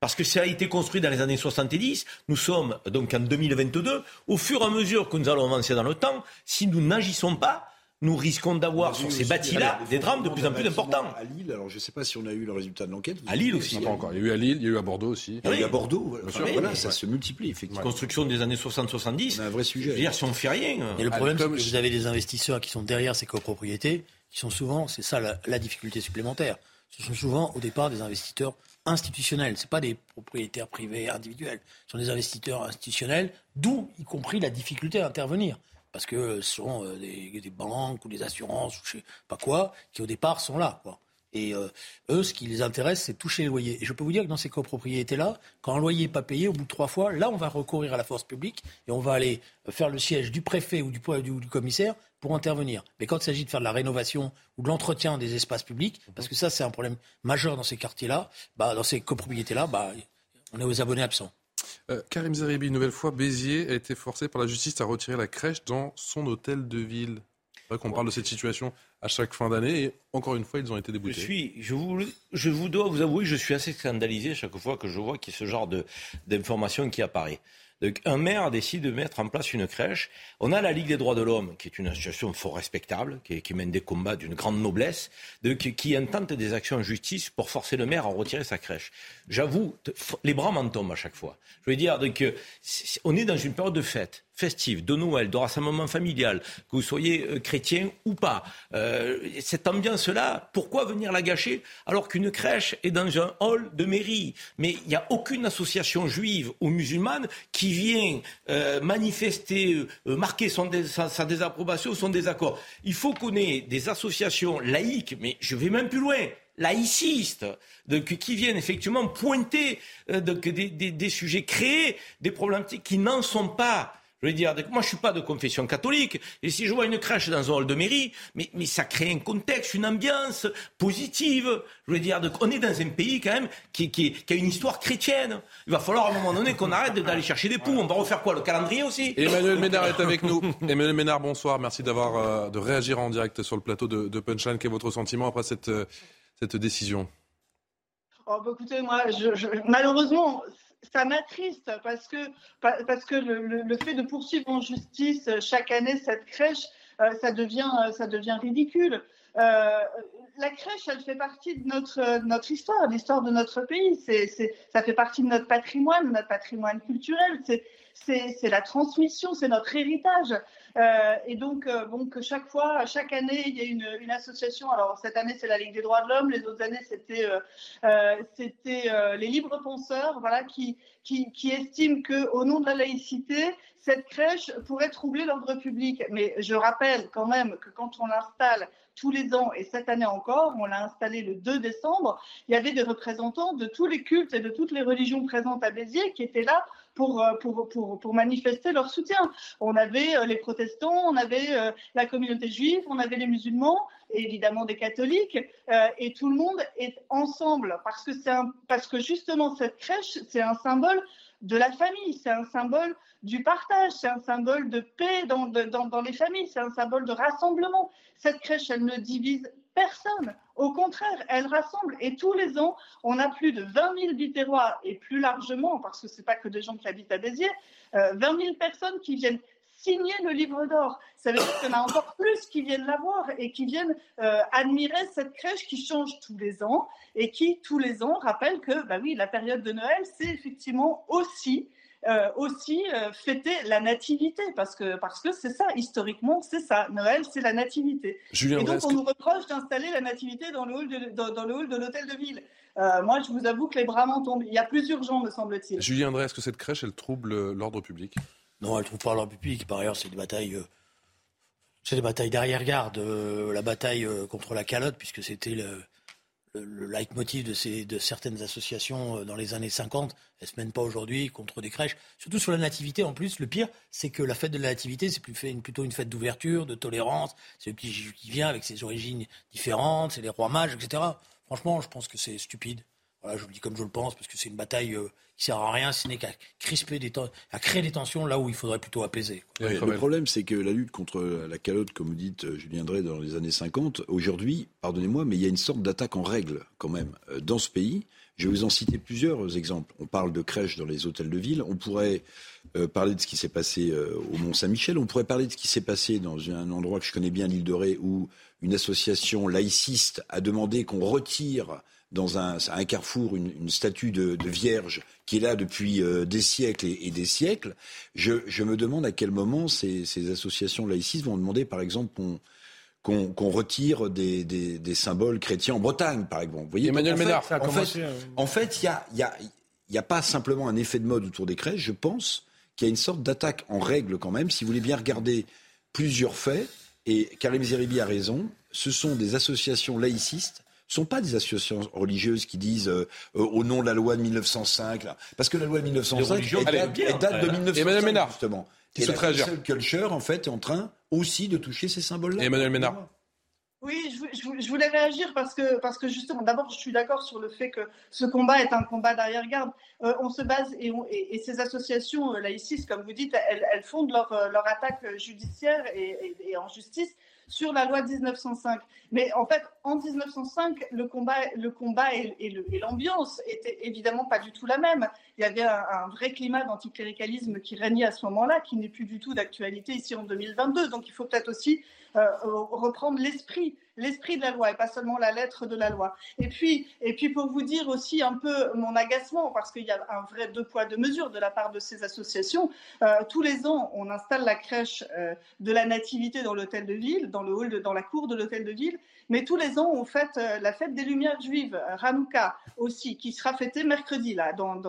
Parce que ça a été construit dans les années 70. Nous sommes donc en 2022. Au fur et à mesure que nous allons avancer dans le temps, si nous n'agissons pas, nous risquons d'avoir sur ces bâtis-là des drames de plus en plus importants. À Lille, alors je ne sais pas si on a eu le résultat de l'enquête. À Lille aussi. Pas encore. Il y a eu à Lille, il y a eu à Bordeaux aussi. Il y a eu à Bordeaux. Voilà, ça se multiplie effectivement. Construction des années 60-70. C'est un vrai sujet. Je veux dire, si on ne fait rien. Et le problème, c'est que vous avez des investisseurs qui sont derrière ces copropriétés, qui sont souvent, c'est ça la, difficulté supplémentaire. Ce sont souvent au départ des investisseurs institutionnels. Ce pas des propriétaires privés individuels. Ce sont des investisseurs institutionnels, d'où y compris la difficulté à intervenir parce que ce sont euh, des, banques ou des assurances ou je sais pas quoi qui au départ sont là. Quoi. Et euh, eux, ce qui les intéresse, c'est toucher les loyers. Et je peux vous dire que dans ces copropriétés-là, quand un loyer n'est pas payé, au bout de trois fois, là, on va recourir à la force publique et on va aller faire le siège du préfet ou du, du, du commissaire pour intervenir. Mais quand il s'agit de faire de la rénovation ou de l'entretien des espaces publics, parce que ça, c'est un problème majeur dans ces quartiers-là, bah, dans ces copropriétés-là, bah, on est aux abonnés absents. Euh, Karim Zeribi, une nouvelle fois, Béziers a été forcé par la justice à retirer la crèche dans son hôtel de ville. C'est vrai qu'on parle de cette situation à chaque fin d'année et encore une fois, ils ont été déboutés. Je suis, je vous, je vous dois vous avouer, je suis assez scandalisé chaque fois que je vois qu'il y a ce genre d'information qui apparaît. Donc, un maire décide de mettre en place une crèche. On a la Ligue des droits de l'homme, qui est une association fort respectable, qui, mène des combats d'une grande noblesse, de, qui, qui, intente des actions en justice pour forcer le maire à retirer sa crèche. J'avoue, les bras m'en tombent à chaque fois. Je veux dire, donc, on est dans une période de fête festive, de Noël, de rassemblement familial, que vous soyez euh, chrétien ou pas. Euh, cette ambiance-là, pourquoi venir la gâcher alors qu'une crèche est dans un hall de mairie? Mais il n'y a aucune association juive ou musulmane qui vient euh, manifester, marquer son sa, sa, désapprobation ou son désaccord. Il faut qu'on ait des associations laïques, mais je vais même plus loin laïcistes, qui viennent effectivement pointer des, des, sujets, créer des problématiques qui n'en sont pas. Je veux dire, moi je suis pas de confession catholique, et si je vois une crèche dans un hall de mairie, mais, mais ça crée un contexte, une ambiance positive. Je veux dire, on est dans un pays quand même qui, qui, qui, a une histoire chrétienne. Il va falloir à un moment donné qu'on arrête d'aller chercher des poux. On va refaire quoi, le calendrier aussi? Emmanuel Ménard est avec nous. Emmanuel Ménard, bonsoir. Merci d'avoir euh, de réagir en direct sur le plateau de, de Punchline. Quel est votre sentiment après cette, euh, cette décision? Oh, bah, écoutez, moi, je, malheureusement, ça m'attriste parce que, parce que le, fait de poursuivre en justice chaque année cette crèche, euh, ça, devient, ça devient ridicule. Euh, la crèche, elle fait partie de notre, notre histoire, l'histoire de notre pays. C'est, ça fait partie de notre patrimoine, notre patrimoine culturel. C'est, c'est la transmission, c'est notre héritage. Euh, et donc, euh, chaque fois, chaque année, il y a une, association. Alors, cette année, c'est la Ligue des droits de l'homme. Les autres années, c'était euh, les libres penseurs, voilà, qui, qui, qui estiment qu'au nom de la laïcité, cette crèche pourrait troubler l'ordre public. Mais je rappelle quand même que quand on l'installe tous les ans, et cette année encore, on l'a installé le 2 décembre, il y avait des représentants de tous les cultes et de toutes les religions présentes à Béziers qui étaient là pour, euh, pour, pour, pour, manifester leur soutien. On avait euh, les protestants, on avait euh, la communauté juive, on avait les musulmans, évidemment des catholiques, et tout le monde est ensemble parce que, c'est parce que justement cette crèche, c'est un symbole de la famille, c'est un symbole du partage, c'est un symbole de paix dans, dans, dans les familles, c'est un symbole de rassemblement. Cette crèche, elle ne divise personne. Au contraire, elle rassemble. Et tous les ans, on a plus de 20 000 Biterrois, et plus largement, parce que ce n'est pas que des gens qui habitent à Béziers, 20 000 personnes qui viennent signer le livre d'or. Ça veut dire qu'il y en a encore plus qui viennent la voir et qui viennent euh, admirer cette crèche qui change tous les ans et qui, tous les ans, rappelle que, bah oui, la période de Noël, c'est effectivement aussi euh, aussi euh, fêter la nativité, parce que parce que c'est ça, historiquement, c'est ça. Noël, c'est la nativité. et donc, on nous reproche d'installer la nativité dans le hall de, dans, le hall de l'hôtel de ville. Euh, moi, je vous avoue que les bras m'en tombent. Il y a plus urgent, me semble-t-il. Julien André, est-ce que cette crèche, elle trouble l'ordre public? Non, elle trouble pas l'ordre public. Par ailleurs, c'est des batailles. C'est des batailles d'arrière-garde, la bataille contre la calotte, puisque c'était le, le, leitmotiv de, ces, de certaines associations euh, dans les années 50, elles se mènent pas aujourd'hui contre des crèches. Surtout sur la nativité, en plus, le pire, c'est que la fête de la nativité, c'est plutôt une fête d'ouverture, de tolérance. C'est le petit qui vient avec ses origines différentes, c'est les rois mages, etc. Franchement, je pense que c'est stupide. Voilà, je le dis comme je le pense, parce que c'est une bataille euh, qui sert à rien, ce n'est qu'à crisper des à créer des tensions là où il faudrait plutôt apaiser. le problème, c'est que la lutte contre la calotte, comme vous dites, euh, Julien Drey, dans les années 50, aujourd'hui, pardonnez-moi, mais il y a une sorte d'attaque en règle, quand même, euh, dans ce pays. Je vais vous en citer plusieurs exemples. On parle de crèches dans les hôtels de ville. On pourrait parler de ce qui s'est passé au Mont-Saint-Michel. On pourrait parler de ce qui s'est passé dans un endroit que je connais bien, l'île de Ré, où une association laïciste a demandé qu'on retire dans un, un carrefour une, une statue de, de, Vierge qui est là depuis euh, des siècles et, et des siècles, je, je, me demande à quel moment ces, ces associations laïcistes vont demander, par exemple, qu'on qu'on qu retire des, des, des, symboles chrétiens en Bretagne, par exemple. Vous voyez, Emmanuel Ménard. En fait, en fait, il y a, a, pas simplement un effet de mode autour des crèches. Je pense qu'il y a une sorte d'attaque en règle quand même. Si vous voulez bien regarder plusieurs faits, et Karim Zeribi a raison, ce sont des associations laïcistes sont pas des associations religieuses qui disent euh, euh, au nom de la loi de 1905, là. parce que la loi de 1905 elle date, elle date, de 1905 Ménard, justement. Qui et se la seule culture, en fait, est en train aussi de toucher ces symboles-là. Emmanuel Ménard. Oui, je, voulais réagir parce que, parce que justement, d'abord, je suis d'accord sur le fait que ce combat est un combat d'arrière-garde. Euh, on se base, et, et, ces associations laïcistes, comme vous dites, elles, elles fondent leur, leur attaque judiciaire et, et, en justice sur la loi de 1905. Mais en fait, en 1905, le combat, le combat et, l'ambiance étaient évidemment pas du tout la même. Il y avait un, un vrai climat d'anticléricalisme qui régnait à ce moment-là, qui n'est plus du tout d'actualité ici en 2022. Donc il faut peut-être aussi reprendre l'esprit, l'esprit de la loi et pas seulement la lettre de la loi. Et puis, et puis pour vous dire aussi un peu mon agacement, parce qu'il y a un vrai deux poids deux mesures de la part de ces associations. Euh, tous les ans, on installe la crèche euh, de la nativité dans l'hôtel de ville, dans le hall, dans la cour de l'hôtel de ville. Mais tous les ans, on fête euh, la fête des Lumières juives, Hanouka aussi, qui sera fêtée mercredi là, dans,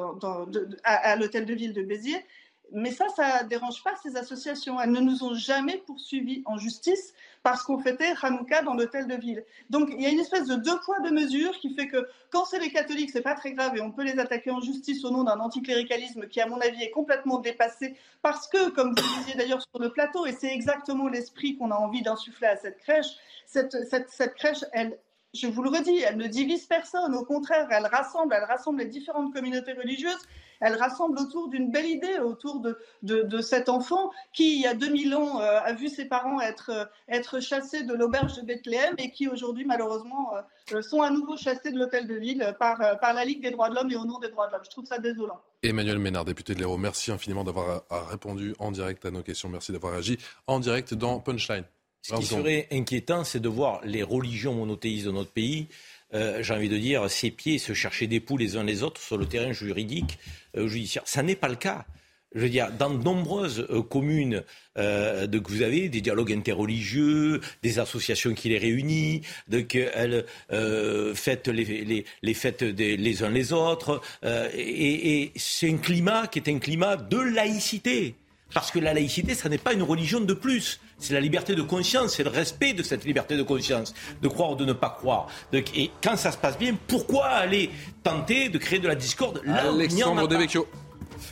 à l'hôtel de ville de Béziers mais ça, ça ne dérange pas ces associations. Elles ne nous ont jamais poursuivis en justice parce qu'on fêtait Hanouka dans l'hôtel de ville. Donc il y a une espèce de deux poids, deux mesures qui fait que quand c'est les catholiques, c'est pas très grave et on peut les attaquer en justice au nom d'un anticléricalisme qui, à mon avis, est complètement dépassé parce que, comme vous disiez d'ailleurs sur le plateau, et c'est exactement l'esprit qu'on a envie d'insuffler à cette crèche, cette crèche, elle, je vous le redis, elle ne divise personne. Au contraire, elle rassemble, elle rassemble les différentes communautés religieuses elle rassemble autour d'une belle idée, autour de, de, de, cet enfant qui, il y a 2000 ans, euh, a vu ses parents être, euh, être chassés de l'auberge de Bethléem et qui, aujourd'hui, malheureusement, euh, sont à nouveau chassés de l'hôtel de ville par, par la Ligue des droits de l'homme et au nom des droits de l'homme. Je trouve ça désolant. Emmanuel Ménard, député de l'Hérault, merci infiniment d'avoir répondu en direct à nos questions. Merci d'avoir agi en direct dans Punchline. Ce qui serait inquiétant, c'est de voir les religions monothéistes de notre pays euh, j'ai envie de dire, ses pieds se chercher des poules les uns les autres sur le terrain juridique, euh, judiciaire. Ça n'est pas le cas. Je veux dire, dans de nombreuses euh, communes euh, que vous avez des dialogues interreligieux, des associations qui les réunissent, de qu'elles euh, fêtent les, fêtes des, les uns les autres, et, et c'est un climat qui est un climat de laïcité. Parce que la laïcité, ça n'est pas une religion de plus. C'est la liberté de conscience, c'est le respect de cette liberté de conscience, de croire ou de ne pas croire. Et quand ça se passe bien, pourquoi aller tenter de créer de la discorde là Alexandre Devecchio.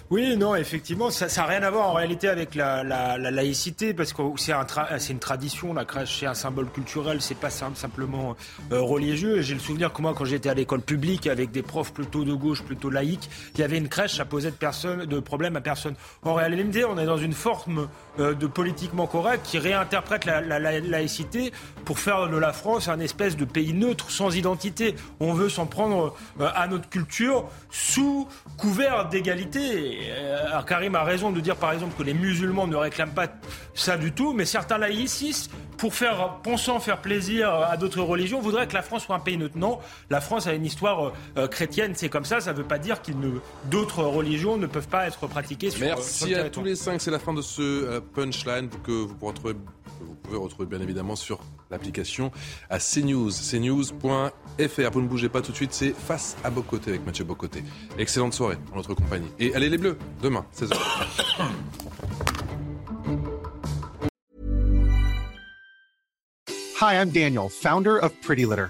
Oui, non, effectivement, ça n'a rien à voir en réalité avec la, la, la laïcité, parce que c'est un une tradition, la crèche, c'est un symbole culturel, c'est pas simplement euh, religieux. J'ai le souvenir que moi, quand j'étais à l'école publique avec des profs plutôt de gauche, plutôt laïques, il y avait une crèche, ça posait de, problème à personne. En réalité, on est dans une forme euh, de politiquement correct qui réinterprète la, la, laïcité pour faire de la France un espèce de pays neutre, sans identité. On veut s'en prendre euh, à notre culture sous couvert d'égalité. Euh, alors Karim a raison de dire par exemple que les musulmans ne réclament pas ça du tout, mais certains laïcistes, pour faire, pensant faire plaisir à d'autres religions, voudraient que la France soit un pays neutre. Non, la France a une histoire euh, chrétienne, c'est comme ça, ça ne veut pas dire que d'autres religions ne peuvent pas être pratiquées sur Merci sur à tous les cinq, c'est la fin de ce euh, punchline que vous pourrez retrouver vous pouvez retrouver bien évidemment sur l'application à CNews, cnews.fr. Vous ne bougez pas tout de suite, c'est Face à Bocoté avec Mathieu Bocoté. Excellente soirée en notre compagnie. Et allez les Bleus, demain, 16h. Hi, I'm Daniel, founder of Pretty Litter.